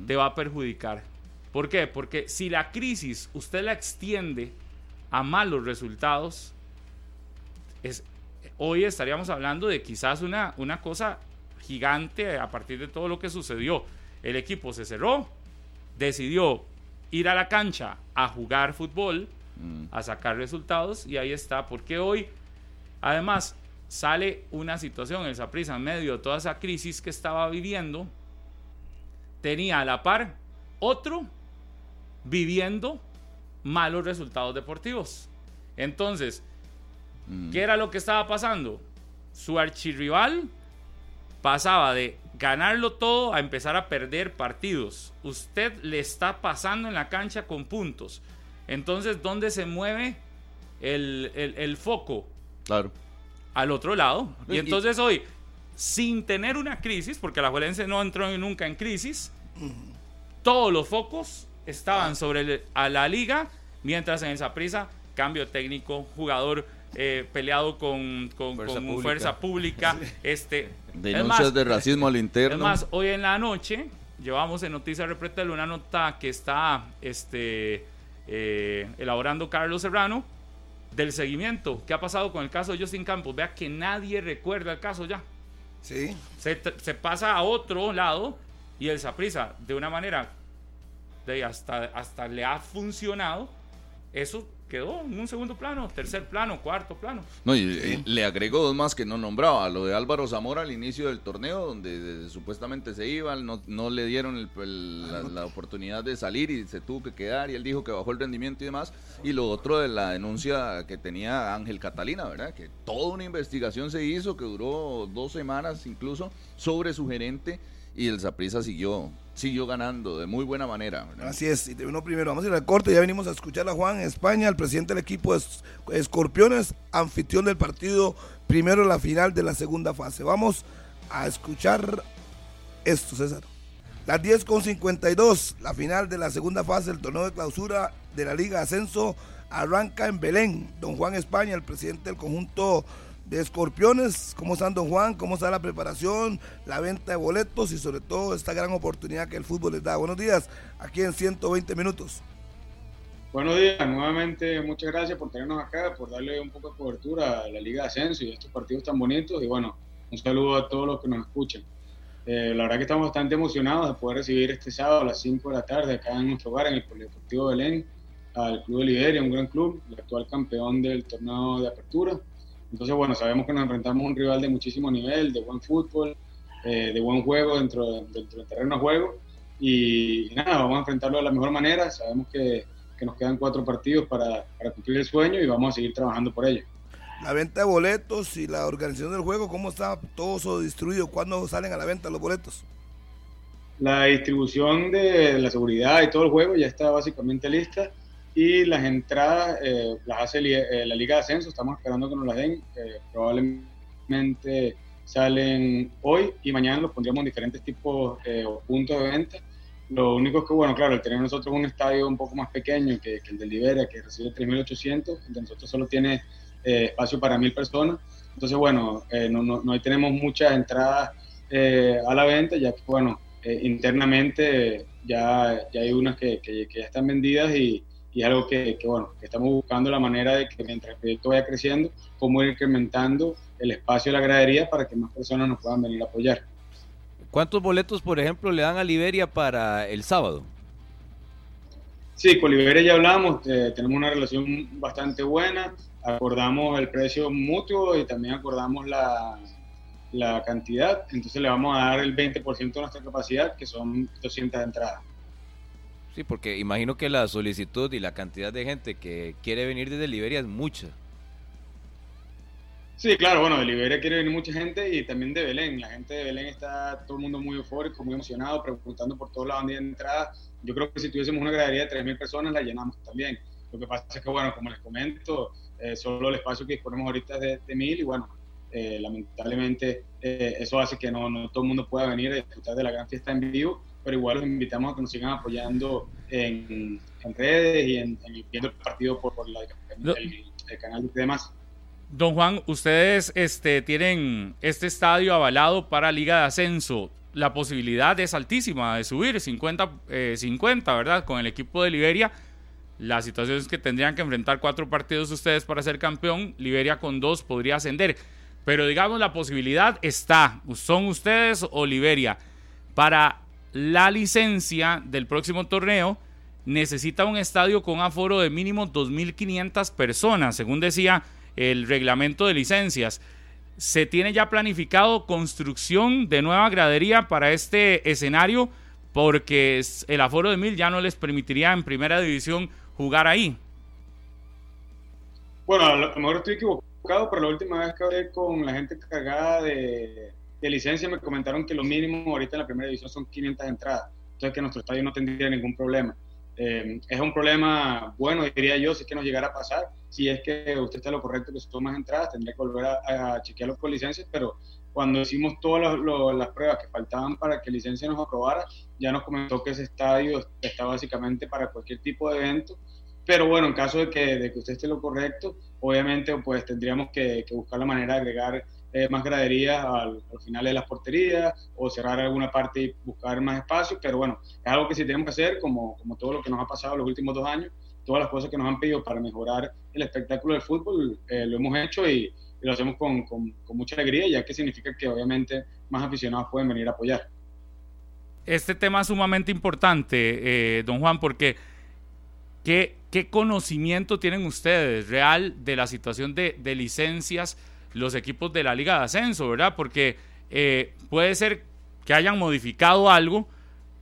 te va a perjudicar. ¿Por qué? Porque si la crisis usted la extiende a malos resultados, es, hoy estaríamos hablando de quizás una, una cosa gigante a partir de todo lo que sucedió. El equipo se cerró, decidió ir a la cancha a jugar fútbol, a sacar resultados y ahí está. Porque hoy, además, sale una situación, el Saprissa en medio de toda esa crisis que estaba viviendo, tenía a la par otro viviendo malos resultados deportivos. Entonces, ¿qué era lo que estaba pasando? Su archirrival pasaba de ganarlo todo a empezar a perder partidos. Usted le está pasando en la cancha con puntos. Entonces, ¿dónde se mueve el, el- el foco? Claro. Al otro lado. Y- Y entonces hoy, sin tener una crisis, porque la Juelense no entró nunca en crisis, todos los focos estaban sobre el- a la liga, mientras en esa prisa, cambio técnico, jugador eh, peleado con, con- Fuerza con pública. fuerza pública. Este, es Denuncias más, de racismo al es interno. más, hoy en la noche llevamos en Noticias Repretel una nota que está este, eh, elaborando Carlos Serrano del seguimiento. ¿Qué ha pasado con el caso de Justin Campos? Vea que nadie recuerda el caso ya. Sí, Se, se pasa a otro lado y el Saprisa, de una manera de hasta, hasta le ha funcionado, eso quedó en un segundo plano, tercer plano, cuarto plano. No, y, le agregó dos más que no nombraba. Lo de Álvaro Zamora al inicio del torneo, donde eh, supuestamente se iba, no, no le dieron la, la oportunidad de salir y se tuvo que quedar. Y él dijo que bajó el rendimiento y demás. Y lo otro de la denuncia que tenía Ángel Catalina, ¿verdad? Que toda una investigación se hizo, que duró dos semanas incluso, sobre su gerente. Y el Saprissa siguió, siguió ganando de muy buena manera. Así es, y terminó primero. Vamos a ir al corte, ya venimos a escuchar a Juan España, el presidente del equipo de Es- Escorpiones, anfitrión del partido, primero la final de la segunda fase. Vamos a escuchar esto, César. Las 10 con 52, la final de la segunda fase del torneo de clausura de la Liga Ascenso arranca en Belén. Don Juan España, el presidente del conjunto de Escorpiones. ¿Cómo están, don Juan? ¿Cómo está la preparación, la venta de boletos y sobre todo esta gran oportunidad que el fútbol les da? Buenos días, aquí en 120 minutos. Buenos días, nuevamente muchas gracias por tenernos acá, por darle un poco de cobertura a la Liga de Ascenso y a estos partidos tan bonitos. Y bueno, un saludo a todos los que nos escuchan. Eh, la verdad que estamos bastante emocionados de poder recibir este sábado a las 5 de la tarde acá en nuestro hogar, en el Polideportivo Belén, al Club de Liberia, un gran club, el actual campeón del torneo de apertura. Entonces, bueno, sabemos que nos enfrentamos a un rival de muchísimo nivel, de buen fútbol, eh, de buen juego dentro, dentro del terreno de juego. Y, y nada, vamos a enfrentarlo de la mejor manera. Sabemos que, que nos quedan cuatro partidos para, para cumplir el sueño y vamos a seguir trabajando por ello. La venta de boletos y la organización del juego, ¿cómo está todo eso distribuido? ¿Cuándo salen a la venta los boletos? La distribución de la seguridad y todo el juego ya está básicamente lista. Y las entradas eh, las hace la Liga de Ascenso, estamos esperando que nos las den, probablemente salen hoy y mañana los pondríamos en diferentes tipos o puntos de venta. Lo único es que, bueno, claro, el tener nosotros un estadio un poco más pequeño que, el de Liberia, que recibe 3.800, el de nosotros solo tiene espacio para 1.000 personas, entonces, bueno, no, no, no tenemos muchas entradas eh, a la venta, ya que, bueno, eh, internamente ya, ya hay unas que, ya están vendidas y, y algo que, que, bueno, que estamos buscando la manera de que mientras el proyecto vaya creciendo, cómo ir incrementando el espacio de la gradería para que más personas nos puedan venir a apoyar. ¿Cuántos boletos, por ejemplo, le dan a Liberia para el sábado? Sí, con Liberia ya hablamos, eh, tenemos una relación bastante buena, acordamos el precio mutuo y también acordamos la, la cantidad, entonces le vamos a dar el 20% de nuestra capacidad, que son 200 entradas. Sí, porque imagino que la solicitud y la cantidad de gente que quiere venir desde Liberia es mucha. Sí, claro, bueno, de Liberia quiere venir mucha gente y también de Belén. La gente de Belén está todo el mundo muy eufórico, muy emocionado, preguntando por toda la banda de entrada. Yo creo que si tuviésemos una gradería de 3.000 personas, la llenamos también. Lo que pasa es que, bueno, como les comento, eh, solo el espacio que disponemos ahorita es de, de 1.000 y bueno, eh, lamentablemente eh, eso hace que no, no, todo el mundo pueda venir a disfrutar de la gran fiesta en vivo, pero igual los invitamos a que nos sigan apoyando en, en redes y en, viendo el partido por, por la, el, canal y demás. Don Juan, ustedes este, tienen este estadio avalado para Liga de Ascenso. La posibilidad es altísima de subir 50, 50 eh, ¿verdad? Con el equipo de Liberia. La situación es que tendrían que enfrentar cuatro partidos ustedes para ser campeón. Liberia con dos podría ascender. Pero digamos, la posibilidad está. Son ustedes o Liberia. Para la licencia del próximo torneo, necesita un estadio con aforo de mínimo 2.500 personas, según decía el reglamento de licencias. Se tiene ya planificado construcción de nueva gradería para este escenario porque el aforo de 1.000 ya no les permitiría en primera división jugar ahí. Bueno, a lo mejor estoy equivocado pero la última vez que hablé con la gente cargada de, de licencia me comentaron que lo mínimo ahorita en la primera división son 500 entradas, entonces que nuestro estadio no tendría ningún problema. Eh, es un problema bueno, diría yo, si es que nos llegara a pasar, si es que usted está lo correcto que son más entradas, tendría que volver a, a chequearlo con licencias, pero cuando hicimos todas las pruebas que faltaban para que licencia nos aprobara, ya nos comentó que ese estadio está básicamente para cualquier tipo de evento pero bueno, en caso de que, de que usted esté lo correcto, obviamente pues tendríamos que, buscar la manera de agregar eh, más graderías al, final de las porterías o cerrar alguna parte y buscar más espacio, pero bueno, es algo que sí tenemos que hacer, como, como todo lo que nos ha pasado los últimos dos años, todas las cosas que nos han pedido para mejorar el espectáculo del fútbol, eh, lo hemos hecho y, lo hacemos con, con, mucha alegría, ya que significa que obviamente más aficionados pueden venir a apoyar. Este tema es sumamente importante, eh, don Juan, porque ¿Qué, ¿Qué, conocimiento tienen ustedes real de la situación de, de, licencias los equipos de la Liga de Ascenso, verdad? Porque eh, puede ser que hayan modificado algo,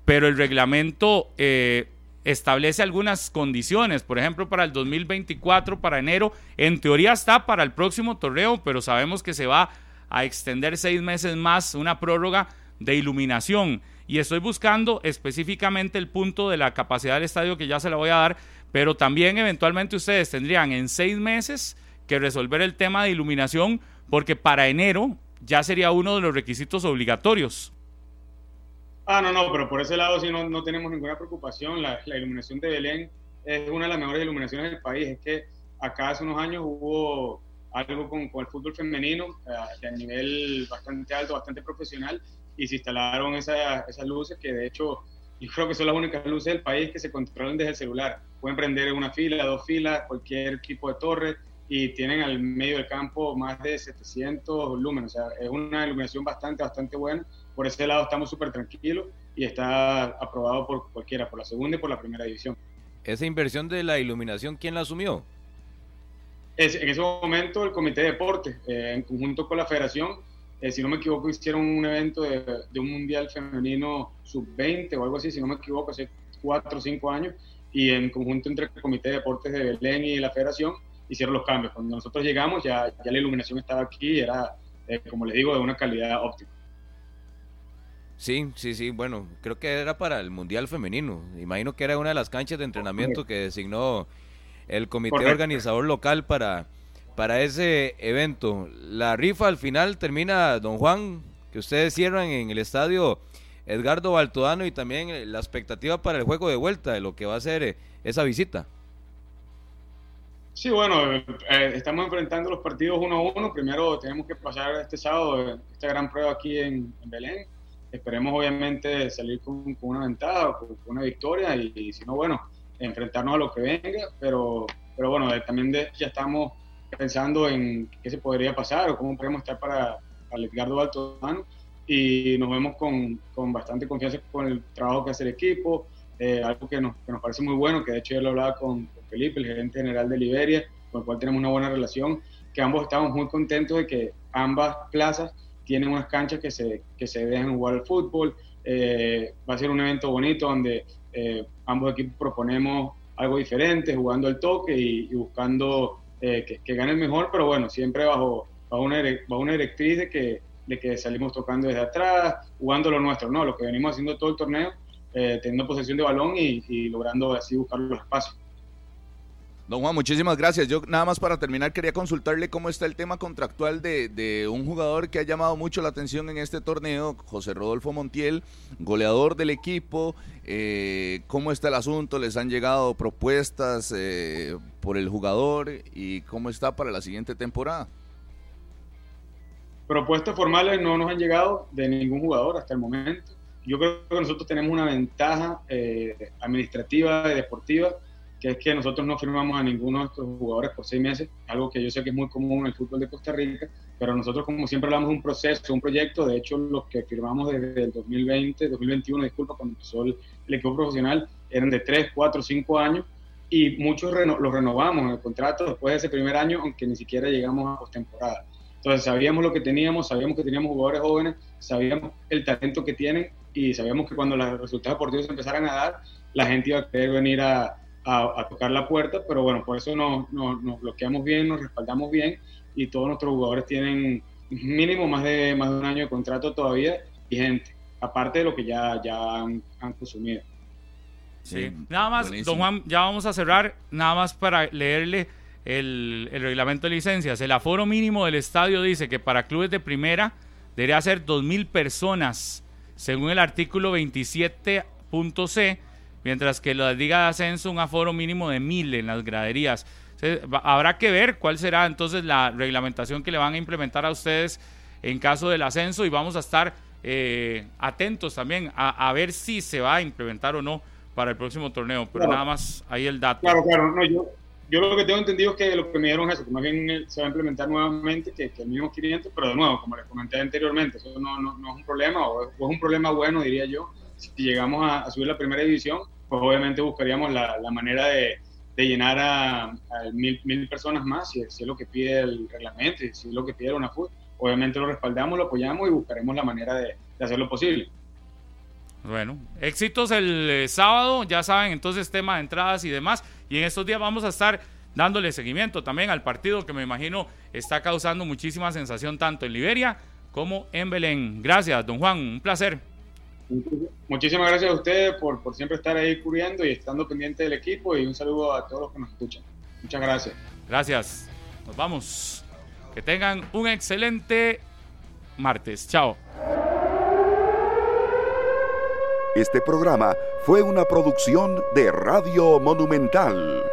pero el reglamento eh, establece algunas condiciones. Por ejemplo, para el 2024, para enero, en teoría está para el próximo torneo, pero sabemos que se va a extender seis meses más una prórroga de iluminación. Y estoy buscando específicamente el punto de la capacidad del estadio que ya se la voy a dar, pero también eventualmente ustedes tendrían en seis meses que resolver el tema de iluminación porque para enero ya sería uno de los requisitos obligatorios. Ah, no, no, pero por ese lado sí no, no tenemos ninguna preocupación. La, iluminación de Belén es una de las mejores iluminaciones del país. Es que acá hace unos años hubo algo con, el fútbol femenino eh, a nivel bastante alto, bastante profesional, y se instalaron esas luces que de hecho yo creo que son las únicas luces del país que se controlan desde el celular. Pueden prender una fila, dos filas, cualquier tipo de torre y tienen al medio del campo más de 700 lúmenes. O sea, es una iluminación bastante, bastante buena. Por ese lado estamos súper tranquilos y está aprobado por cualquiera, por la segunda y por la primera división. ¿Esa inversión de la iluminación, quién la asumió? Es, en ese momento el Comité de Deportes, eh, en conjunto con la Federación, eh, si no me equivoco, hicieron un evento de, un Mundial Femenino Sub-20 o algo así, si no me equivoco, hace cuatro o cinco años, y en conjunto entre el Comité de Deportes de Belén y la Federación hicieron los cambios. Cuando nosotros llegamos ya, ya la iluminación estaba aquí y era, eh, como les digo, de una calidad óptima. Sí, sí, sí, bueno, creo que era para el Mundial Femenino. Imagino que era una de las canchas de entrenamiento que designó el comité organizador local para, para ese evento. La rifa al final termina, don Juan, que ustedes cierran en el estadio Edgardo Baltodano y también la expectativa para el juego de vuelta de lo que va a ser eh, esa visita. Sí, bueno, eh, estamos enfrentando los partidos uno a uno. Primero tenemos que pasar este sábado esta gran prueba aquí en, Belén. Esperemos obviamente salir con, una ventaja, con, una victoria y, si no, bueno, enfrentarnos a lo que venga. Pero, pero bueno, también ya estamos pensando en qué se podría pasar o cómo podemos estar para, para Edgardo Baltodano y nos vemos con, con, bastante confianza con el trabajo que hace el equipo, eh, algo que nos, que nos, parece muy bueno, que de hecho yo lo hablaba con, Felipe, el gerente general de Liberia, con el cual tenemos una buena relación, que ambos estamos muy contentos de que ambas plazas tienen unas canchas que se, que se dejan jugar al fútbol. Eh, va a ser un evento bonito donde eh, ambos equipos proponemos algo diferente, jugando el toque y, buscando que, que, gane el mejor, pero bueno, siempre bajo, bajo, una, bajo una directriz de que, de que salimos tocando desde atrás, jugando lo nuestro, ¿no? Lo que venimos haciendo todo el torneo eh, teniendo posesión de balón y, logrando así buscar los espacios. Don Juan, muchísimas gracias. Yo nada más para terminar quería consultarle cómo está el tema contractual de, un jugador que ha llamado mucho la atención en este torneo, José Rodolfo Montiel, goleador del equipo. Eh, ¿Cómo está el asunto? ¿Les han llegado propuestas eh, por el jugador y cómo está para la siguiente temporada? Propuestas formales no nos han llegado de ningún jugador hasta el momento yo creo que nosotros tenemos una ventaja eh, administrativa y deportiva, que es que nosotros no firmamos a ninguno de estos jugadores por seis meses, algo que yo sé que es muy común en el fútbol de Costa Rica, pero nosotros como siempre hablamos de un proceso, un proyecto, de hecho los que firmamos desde el 2020, 2021, disculpa, cuando empezó el, equipo profesional, eran de tres, cuatro, cinco años, y muchos los renovamos en el contrato después de ese primer año, aunque ni siquiera llegamos a postemporada. Entonces sabíamos lo que teníamos, sabíamos que teníamos jugadores jóvenes, sabíamos el talento que tienen y sabíamos que cuando los resultados deportivos empezaran a dar, la gente iba a querer venir a, a, tocar la puerta, pero bueno, por eso nos, nos, bloqueamos bien, nos respaldamos bien y todos nuestros jugadores tienen mínimo más de, más de un año de contrato todavía vigente, aparte de lo que ya, ya han, consumido. Sí, nada más, don Juan, ya vamos a cerrar, nada más para leerle el, el, reglamento de licencias. El aforo mínimo del estadio dice que para clubes de primera debería ser 2.000 personas según el artículo 27.c, mientras que la Liga de Ascenso un aforo mínimo de mil en las graderías. Habrá que ver cuál será entonces la reglamentación que le van a implementar a ustedes en caso del ascenso y vamos a estar eh, atentos también a, ver si se va a implementar o no para el próximo torneo. Pero nada más ahí el dato. Claro, claro. No, yo, yo lo que tengo entendido es que lo que me dieron es eso, que más bien eh, se va a implementar nuevamente, que, el mismo 500, pero de nuevo, como les comenté anteriormente, eso no, no, no es un problema, o es, un problema bueno, diría yo. Si llegamos a, subir la primera división, pues obviamente buscaríamos la, la manera de, de, llenar a, mil, mil, personas más, si, es lo que pide el reglamento, si es lo que pide una FUT, obviamente lo respaldamos, lo apoyamos y buscaremos la manera de, de hacer lo posible. Bueno, éxitos el eh, sábado, ya saben, entonces tema de entradas y demás. Y en estos días vamos a estar dándole seguimiento también al partido que me imagino está causando muchísima sensación tanto en Liberia como en Belén. Gracias, don Juan, un placer. Muchísimas gracias a ustedes por, por siempre estar ahí cubriendo y estando pendiente del equipo y un saludo a todos los que nos escuchan. Muchas gracias. Gracias. Nos vamos. Que tengan un excelente martes. Chao. Este programa fue una producción de Radio Monumental.